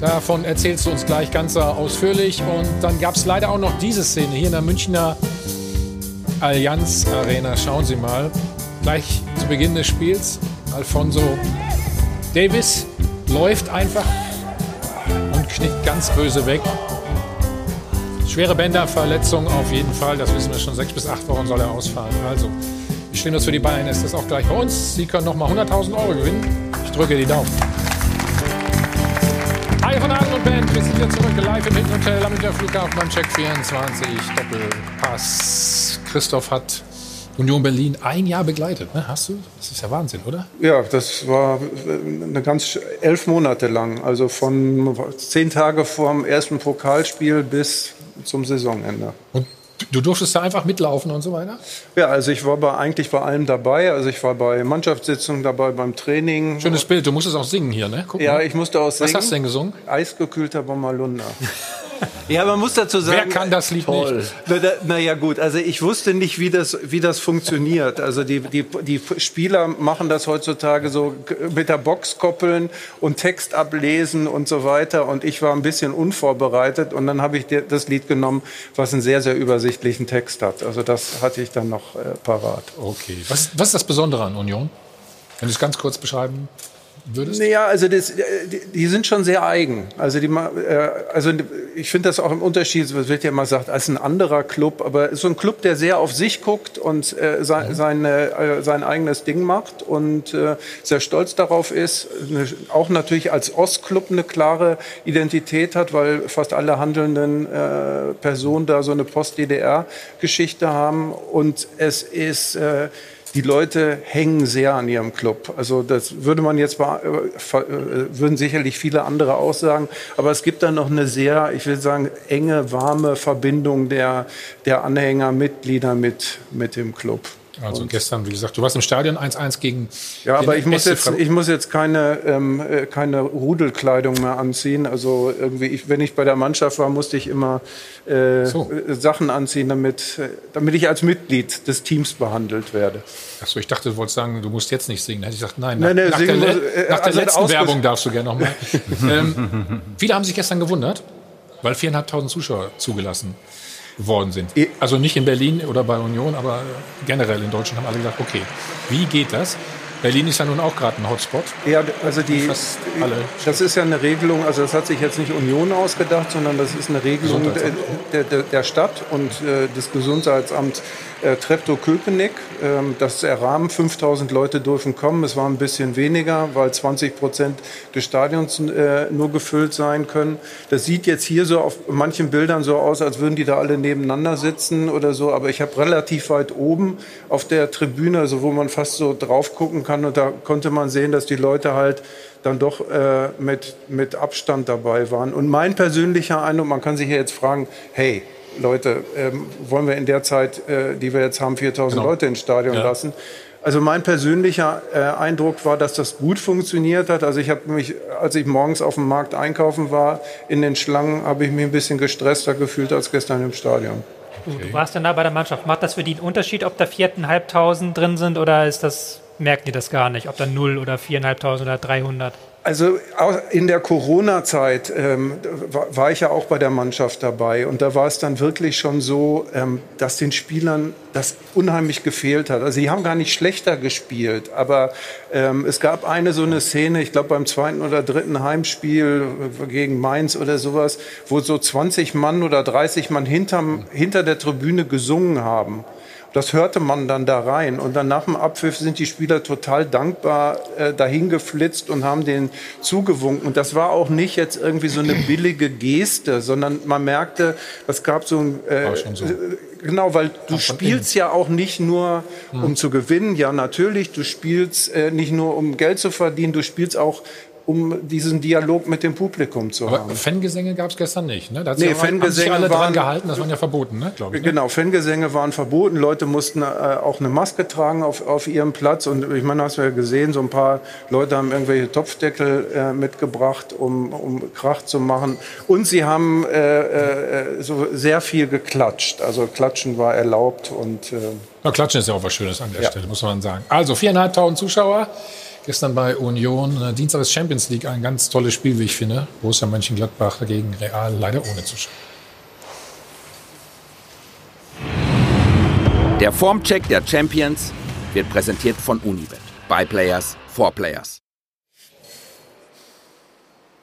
Davon erzählst du uns gleich ganz ausführlich. Und dann gab es leider auch noch diese Szene hier in der Münchner Allianz Arena. Schauen Sie mal. Gleich zu Beginn des Spiels. Alfonso Davis läuft einfach und knickt ganz böse weg. Schwere Bänderverletzung auf jeden Fall. Das wissen wir schon. Sechs bis acht Wochen soll er ausfallen. Also, schlimm das für die Bayern ist, das auch gleich bei uns. Sie können nochmal 100.000 Euro gewinnen. Ich drücke die Daumen. Hi von Adel und Band, wir sind wieder zurück live im Hinterhotel am Flughafen beim Check 24 Doppelpass. Christoph hat Union Berlin ein Jahr begleitet, ne? Hast du? Das ist ja Wahnsinn, oder? Ja, das war eine ganz elf Monate lang. Also von zehn Tage vor dem ersten Pokalspiel bis zum Saisonende. Und du durftest da einfach mitlaufen und so weiter? Ja, also ich war bei, eigentlich bei allem dabei. Also ich war bei Mannschaftssitzungen dabei, beim Training. Schönes Bild. Du musstest auch singen hier, ne? Guck ja, mal. ich musste auch singen. Was hast du denn gesungen? Eisgekühlter Bommerlunder. Ja, man muss dazu sagen. Wer kann das Lied toll. nicht? Naja, na ja, gut. Also ich wusste nicht, wie das, wie das funktioniert. Also die, die, die Spieler machen das heutzutage so mit der Box koppeln und Text ablesen und so weiter. Und ich war ein bisschen unvorbereitet. Und dann habe ich das Lied genommen, was einen sehr, sehr übersichtlichen Text hat. Also das hatte ich dann noch äh, parat. Okay. Was, was ist das Besondere an Union? Wenn du es ganz kurz beschreiben würdest? Naja, also das, die, die, sind schon sehr eigen. Also, die, äh, also ich finde das auch im Unterschied, es wird ja immer gesagt, als ein anderer Club, aber so ein Club, der sehr auf sich guckt und äh, sein, mhm. seine, äh, sein eigenes Ding macht und äh, sehr stolz darauf ist, eine, auch natürlich als Ostclub eine klare Identität hat, weil fast alle handelnden äh, Personen da so eine Post-DDR-Geschichte haben und es ist äh, die Leute hängen sehr an ihrem Club. Also das würde man jetzt äh, würden sicherlich viele andere auch sagen. Aber es gibt da noch eine sehr, ich will sagen, enge, warme Verbindung der, der Anhänger, Mitglieder mit, mit dem Club. Also und gestern, wie gesagt, du warst im Stadion 1-1 gegen. Ja, aber ich muss, jetzt, ich muss jetzt keine, ähm, äh, keine Rudelkleidung mehr anziehen. Also irgendwie, ich, wenn ich bei der Mannschaft war, musste ich immer äh, so. Sachen anziehen, damit, äh, damit ich als Mitglied des Teams behandelt werde. Achso, ich dachte, du wolltest sagen, du musst jetzt nicht singen. Da hätte ich gesagt, nein, nein, nein nach, der, muss, äh, nach der also letzten Werbung darfst du gerne noch mal. ähm, viele haben sich gestern gewundert, weil 4.500 Zuschauer zugelassen geworden sind. Also nicht in Berlin oder bei Union, aber generell in Deutschland haben alle gesagt, okay, wie geht das? Berlin ist ja nun auch gerade ein Hotspot. Ja, also die, das ist ja eine Regelung, also das hat sich jetzt nicht Union ausgedacht, sondern das ist eine Regelung der, der, der, Stadt und äh, des Gesundheitsamts äh, Treptow-Köpenick. Ähm, das ist der Rahmen, 5000 Leute dürfen kommen. Es war ein bisschen weniger, weil 20 Prozent des Stadions äh, nur gefüllt sein können. Das sieht jetzt hier so auf manchen Bildern so aus, als würden die da alle nebeneinander sitzen oder so. Aber ich habe relativ weit oben auf der Tribüne, also wo man fast so drauf gucken kann, und da konnte man sehen, dass die Leute halt dann doch äh, mit, mit Abstand dabei waren. Und mein persönlicher Eindruck, man kann sich ja jetzt fragen, hey, Leute, ähm, wollen wir in der Zeit, äh, die wir jetzt haben, 4000 genau. Leute ins Stadion ja. lassen? Also mein persönlicher äh, Eindruck war, dass das gut funktioniert hat. Also ich habe mich, als ich morgens auf dem Markt einkaufen war, in den Schlangen, habe ich mich ein bisschen gestresster gefühlt als gestern im Stadion. Okay. Du warst dann da bei der Mannschaft. Macht das für die einen Unterschied, ob da 4.500 drin sind oder ist das, merken die das gar nicht, ob da 0 oder 4.500 oder 300? Also in der Corona-Zeit ähm, war ich ja auch bei der Mannschaft dabei und da war es dann wirklich schon so, ähm, dass den Spielern das unheimlich gefehlt hat. Also sie haben gar nicht schlechter gespielt, aber ähm, es gab eine so eine Szene, ich glaube beim zweiten oder dritten Heimspiel gegen Mainz oder sowas, wo so 20 Mann oder 30 Mann hinterm, hinter der Tribüne gesungen haben. Das hörte man dann da rein. Und dann nach dem Abpfiff sind die Spieler total dankbar äh, dahin geflitzt und haben den zugewunken. Und das war auch nicht jetzt irgendwie so eine billige Geste, sondern man merkte, es gab so ein... Äh, so. Genau, weil du spielst ja auch nicht nur, um hm. zu gewinnen. Ja, natürlich, du spielst äh, nicht nur, um Geld zu verdienen, du spielst auch um diesen Dialog mit dem Publikum zu Aber haben. Fangesänge gab es gestern nicht, ne? Da nee, ja Fangesänge alle waren, dran gehalten, das waren ja verboten, ne? glaube ich. Ne? Genau, Fangesänge waren verboten. Leute mussten äh, auch eine Maske tragen auf, auf ihrem Platz. Und ich meine, hast du ja gesehen, so ein paar Leute haben irgendwelche Topfdeckel äh, mitgebracht, um, um Krach zu machen. Und sie haben äh, äh, so sehr viel geklatscht. Also Klatschen war erlaubt und... Äh, ja, Klatschen ist ja auch was Schönes an der ja. Stelle, muss man sagen. Also, viereinhalbtausend Zuschauer Gestern bei Union, äh, Dienstag ist Champions League, ein ganz tolles Spiel, wie ich finde. Borussia Mönchengladbach gegen Real, leider ohne Zuschauer. Der Formcheck der Champions wird präsentiert von Unibet. By Players, for Players.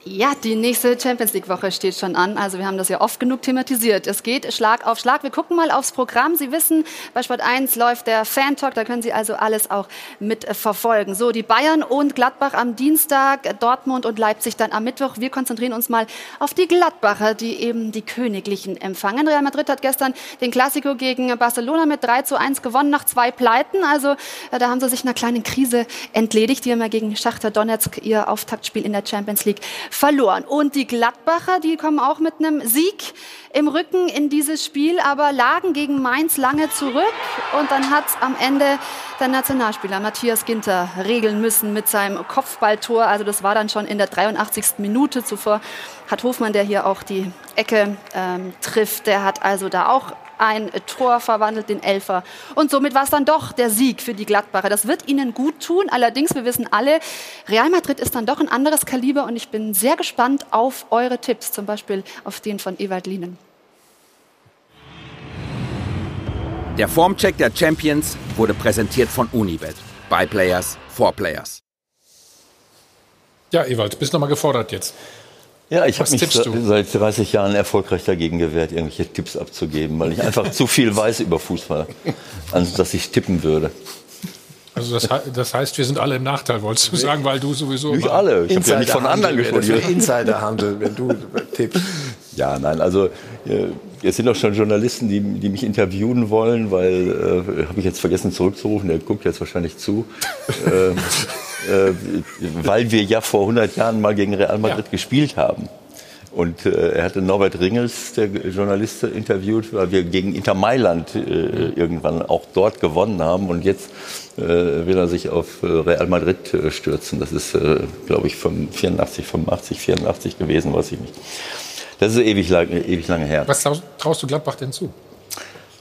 Ja, die nächste Champions League-Woche steht schon an. Also wir haben das ja oft genug thematisiert. Es geht Schlag auf Schlag. Wir gucken mal aufs Programm. Sie wissen, bei Sport 1 läuft der Fan-Talk. Da können Sie also alles auch mit verfolgen. So, die Bayern und Gladbach am Dienstag, Dortmund und Leipzig dann am Mittwoch. Wir konzentrieren uns mal auf die Gladbacher, die eben die Königlichen empfangen. Real Madrid hat gestern den Klassiko gegen Barcelona mit 3 zu 1 gewonnen nach zwei Pleiten. Also äh, da haben sie sich einer kleinen Krise entledigt. Die haben ja gegen Schachter Donetsk ihr Auftaktspiel in der Champions League verloren. Und die Gladbacher, die kommen auch mit einem Sieg im Rücken in dieses Spiel, aber lagen gegen Mainz lange zurück. Und dann hat am Ende der Nationalspieler Matthias Ginter regeln müssen mit seinem Kopfballtor. Also das war dann schon in der 83. Minute. Zuvor hat Hofmann, der hier auch die Ecke ähm, trifft, der hat also da auch ein Tor verwandelt, den Elfer. Und somit war es dann doch der Sieg für die Gladbacher. Das wird ihnen gut tun. Allerdings, wir wissen alle, Real Madrid ist dann doch ein anderes Kaliber und ich bin sehr gespannt auf eure Tipps, zum Beispiel auf den von Ewald Lienen. Der Formcheck der Champions wurde präsentiert von Unibet. By Players, for Players. Ja, Ewald, bist nochmal gefordert jetzt. Ja, ich habe mich seit 30 Jahren erfolgreich dagegen gewehrt, irgendwelche Tipps abzugeben, weil ich einfach zu viel weiß über Fußball, als dass ich tippen würde. Also das, das heißt, wir sind alle im Nachteil, wolltest du sagen, weil du sowieso... Nicht alle. Ich habe ja nicht von anderen gesprochen. Insiderhandel, wenn du tippst. Ja, nein, also es sind auch schon Journalisten, die, die mich interviewen wollen, weil, äh, habe ich jetzt vergessen zurückzurufen, der guckt jetzt wahrscheinlich zu, äh, äh, weil wir ja vor 100 Jahren mal gegen Real Madrid gespielt haben. Und äh, er hatte Norbert Ringels, der Journalist, interviewt, weil wir gegen Inter Mailand äh, irgendwann auch dort gewonnen haben. Und jetzt äh, will er sich auf äh, Real Madrid äh, stürzen. Das ist, äh, glaube ich, 84, 85, 84 gewesen, weiß ich nicht. Das ist ewig, lang, ewig lange her. Was traust, traust du Gladbach denn zu?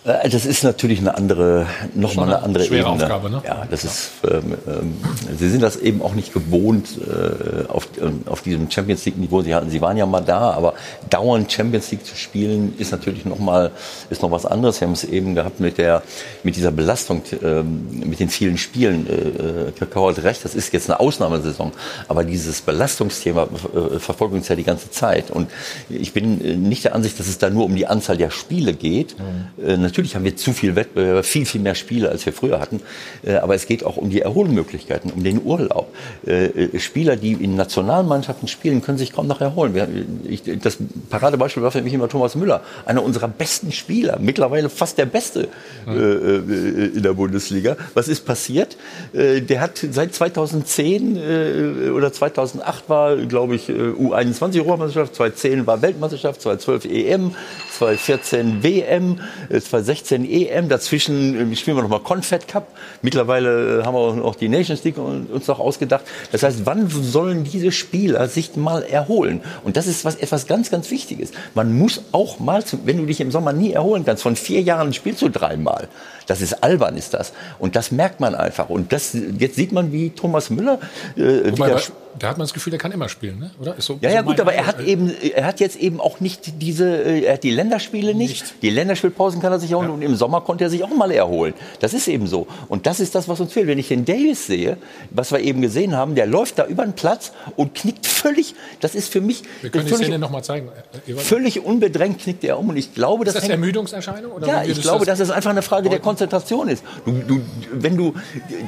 Äh, Das ist natürlich eine andere, noch Schon mal eine andere schwere Ebene. Aufgabe, ne? Ja, das ist. Ähm, ähm, Sie sind das eben auch nicht gewohnt äh, auf, ähm, auf diesem Champions League Niveau. Sie hatten, Sie waren ja mal da, aber dauernd Champions League zu spielen ist natürlich noch mal ist noch was anderes. Sie haben es eben gehabt mit der mit dieser Belastung, ähm, mit den vielen Spielen. Äh, äh, Kakao hat recht. Das ist jetzt eine Ausnahmesaison, aber dieses Belastungsthema äh, verfolgt uns ja die ganze Zeit. Und ich bin äh, nicht der Ansicht, dass es da nur um die Anzahl der Spiele geht. Äh, natürlich haben wir zu viel Wettbewerber, viel, viel mehr Spiele, als wir früher hatten. Äh, aber es geht auch um die Erholmöglichkeiten, um den Urlaub. Äh, äh, Spieler, die in Nationalmannschaften spielen, können sich kaum noch erholen. Ich, das Paradebeispiel war für mich immer Thomas Müller, einer unserer besten Spieler, mittlerweile fast der Beste in der Bundesliga. Was ist passiert? Der hat seit 2010 äh, oder 2008 war, glaube ich, äh, U21-Europameisterschaft, 2010 war Weltmeisterschaft, 2012 EM, 2014 WM, äh, 2016 EM. Dazwischen äh, spielen wir nochmal Confed Cup. Mittlerweile äh, haben wir auch die Nations League uns noch ausgedacht. Das heißt, wann sollen diese Spieler sich mal erholen? Und das ist was, etwas ganz, ganz Wichtiges. Man muss auch mal, wenn du dich im Sommer nie erholen kannst, von vier Jahren spielst du dreimal. Das ist albern, ist das. Und das merkt man einfach. Und das, jetzt sieht man, wie Thomas Müller äh, Wobei, wieder da hat man das Gefühl, der kann immer spielen, ne? oder? Ist so, ja, so ja, gut, mein aber er hat eben, er hat jetzt eben auch nicht diese, äh, er hat die Länderspiele nicht. Die Länderspielpausen kann er sich erholen und im Sommer konnte er sich auch mal erholen. Das ist eben so. Und das ist das, was uns fehlt. Wenn ich den Davis sehe, was wir eben gesehen haben, der läuft da über den Platz und knickt völlig, das ist für mich, Wir können die völlig, Szene nochmal zeigen. äh, völlig unbedrängt knickt er um und ich glaube, Ist das das hängt- Ermüdungserscheinung? Oder ja, ich glaube, dass es einfach eine Frage der Konzentration ist. Du, du, wenn du,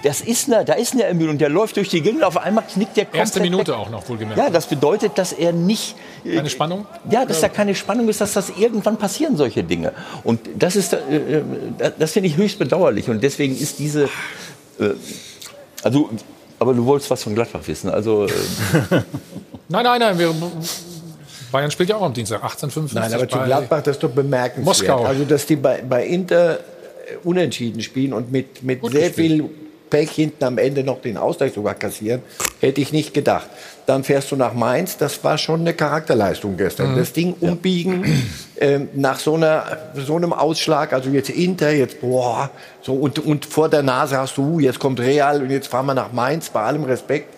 das ist eine, da ist eine Ermüdung, der läuft durch die Gegend, auf einmal knickt der komplett Erste Minute weg. auch noch, wohlgemerkt. Ja, das bedeutet, dass er nicht. äh, Keine Spannung? Ja, dass da keine Spannung ist, dass das irgendwann passieren, solche Dinge. Und das ist, äh, äh, das finde ich höchst bedauerlich. Und deswegen ist diese. Also, aber du wolltest was von Gladbach wissen. Also, Nein, nein, nein. Wir, Bayern spielt ja auch am Dienstag, 18.55 Nein, aber zu Gladbach, das ist doch bemerkenswert. Moskau. Also, dass die bei, bei Inter unentschieden spielen und mit, mit Gut sehr gespielt. viel Pech, hinten am Ende noch den Ausgleich sogar kassieren, hätte ich nicht gedacht. Dann fährst du nach Mainz, das war schon eine Charakterleistung gestern. Mhm. Das Ding umbiegen ähm, nach so, einer, so einem Ausschlag, also jetzt Inter, jetzt boah, so und, und vor der Nase hast du, uh, jetzt kommt Real und jetzt fahren wir nach Mainz, bei allem Respekt,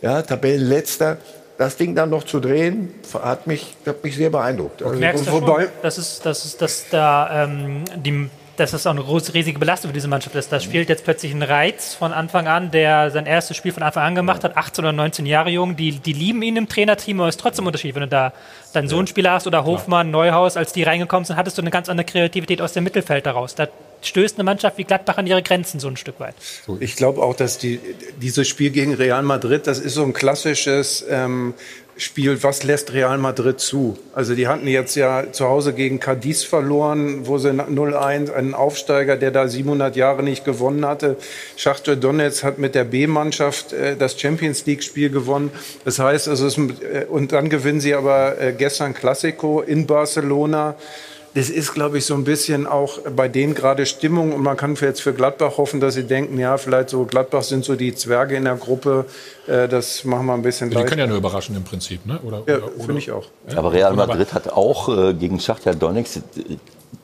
ja, Tabellenletzter. Das Ding dann noch zu drehen, hat mich, hat mich sehr beeindruckt. Also, Merkst du wobei, schon, dass es, dass es, dass da ähm, die dass das auch eine große, riesige Belastung für diese Mannschaft ist. Da spielt jetzt plötzlich ein Reiz von Anfang an, der sein erstes Spiel von Anfang an gemacht hat, 18 oder 19 Jahre jung. Die, die lieben ihn im Trainerteam, aber es ist trotzdem ein Unterschied. Wenn du da deinen Sohn Spieler hast oder Hofmann, Neuhaus, als die reingekommen sind, hattest du eine ganz andere Kreativität aus dem Mittelfeld daraus. Da stößt eine Mannschaft wie Gladbach an ihre Grenzen so ein Stück weit. Ich glaube auch, dass die, dieses Spiel gegen Real Madrid, das ist so ein klassisches ähm, Spiel, was lässt Real Madrid zu? Also die hatten jetzt ja zu Hause gegen Cadiz verloren, wo sie 0-1, einen Aufsteiger, der da 700 Jahre nicht gewonnen hatte. Schachtel Donetsk hat mit der B-Mannschaft äh, das Champions League-Spiel gewonnen. Das heißt, also es, äh, und dann gewinnen sie aber äh, gestern Classico in Barcelona. Das ist, glaube ich, so ein bisschen auch bei denen gerade Stimmung. Und man kann jetzt für Gladbach hoffen, dass sie denken, ja, vielleicht so Gladbach sind so die Zwerge in der Gruppe. Äh, das machen wir ein bisschen Die leichter. können ja nur überraschen im Prinzip, ne? Oder, Ja, oder, oder finde ich auch. Aber Real Madrid hat auch äh, gegen Schachter Donetsk,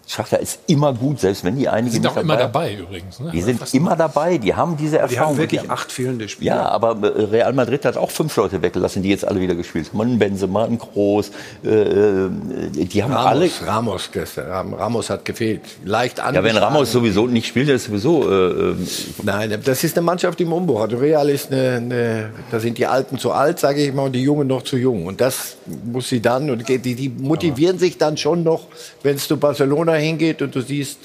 Schachter ist immer gut, selbst wenn die einige Die sind nicht auch immer dabei übrigens. Ne? Die sind immer dabei, die haben diese Die haben Erfahrung. wirklich Die- acht fehlende Spieler. Ja, aber äh, Real Madrid hat auch fünf Leute weggelassen, die jetzt alle wieder gespielt haben. Ein Benzema, ein Kroos, äh, äh, die haben alle... Ramos, Ramos gestern. Ram- Ramos hat gefehlt. Leicht Ja, wenn. Ramos sowieso nicht spielt, ist sowieso... Äh, äh, Nein, das ist eine Mannschaft, die im Umbruch hat. Real ist eine, eine da sind die Alten zu alt, sage ich mal, und die Jungen noch zu jung. Und das muss sie dann, und die, die motivieren sich dann schon noch, wenn es zu Barcelona hingeht und du siehst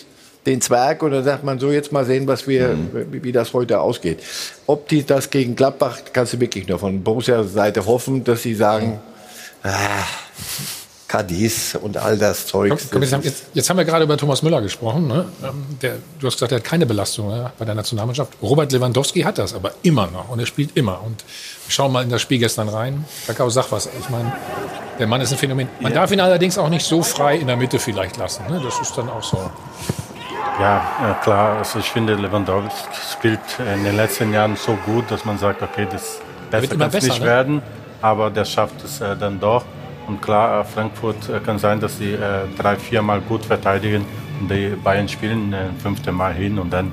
den Zwerg und dann sagt man so, jetzt mal sehen, was wir, wie, wie das heute ausgeht. Ob die das gegen Gladbach, kannst du wirklich nur von Borussia-Seite hoffen, dass sie sagen, ah, Cadiz und all das Zeug. Komm, komm, jetzt, haben, jetzt, jetzt haben wir gerade über Thomas Müller gesprochen. Ne? Ähm, Der, du hast gesagt, er hat keine Belastung ne, bei der Nationalmannschaft. Robert Lewandowski hat das aber immer noch und er spielt immer. Und schau mal in das Spiel gestern rein. Kakao, sag was. Ich meine, der Mann ist ein Phänomen. Man darf ihn allerdings auch nicht so frei in der Mitte vielleicht lassen. Ne? Das ist dann auch so. Ja, äh, klar. Also ich finde, Lewandowski spielt in den letzten Jahren so gut, dass man sagt, okay, das wird besser immer kann es besser, nicht ne? werden, aber der schafft es äh, dann doch. Und klar, äh, Frankfurt äh, kann sein, dass sie äh, drei, viermal gut verteidigen und die Bayern spielen äh, ein fünfte Mal hin und dann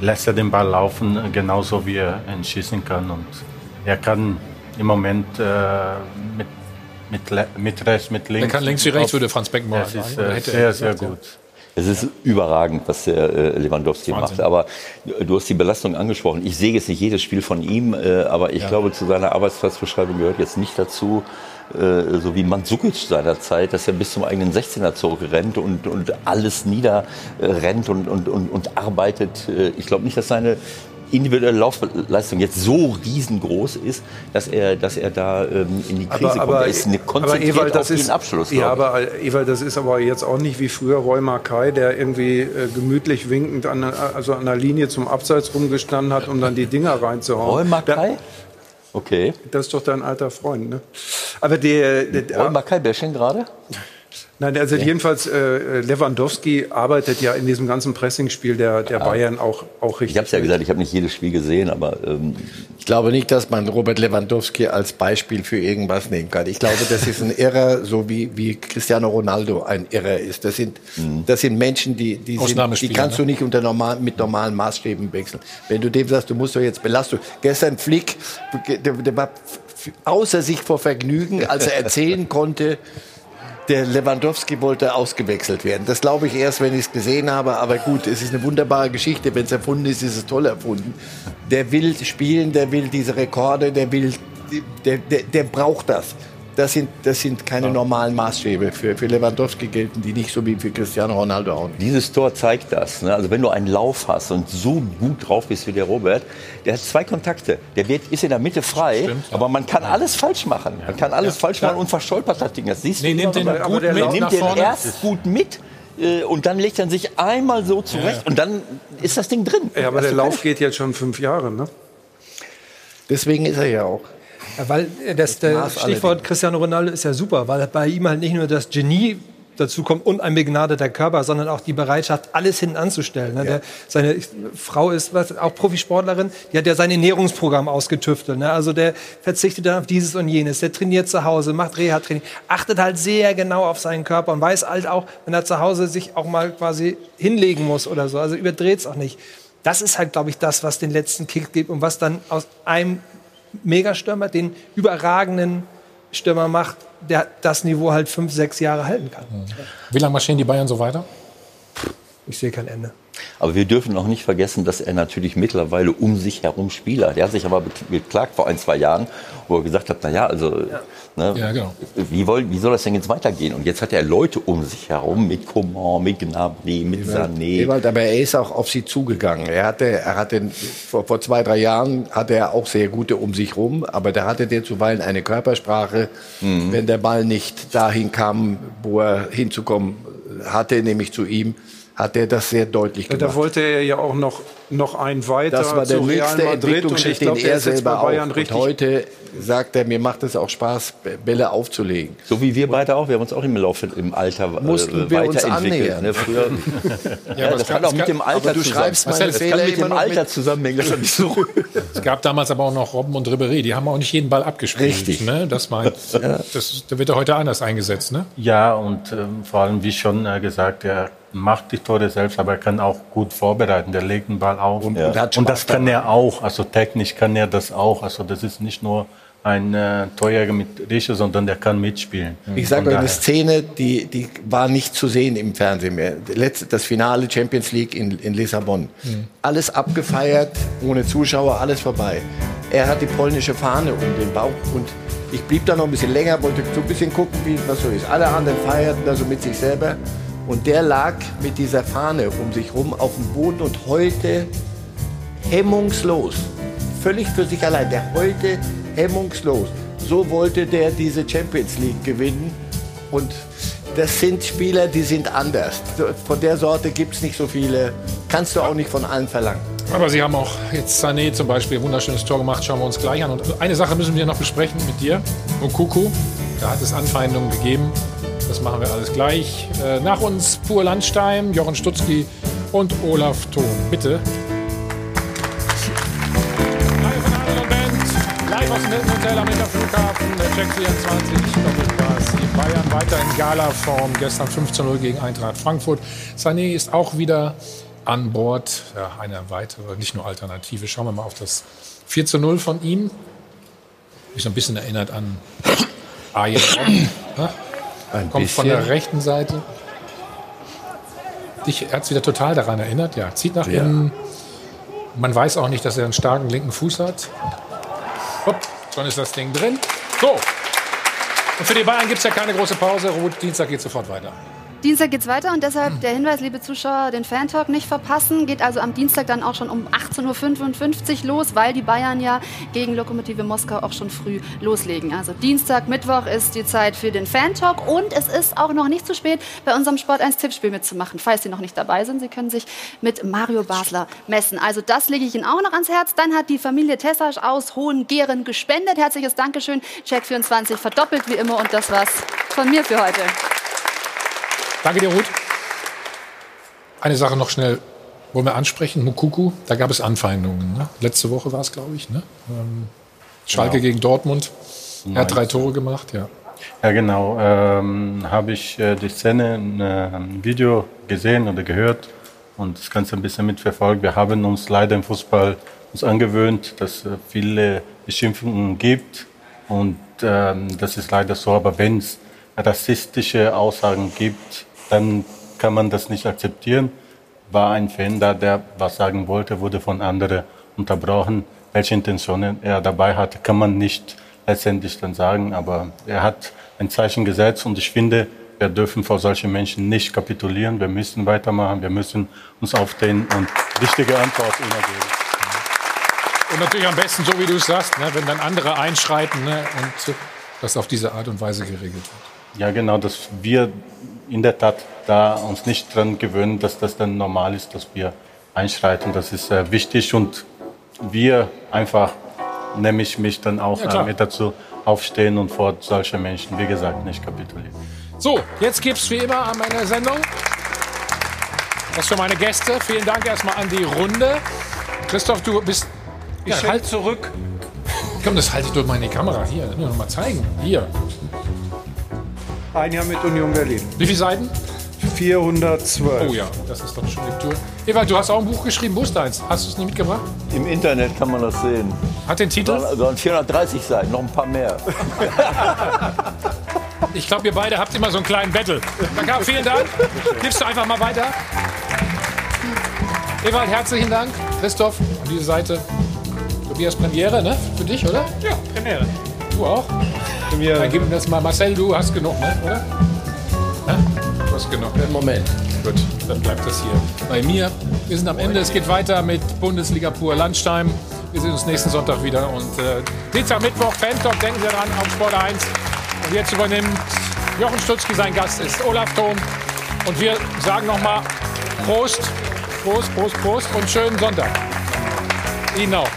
lässt er den Ball laufen, genauso wie er ihn schießen kann. Und er kann im Moment äh, mit, mit, mit rechts, mit links. Er kann links wie rechts, würde Franz Beckenbauer Das ist sagen. Äh, hätte sehr, er sehr ja. gut. Es ist überragend, was der äh, Lewandowski Wahnsinn. macht. Aber du hast die Belastung angesprochen. Ich sehe jetzt nicht jedes Spiel von ihm, äh, aber ich Ja. glaube, zu seiner Arbeitsplatzbeschreibung gehört jetzt nicht dazu, äh, so wie Mandzukic seiner Zeit, dass er bis zum eigenen 16er zurückrennt und, und alles niederrennt und, und, und, und arbeitet. Äh, Ich glaube nicht, dass seine individuelle Laufleistung jetzt so riesengroß ist, dass er, dass er da ähm, in die Krise kommt. Er ist eine konzentriert Ewald, auf das den ist, Abschluss. Ja, aber Ewald, das ist aber jetzt auch nicht wie früher Roy Mackay, der irgendwie äh, gemütlich winkend an, der- also an der Linie zum Abseits rumgestanden hat, um dann die Dinger reinzuhauen. Roy Mackay? Okay. Das ist doch dein alter Freund, ne? Aber der, der, Roy Mackay Bashing gerade? Nein, also jedenfalls äh, Lewandowski arbeitet ja in diesem ganzen Pressingspiel der, der Bayern auch, auch richtig. Ich habe es ja gesagt, ich habe nicht jedes Spiel gesehen, aber ähm, Ich glaube nicht, dass man Robert Lewandowski als Beispiel für irgendwas nehmen kann. Ich glaube, das ist ein Irrer, so wie, wie Cristiano Ronaldo ein Irrer ist. Das sind, das sind Menschen, die, die, sind, die kannst du ne? nicht unter normal, mit normalen Maßstäben wechseln. Wenn du dem sagst, du musst doch jetzt Belastung. Gestern Flick, der, der war außer sich vor Vergnügen, als er erzählen konnte, der Lewandowski wollte ausgewechselt werden. Das glaube ich erst, wenn ich es gesehen habe. Aber gut, es ist eine wunderbare Geschichte. Wenn es erfunden ist, ist es toll erfunden. Der will spielen, der will diese Rekorde, der will, der, der, der braucht das. Das sind, das sind keine normalen Maßstäbe. Für, für Lewandowski gelten die nicht so wie für Cristiano Ronaldo auch nicht. Dieses Tor zeigt das. Ne? Also wenn du einen Lauf hast und so gut drauf bist wie der Robert, der hat zwei Kontakte. Der wird, ist in der Mitte frei, Stimmt, ja. aber man kann alles falsch machen. Man kann alles Ja, falsch machen und verstolpert das Ding. Das siehst Nee, du nimmt den gut der mit nimmt den erst gut mit äh, und dann legt er sich einmal so zurecht und dann ist das Ding drin. Ja, aber Hast der Lauf geht jetzt schon fünf Jahre, ne? Deswegen ist er ja auch. Ja, weil äh, das, Maß Stichwort. Cristiano Ronaldo ist ja super, weil bei ihm halt nicht nur das Genie dazu kommt und ein begnadeter Körper, sondern auch die Bereitschaft, alles hinten anzustellen. Ne? Der, seine Frau ist was, auch Profisportlerin, die hat ja sein Ernährungsprogramm ausgetüftelt. Ne? Also der verzichtet dann auf dieses und jenes, der trainiert zu Hause, macht Reha-Training, achtet halt sehr genau auf seinen Körper und weiß halt auch, wenn er zu Hause sich auch mal quasi hinlegen muss oder so. Also überdreht es auch nicht. Das ist halt, glaube ich, das, was den letzten Kick gibt und was dann aus einem Megastürmer den überragenden Stürmer macht, der das Niveau halt fünf, sechs Jahre halten kann. Wie lange marschieren die Bayern so weiter? Ich sehe kein Ende. Aber wir dürfen auch nicht vergessen, dass er natürlich mittlerweile um sich herum Spieler hat. Er hat sich aber beklagt vor ein, zwei Jahren, wo er gesagt hat, na ja, also ne, Ja, genau. wie, woll, wie soll das denn jetzt weitergehen? Und jetzt hat er Leute um sich herum mit Coman, mit Gnabry, mit Sané. Ewald, aber er ist auch auf sie zugegangen. Er hatte, er hatte vor, vor zwei, drei Jahren hatte er auch sehr gute um sich rum, aber da hatte der zuweilen eine Körpersprache, Mhm. wenn der Ball nicht dahin kam, wo er hinzukommen hatte, nämlich zu ihm, hat er das sehr deutlich Da gemacht. wollte er ja auch noch, noch einen weiter Das war der zu Real nächste Madrid und ich Entwicklungsschritt, den er selber auch. Und heute sagt er, mir macht es auch Spaß, Bälle aufzulegen. So wie wir beide auch. Wir haben uns auch im Laufe im Alter Mussten äh, wir uns weiterentwickelt. Ne? Früher, ja, aber das hat gab- auch mit dem Alter aber du zusammen. schreibst meine das kann mit dem Alter mit. zusammenhängen. Das ist nicht so. Es gab damals aber auch noch Robben und Ribéry, die haben auch nicht jeden Ball abgespielt. Richtig. Ne? Das meint, das, da wird er heute anders eingesetzt. Ne? Ja, und ähm, vor allem, wie schon äh, gesagt, er macht die Tore selbst, aber er kann auch gut vorbereiten. Der legt den Ball auf. Und, und hat Spaß das kann er auch. Also technisch kann er das auch. Also das ist nicht nur ein äh, Torjäger mit Rische, sondern der kann mitspielen. Ich sage euch eine. Szene, die, die war nicht zu sehen im Fernsehen mehr. Letzte, das Finale Champions League in, in Lissabon. Alles abgefeiert, ohne Zuschauer, alles vorbei. Er hat die polnische Fahne um den Bauch und ich blieb da noch ein bisschen länger, wollte so ein bisschen gucken, wie was so ist. Alle anderen feierten da so mit sich selber und der lag mit dieser Fahne um sich rum auf dem Boden und heulte hemmungslos. Völlig für sich allein. Der heulte hemmungslos. So wollte der diese Champions League gewinnen. Und das sind Spieler, die sind anders. Von der Sorte gibt es nicht so viele. Kannst du auch nicht von allen verlangen. Aber Sie haben auch jetzt Sané zum Beispiel ein wunderschönes Tor gemacht, schauen wir uns gleich an. Und eine Sache müssen wir noch besprechen mit dir und Kuku. Da hat es Anfeindungen gegeben. Das machen wir alles gleich. Äh, nach uns Pur Landstein, Jochen Stutzki und Olaf Thom. Bitte. Live aus dem Hilton Hotel am Flughafen, der Check 24, Doppelpass. Die Bayern weiter in Gala-Form, gestern 15-0 gegen Eintracht Frankfurt. Sané ist auch wieder an Bord. Ja, eine weitere, nicht nur Alternative. Schauen wir mal auf das 4 zu 0 von ihm. Mich so ein bisschen erinnert an Arjen Robben. Ein Kommt von bisschen. der rechten Seite. Dich hat es wieder total daran erinnert. Ja, zieht nach Ja. innen. Man weiß auch nicht, dass er einen starken linken Fuß hat. Hopp, schon ist das Ding drin. So. Und für die Bayern gibt es ja keine große Pause. Ruth, Dienstag geht sofort weiter. Dienstag geht's weiter und deshalb der Hinweis, liebe Zuschauer, den Fan-Talk nicht verpassen. Geht also am Dienstag dann auch schon um 18.55 Uhr los, weil die Bayern ja gegen Lokomotive Moskau auch schon früh loslegen. Also Dienstag, Mittwoch ist die Zeit für den Fan-Talk und es ist auch noch nicht zu spät, bei unserem Sport 1 Tippspiel mitzumachen. Falls Sie noch nicht dabei sind, Sie können sich mit Mario Basler messen. Also das lege ich Ihnen auch noch ans Herz. Dann hat die Familie Tessasch aus Hohengehren gespendet. Herzliches Dankeschön. Check24 verdoppelt wie immer und das war's von mir für heute. Danke dir, Ruth. Eine Sache noch schnell wollen wir ansprechen. Mukuku, da gab es Anfeindungen. Ne? Letzte Woche war es, glaube ich. Ne? Ähm, Schalke Genau. gegen Dortmund. Er hat drei. Tore gemacht, ja. Ja, genau. Ähm, Habe ich äh, die Szene in äh, einem Video gesehen oder gehört und das Ganze ein bisschen mitverfolgt. Wir haben uns leider im Fußball uns angewöhnt, dass äh, viele Beschimpfungen gibt und ähm, das ist leider so. Aber wenn es rassistische Aussagen gibt, dann kann man das nicht akzeptieren. War ein Fan da, der was sagen wollte, wurde von anderen unterbrochen. Welche Intentionen er dabei hatte, kann man nicht letztendlich dann sagen, aber er hat ein Zeichen gesetzt und ich finde, wir dürfen vor solchen Menschen nicht kapitulieren. Wir müssen weitermachen, wir müssen uns aufstehen und richtige Antworten immer geben. Und natürlich am besten, so wie du es sagst, ne? wenn dann andere einschreiten ne? und das auf diese Art und Weise geregelt wird. Ja, genau, dass wir in der Tat da uns nicht dran gewöhnen, dass das dann normal ist, dass wir einschreiten. Das ist äh, wichtig und wir einfach, nehme ich mich dann auch Ja, äh, mit dazu, aufstehen und vor solche Menschen, wie gesagt, nicht kapitulieren. So, jetzt gibt's wie immer an meiner Sendung das für meine Gäste. Vielen Dank erstmal an die Runde. Christoph, du bist. Ich schenk zurück. Komm, das halte ich durch meine Kamera. Hier, nur noch mal zeigen. Hier. Ein Jahr mit Union Berlin. Wie viele Seiten? 412. Oh ja, das ist doch schon Lektur. Ewald, du hast auch ein Buch geschrieben. Wo ist deins? Hast du es nie mitgebracht? Im Internet kann man das sehen. Hat den Titel? So, 430 Seiten, noch ein paar mehr. Ich glaube, ihr beide habt immer so einen kleinen Battle. Danke, vielen Dank. Gibst du einfach mal weiter. Ewald, herzlichen Dank. Christoph, an diese Seite. Tobias Premiere, ne? Für dich, oder? Ja, Premiere. Du auch? Premiere. Dann gib mir das mal. Marcel, du hast genug, ne? oder? Ja? Du hast genug. Ne? Moment. Gut, dann bleibt das hier bei mir. Wir sind am Ende. Es geht weiter mit Bundesliga pur Landstein. Wir sehen uns nächsten Sonntag wieder. Und äh, Dienstag, Mittwoch, Fan-Talk, denken Sie dran, auf Sport 1. Und jetzt übernimmt Jochen Stutzki, sein Gast ist Olaf Thom. Und wir sagen nochmal Prost, Prost, Prost, Prost und schönen Sonntag. Ihnen auch.